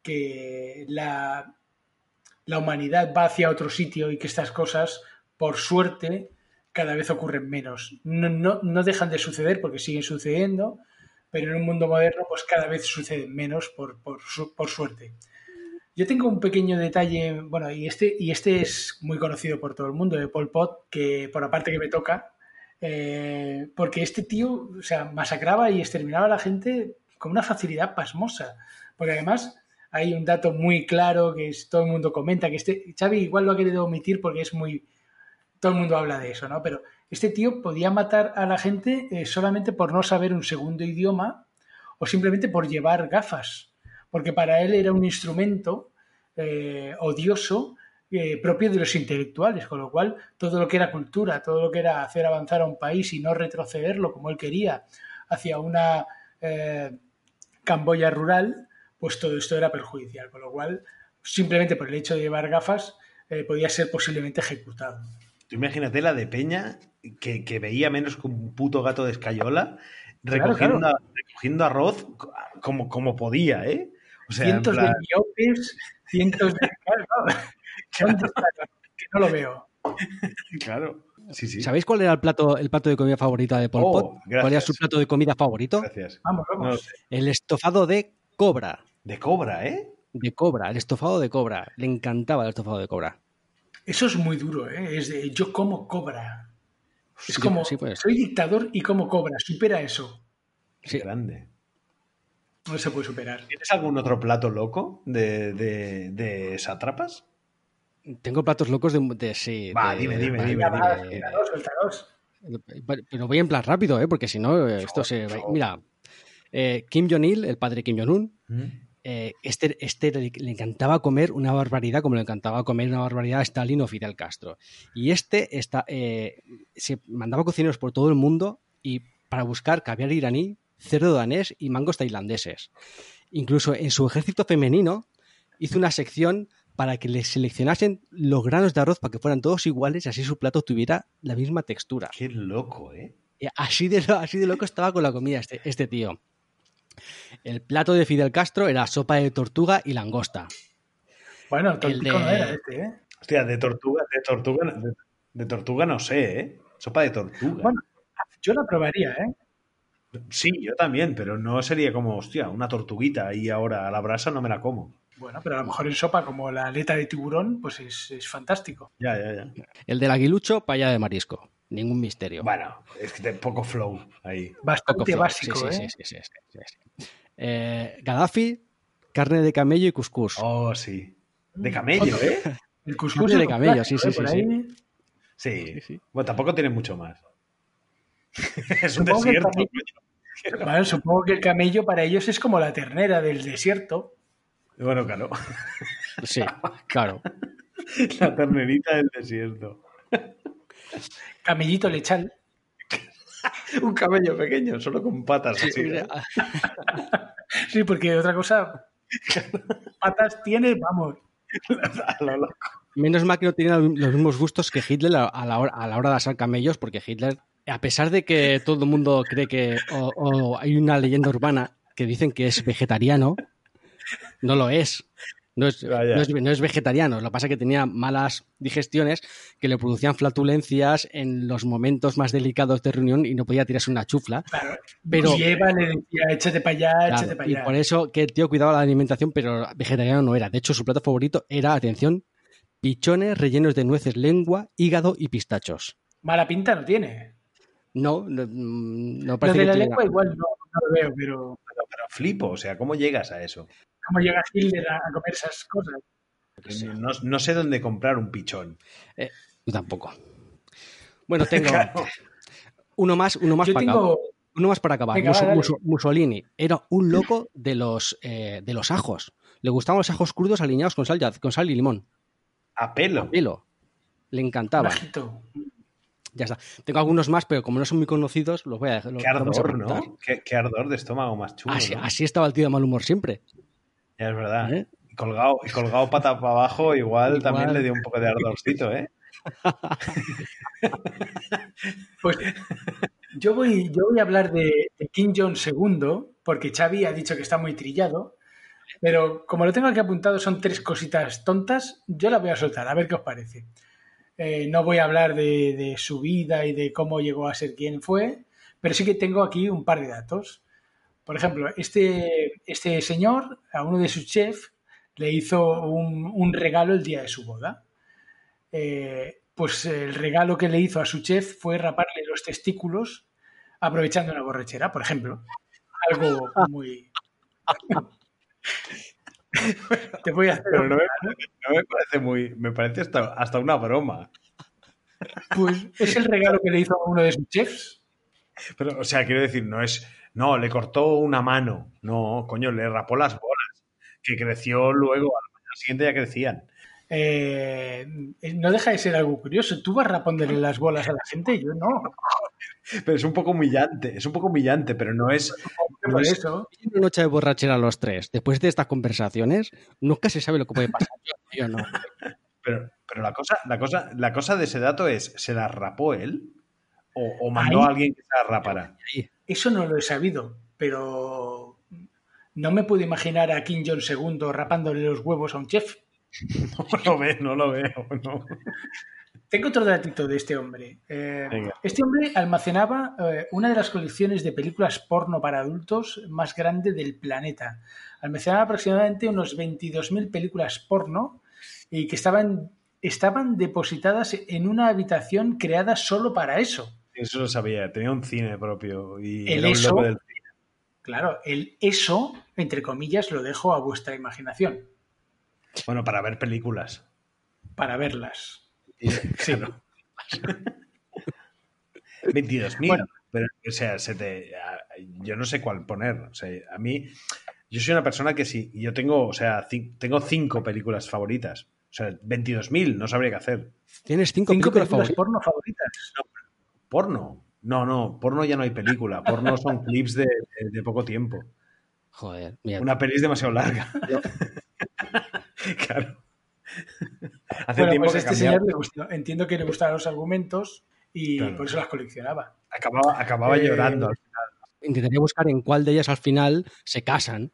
que la, la humanidad va hacia otro sitio y que estas cosas, por suerte, cada vez ocurren menos. No, no, no dejan de suceder porque siguen sucediendo, pero en un mundo moderno pues cada vez suceden menos por, por, por suerte. Yo tengo un pequeño detalle, bueno, y este, y este es muy conocido por todo el mundo, de Pol Pot, que por la parte que me toca, eh, porque este tío, o sea, masacraba y exterminaba a la gente con una facilidad pasmosa. Porque además hay un dato muy claro que todo el mundo comenta, que este, Xavi igual lo ha querido omitir porque es muy... Todo el mundo habla de eso, ¿no? Pero este tío podía matar a la gente eh, solamente por no saber un segundo idioma o simplemente por llevar gafas. Porque para él era un instrumento eh, odioso eh, propio de los intelectuales, con lo cual todo lo que era cultura, todo lo que era hacer avanzar a un país y no retrocederlo como él quería hacia una eh, Camboya rural, pues todo esto era perjudicial, con lo cual simplemente por el hecho de llevar gafas eh, podía ser posiblemente ejecutado. Tú imagínate la de Peña que, que veía menos que un puto gato de escayola Claro, recogiendo, recogiendo arroz como, como podía, ¿eh? O sea, en cientos plan- de miopes, cientos de... [LAUGHS] Que no lo veo. [LAUGHS] Claro. Sí, sí. ¿Sabéis cuál era el plato, el plato de comida favorita de Pol Oh, Pot? ¿Cuál era su plato de comida favorito? Gracias. Vamos, No vamos. sé. El estofado de cobra. De cobra, ¿eh? De cobra, el estofado de cobra. Le encantaba el estofado de cobra. Eso es muy duro, ¿eh? Es de yo como cobra. Es Sí, como, sí, pues. soy dictador y como cobra. Supera eso. Qué Sí. grande. No se puede superar. ¿Tienes algún otro plato loco de, de, de sátrapas? Tengo platos locos de, de sí. Va, de- dime, dime, de- dime, dime. suéltalos, suéltalos. Pero voy en plan rápido, ¿eh? porque si no, eh, esto se. Mira, eh, Kim Jong-il, el padre Kim Jong-un, ¿Mm? eh, este, este le, le encantaba comer una barbaridad, como le encantaba comer una barbaridad a Stalin o Fidel Castro. Y este está, eh, se mandaba cocineros por todo el mundo y para buscar caviar iraní, cerdo danés y mangos tailandeses. Incluso en su ejército femenino hizo una sección para que le seleccionasen los granos de arroz para que fueran todos iguales y así su plato tuviera la misma textura. Qué loco, ¿eh? Así de, así de loco estaba con la comida este, este tío. El plato de Fidel Castro era sopa de tortuga y langosta. Bueno, tópico de- no era este, ¿eh? Hostia, de tortuga, de tortuga, de, de tortuga no sé, ¿eh? Sopa de tortuga. Bueno, yo la probaría, ¿eh? Sí, yo también, pero no sería como, hostia, una tortuguita y ahora a la brasa no me la como. Bueno, pero a lo mejor en sopa como la aleta de tiburón, pues es, es fantástico. Ya, ya, ya. El del aguilucho, paella de marisco. Ningún misterio. Bueno, es que poco flow ahí. Poco Bastante flow. básico, Sí, sí, ¿eh? sí, sí, sí, sí, sí. Eh, Gaddafi, carne de camello y cuscús. Oh, sí. De camello, ¿eh? El cuscús Carne de camello, sí, ¿eh? sí, Por sí, ahí. Sí. Sí. Bueno, tampoco tiene mucho más. [LAUGHS] es un Supongo que el desierto. camello- Bueno, supongo que el camello para ellos es como la ternera del desierto. Bueno, claro. Sí, claro. [LAUGHS] La ternerita del desierto. Camellito lechal. [LAUGHS] Un camello pequeño, solo con patas así. ¿eh? [LAUGHS] Sí, porque otra cosa. Patas tiene, vamos. A lo loco. Menos mal que no tenía los mismos gustos que Hitler a a la hora, a la hora de asar camellos, porque Hitler, a pesar de que todo el mundo cree que, o, o hay una leyenda urbana que dicen que es vegetariano, no lo es. No es, no es- no es vegetariano, lo que pasa es que tenía malas digestiones que le producían flatulencias en los momentos más delicados de reunión y no podía tirarse una chufla. Claro. Pero- y Eva le decía, échate para allá, Claro, échate para y allá. por eso que el tío cuidaba la alimentación, pero vegetariano no era. De hecho, su plato favorito era, atención, pichones rellenos de nueces, lengua, hígado y pistachos. Mala pinta no tiene. No, no, no Lo parece de que la lengua igual no, no lo veo, pero Pero, pero flipo, o sea, ¿cómo llegas a eso? ¿Cómo llega Hitler a, a comer esas cosas? No, no sé dónde comprar un pichón. Yo tampoco. Bueno, tengo [LAUGHS] Claro. uno más, uno más Yo para tengo. acabar. Uno más para acabar. Venga, Mus- Mussolini era un loco de los, eh, de los ajos. Le gustaban los ajos crudos alineados con sal, y- con sal y limón. A pelo. Pelo. Le encantaba. Bajito. Ya está. Tengo algunos más, pero como no son muy conocidos, los voy a dejar. los Qué a ardor. ¿no? Qué, qué ardor de estómago más chulo. Así, ¿no? así estaba el tío de mal humor siempre. Ya es verdad. ¿Eh? Colgado, colgado pata para abajo, igual, [LAUGHS] Igual. también le dio un poco de ardorcito, ¿eh? [LAUGHS] Pues yo voy, yo voy a hablar de, de Kim Jong II, porque Xavi ha dicho que está muy trillado, pero como lo tengo aquí apuntado, son tres cositas tontas, yo la voy a soltar, a ver qué os parece. Eh, no voy a hablar de, de su vida y de cómo llegó a ser quien fue, pero sí que tengo aquí un par de datos. Por ejemplo, este, este señor, a uno de sus chefs, le hizo un, un regalo el día de su boda. Eh, pues el regalo que le hizo a su chef fue raparle los testículos aprovechando una borrachera, por ejemplo. Algo muy... [LAUGHS] Te voy a hacer... Pero no me, no me parece muy. Me parece hasta, hasta una broma. Pues es el regalo que le hizo a uno de sus chefs. Pero, o sea, quiero decir, no es. No, le cortó una mano. No, coño, le rapó las bolas. Que creció luego, a la mañana siguiente ya crecían. Eh, no deja de ser algo curioso. ¿Tú vas rapándole las bolas a la gente? Yo no. Pero es un poco humillante, es un poco humillante, pero no es. no Por es- eso. Una noche de borrachera a los tres. Después de estas conversaciones, nunca se sabe lo que puede pasar. Yo, yo no. [LAUGHS] Pero, pero la cosa, la cosa, la cosa de ese dato es, ¿se las rapó él? ¿O, o mandó Ahí- a alguien que se las rapara? Eso no lo he sabido, pero no me puedo imaginar a Kim Jong II rapándole los huevos a un chef. [LAUGHS] No lo veo, no lo veo. No. Tengo otro datito de este hombre. Eh, este hombre almacenaba eh, una de las colecciones de películas porno para adultos más grande del planeta. Almacenaba aproximadamente unos 22.000 películas porno y que estaban, estaban depositadas en una habitación creada solo para eso. Eso lo sabía, tenía un cine propio y El era un eso- loco del cine. Claro, el eso, entre comillas, lo dejo a vuestra imaginación Bueno, para ver películas. para verlas. Y- [LAUGHS] claro. 22.000. Bueno. Pero, o sea, se te, yo no sé cuál poner. O sea, a mí, yo soy una persona que sí, yo tengo, o sea, tengo cinco películas favoritas. O sea, 22.000, no sabría qué hacer. Tienes cinco, Cinco películas películas favoritas. porno favoritas. ¿Porno? No, no, porno ya no hay película. Porno son [LAUGHS] clips de, de- de poco tiempo. Joder, mira. Una peli es demasiado larga. [LAUGHS] claro. Hace Bueno, tiempo pues que a este señor le gustó- entiendo que le gustaban los argumentos y Claro. por eso las coleccionaba. Acababa, acababa Eh, llorando. al final. Intentaría buscar en cuál de ellas al final se casan.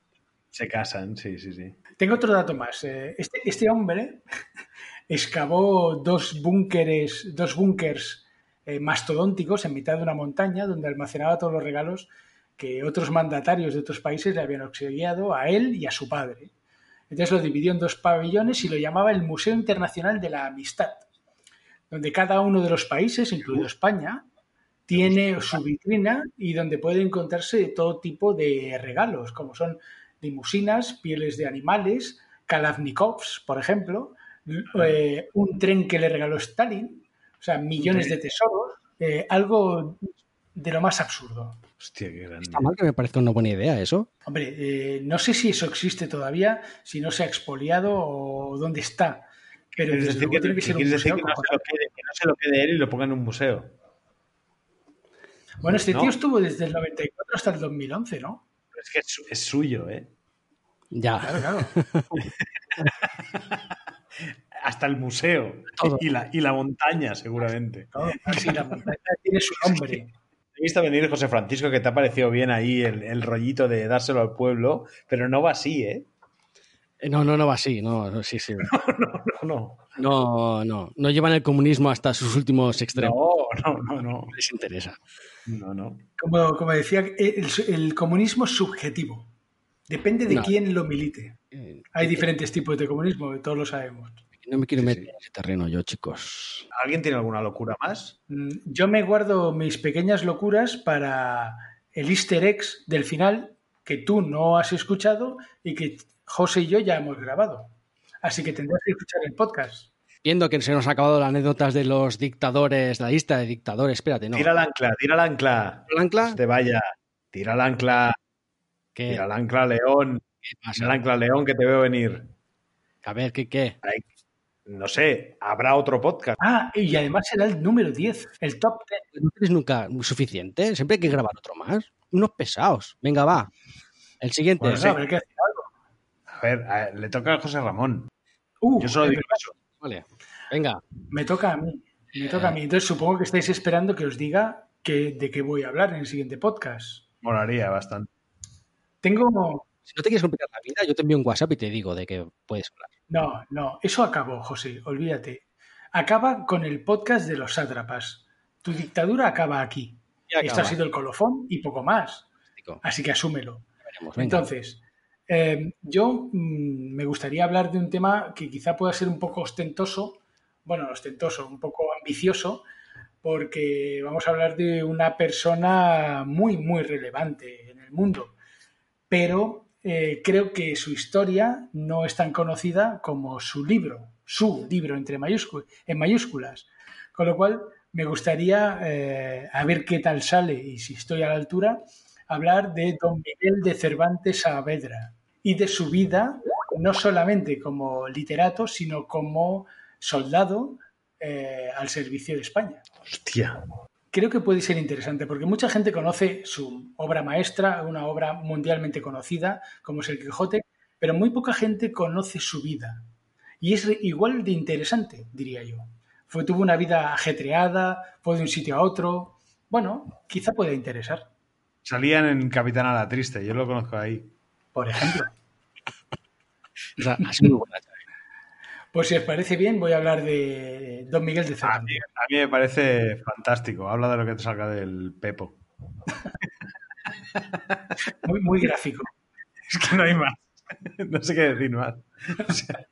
Se casan, sí, sí, sí. Tengo otro dato más. Eh, Este, este hombre [LAUGHS] excavó dos búnkeres, dos búnkers eh, mastodónticos en mitad de una montaña donde almacenaba todos los regalos que otros mandatarios de otros países le habían auxiliado a él y a su padre. Entonces lo dividió en dos pabellones y lo llamaba el Museo Internacional de la Amistad, donde cada uno de los países, incluido España, tiene su vitrina y donde puede encontrarse todo tipo de regalos, como son limusinas, pieles de animales, Kalashnikovs, por ejemplo, eh, un tren que le regaló Stalin, o sea, millones de tesoros, eh, algo de lo más absurdo. Hostia, qué grande. Está mal que me parezca una buena idea eso. Hombre, eh, no sé si eso existe todavía, si no se ha expoliado o dónde está, pero ¿Quieres desde decir, luego que, tiene que ser un museo que no, se lo quede, que no se lo quede él y lo ponga en un museo? Bueno, este ¿no? tío estuvo desde el 94 hasta el 2011, ¿no? Es que es, su- es suyo, ¿eh? Ya. Claro, claro. [LAUGHS] [LAUGHS] Hasta el museo. Todo. Y la, y la montaña, seguramente. Todo. [LAUGHS] Así la montaña tiene su nombre. He visto venir, José Francisco, que te ha parecido bien ahí el, el rollito de dárselo al pueblo, pero no va así, ¿eh? Eh, No, no, no va así. No, no, sí, sí. [LAUGHS] No, no. No, no. No llevan el comunismo hasta sus últimos extremos. No, no, no, no. No les interesa. No, no. Como, como decía, el, el comunismo es subjetivo. Depende de No. quién lo milite. Eh, Hay diferentes tipos de comunismo, todos lo sabemos. No me quiero Sí, meter sí. en ese terreno yo, chicos. ¿Alguien tiene alguna locura más? Mm, Yo me guardo mis pequeñas locuras para el easter eggs del final que tú no has escuchado y que José y yo ya hemos grabado. Así que tendrás que escuchar el podcast. Viendo que se nos ha acabado las anécdotas de los dictadores, la lista de dictadores, espérate, no. Tira el ancla, tira el ancla. ¿El ancla? Te vaya. Tira el ancla, ¿Qué? tira el ancla, León. ¿Qué Tira el ancla, León, que te veo venir. A ver, ¿qué qué? No sé, habrá otro podcast. Ah, y además será el número 10, el top 10. ¿No tienes nunca suficiente? Siempre hay que grabar otro más. Unos pesados. Venga, va. El siguiente. Bueno, sí. hacer algo. A ver, a- le toca a José Ramón. Uh, Yo solo es digo eso. Vale. Venga. Me toca a mí. Me toca a mí. Entonces supongo que estáis esperando que os diga que, de qué voy a hablar en el siguiente podcast. Molaría bastante. Tengo. Si no te quieres complicar la vida, yo te envío un WhatsApp y te digo de qué puedes hablar. No, no, eso acabó, José, olvídate. Acaba con el podcast de los sátrapas. Tu dictadura acaba aquí. Esto ha sido el colofón y poco más. Así que asúmelo. Veremos. Entonces, eh, yo mm, me gustaría hablar de un tema que quizá pueda ser un poco ostentoso, bueno, ostentoso, un poco ambicioso, porque vamos a hablar de una persona muy, muy relevante en el mundo, pero eh, creo que su historia no es tan conocida como su libro, su libro entre mayúsculas, en mayúsculas, con lo cual me gustaría, eh, a ver qué tal sale y si estoy a la altura, hablar de don Miguel de Cervantes Saavedra y de su vida, no solamente como literato, sino como soldado eh, al servicio de España. Hostia. Creo que puede ser interesante porque mucha gente conoce su obra maestra, una obra mundialmente conocida como es el Quijote, pero muy poca gente conoce su vida. Y es igual de interesante, diría yo. Fue, tuvo una vida ajetreada, fue de un sitio a otro. Bueno, quizá pueda interesar, Salían en Capitán a la Triste, yo lo conozco ahí. por ejemplo. [LAUGHS] O sea, ha sido muy buena. Pues si os parece bien, voy a hablar de Don Miguel de A mí, Cervantes. a mí me parece fantástico. Habla de lo que te salga del Pepo. [LAUGHS] Muy, muy gráfico. Es que no hay más. No sé qué decir más. O sea,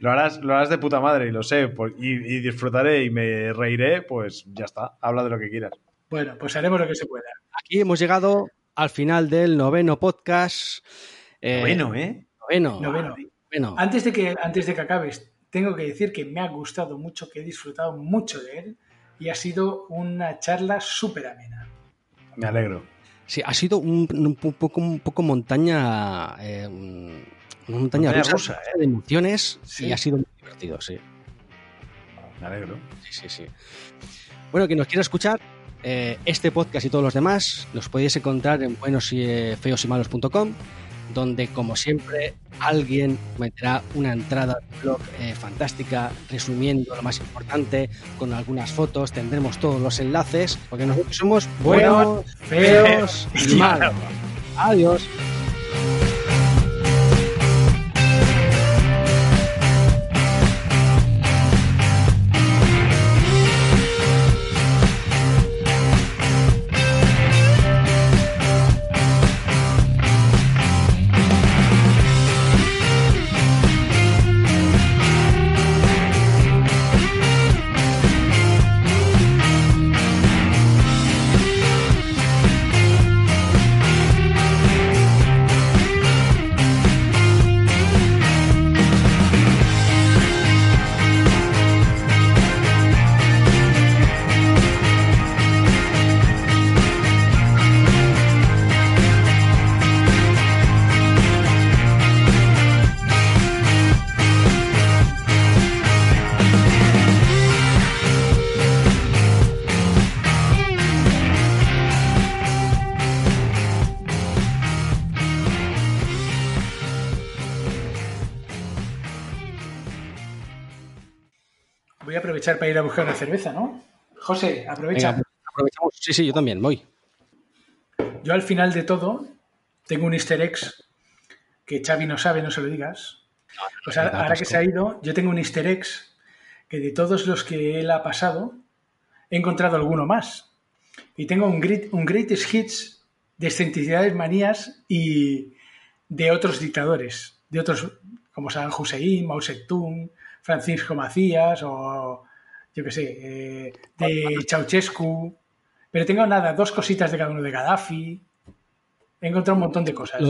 lo, harás, lo harás de puta madre y lo sé. y, y disfrutaré y me reiré, pues ya está. Habla de lo que quieras. Bueno, pues haremos lo que se pueda. Aquí hemos llegado al final del noveno podcast. Eh, Bueno, ¿eh? Noveno. Noveno. Noveno. Antes de, que, antes de que acabes, tengo que decir que me ha gustado mucho, que he disfrutado mucho de él y ha sido una charla súper amena. Me alegro. Sí, ha sido un, un poco, un poco montaña. eh, una montaña, Montaña rusa, rusa, ¿eh? de emociones Sí. y ha sido muy divertido, sí. Me alegro. Sí, sí, sí. Bueno, quien nos quiera escuchar, eh, este podcast y todos los demás los podéis encontrar en buenos y eh, feos y malos.com, donde, como siempre, alguien meterá una entrada de blog eh, fantástica resumiendo lo más importante, con algunas fotos, tendremos todos los enlaces, porque nosotros somos buenos, feos y [LAUGHS] malos. Adiós. Aprovechar para ir a buscar una cerveza, ¿no? José, aprovecha. Venga, aprovechamos. Sí, sí, yo también, voy. Yo al final de todo tengo un easter egg que Xavi no sabe, no se lo digas. Pues ahora, ahora que se ha ido, yo tengo un easter egg que de todos los que él ha pasado, he encontrado alguno más. Y tengo un, great, un greatest hits de excentricidades, manías y de otros dictadores, de otros como Saddam Hussein, Mao Zedong, Francisco Macías o yo qué sé, eh, de Ceausescu. Pero tengo nada, dos cositas de cada uno de Gaddafi. He encontrado un montón de cosas.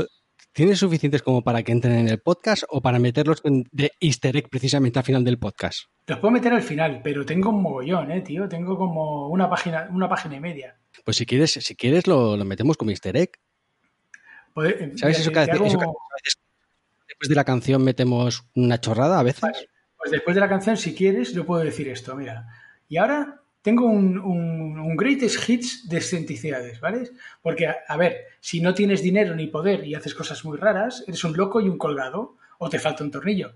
¿Tienes suficientes como para que entren en el podcast o para meterlos de easter egg precisamente al final del podcast? Los puedo meter al final, pero tengo un mogollón, eh, tío. Tengo como una página, una página y media. Pues si quieres, si quieres lo, lo metemos como easter egg. ¿Sabes te- eso que, hago- eso que a veces después de la canción metemos una chorrada a veces? Pues después de la canción, si quieres, yo puedo decir esto, mira. Y ahora tengo un, un, un greatest hits de excentricidades, ¿vale? Porque, a, a ver, si no tienes dinero ni poder y haces cosas muy raras, eres un loco y un colgado, o te falta un tornillo,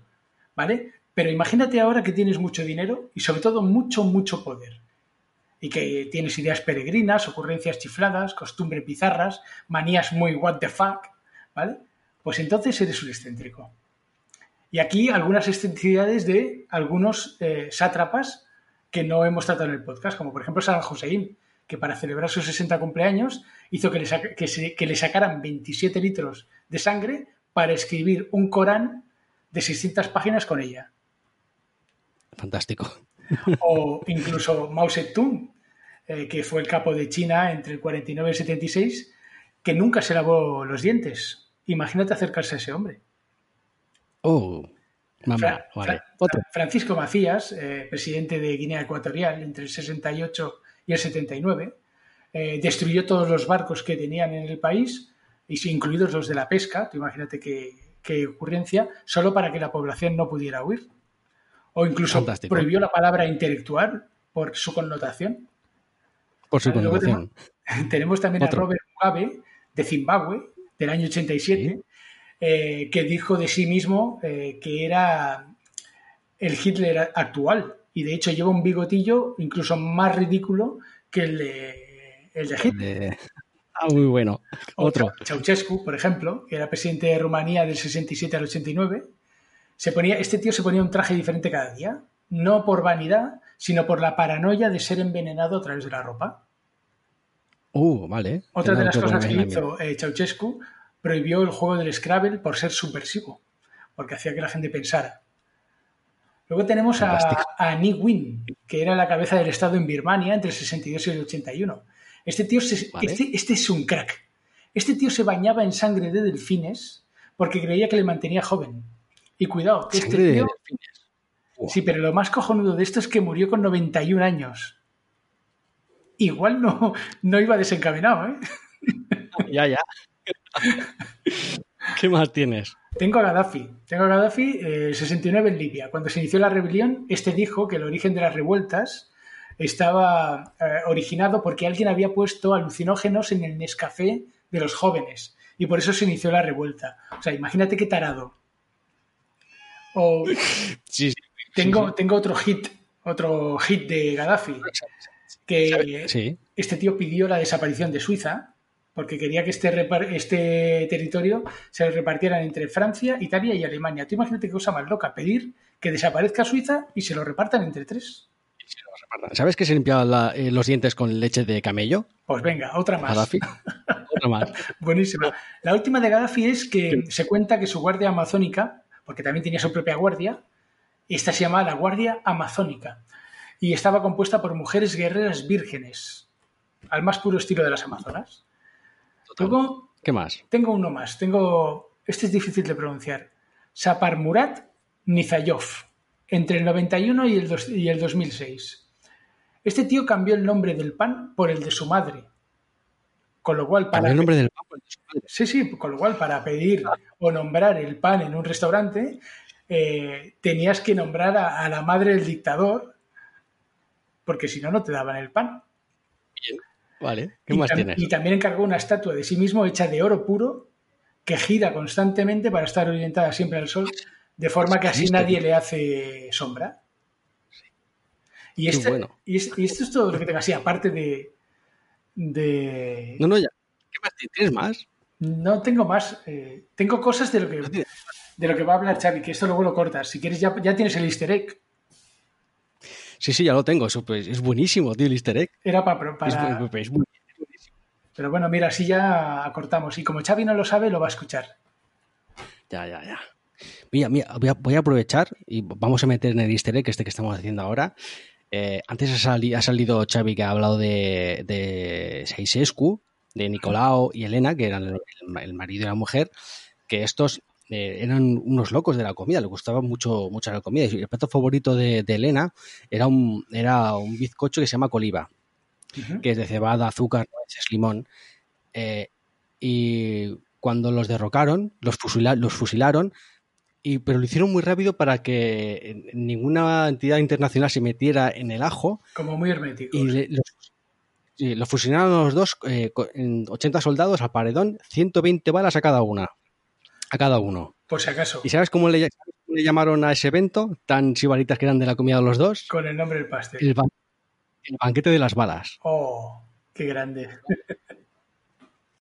¿vale? Pero imagínate ahora que tienes mucho dinero y sobre todo mucho, mucho poder. Y que tienes ideas peregrinas, ocurrencias chifladas, costumbres bizarras, manías muy what the fuck, ¿vale? Pues entonces eres un excéntrico. Y aquí algunas excentricidades de algunos eh, sátrapas que no hemos tratado en el podcast, como por ejemplo Saddam Hussein, que para celebrar sus 60 cumpleaños hizo que le, saca- que se- que le sacaran 27 litros de sangre para escribir un Corán de 600 páginas con ella. Fantástico. O incluso Mao Zedong, eh, que fue el capo de China entre el 49 y el 76, que nunca se lavó los dientes. Imagínate acercarse a ese hombre. Oh, mamá, Fra- vale. Fra- Otro. Francisco Macías, eh, presidente de Guinea Ecuatorial entre el 68 y el 79, eh, destruyó todos los barcos que tenían en el país, sí, incluidos los de la pesca, tú imagínate qué, qué ocurrencia, solo para que la población no pudiera huir. O incluso Fantástico. prohibió la palabra intelectual por su connotación. Por su connotación. [LAUGHS] Tenemos también Otro. a Robert Mugabe, de Zimbabue, del año 87, eh, que dijo de sí mismo eh, que era el Hitler actual. Y de hecho lleva un bigotillo incluso más ridículo que el de, el de Hitler. Ah, muy bueno. Otro. Ceau- Ceausescu, por ejemplo, que era presidente de Rumanía del 67 al 89, se ponía, este tío se ponía un traje diferente cada día, no por vanidad, sino por la paranoia de ser envenenado a través de la ropa. Uh, vale. Otra de las cosas que hizo eh, Ceausescu prohibió el juego del Scrabble por ser subversivo, porque hacía que la gente pensara. Luego tenemos a, a Ni Win, que era la cabeza del Estado en Birmania entre el 62 y el 81. Este tío, se- Vale. este, este es un crack. Este tío se bañaba en sangre de delfines porque creía que le mantenía joven. Y cuidado, que este tío... delfines. Buah. Sí, pero lo más cojonudo de esto es que murió con 91 años. Igual no, no iba desencaminado, ¿eh? Ya, ya. ¿Qué más tienes? Tengo a Gaddafi. Tengo a Gaddafi, eh, 69 en Libia. Cuando se inició la rebelión, este dijo que el origen de las revueltas estaba eh, originado porque alguien había puesto alucinógenos en el Nescafé de los jóvenes. Y por eso se inició la revuelta. O sea, imagínate qué tarado. O Sí, sí. tengo, tengo otro hit, otro hit de Gaddafi, que Sí. este tío pidió la desaparición de Suiza porque quería que este, este territorio se repartieran entre Francia, Italia y Alemania. Tú imagínate qué cosa más loca, pedir que desaparezca Suiza y se lo repartan entre tres. ¿Sabes que se limpiaban la- eh, los dientes con leche de camello? Pues venga, otra más. Gaddafi. Otra más. [LAUGHS] Buenísima. La última de Gaddafi es que se cuenta que su guardia amazónica, porque también tenía su propia guardia, esta se llamaba la Guardia Amazónica y estaba compuesta por mujeres guerreras vírgenes, al más puro estilo de las Amazonas. Luego ¿Qué más? tengo uno más. Tengo. Este es difícil de pronunciar. Saparmurat Nizayov, entre el 91 y el, dos- y el 2006. Este tío cambió el nombre del pan por el de su madre. Con lo cual, para. El nombre del papa. de su madre. Sí, sí, con lo cual, para pedir o nombrar el pan en un restaurante, eh, tenías que nombrar a, a la madre del dictador, porque si no, no te daban el pan. Vale. ¿Qué y, más tienes? y también encargó una estatua de sí mismo hecha de oro puro que gira constantemente para estar orientada siempre al sol, de forma que así nadie le hace sombra. Y, este- bueno. y, es- y esto es todo lo que tengo así, aparte de... de... No, no, ya. ¿Qué más tienes? ¿Tienes más? No tengo más. eh, tengo cosas de lo que de lo que va a hablar Xavi, que esto luego lo cortas. Si quieres, ya, ya tienes el easter egg. Sí, sí, ya lo tengo. Eso, pues, es buenísimo, tío, el easter egg. Era para... Es, para- Pero bueno, mira, así ya acortamos. Y como Xavi no lo sabe, lo va a escuchar. Ya, ya, ya. Mira, mira, voy a, voy a aprovechar y vamos a meter en el easter egg este que estamos haciendo ahora. Eh, antes ha, sali- ha salido Xavi que ha hablado de, de Ceausescu, de Nicolao y Elena, que eran el, el marido y la mujer, que estos eh, eran unos locos de la comida, les gustaba mucho, mucho la comida. Y el plato favorito de, de Elena era un, era un bizcocho que se llama coliva, Ujú. que es de cebada, azúcar, nueces, limón. Eh, y cuando los derrocaron, los, fusila- los fusilaron, y, pero lo hicieron muy rápido para que ninguna entidad internacional se metiera en el ajo Como muy hermético. y le- los, sí, los fusilaron los dos eh, co- en 80 soldados al paredón, 120 balas a cada una. A cada uno. Por si acaso. ¿Y sabes cómo le, sabes cómo le llamaron a ese evento? Tan sibaritas que eran de la comida de los dos. Con el nombre del pastel. El, ban- el banquete de las balas. Oh, qué grande. [LAUGHS]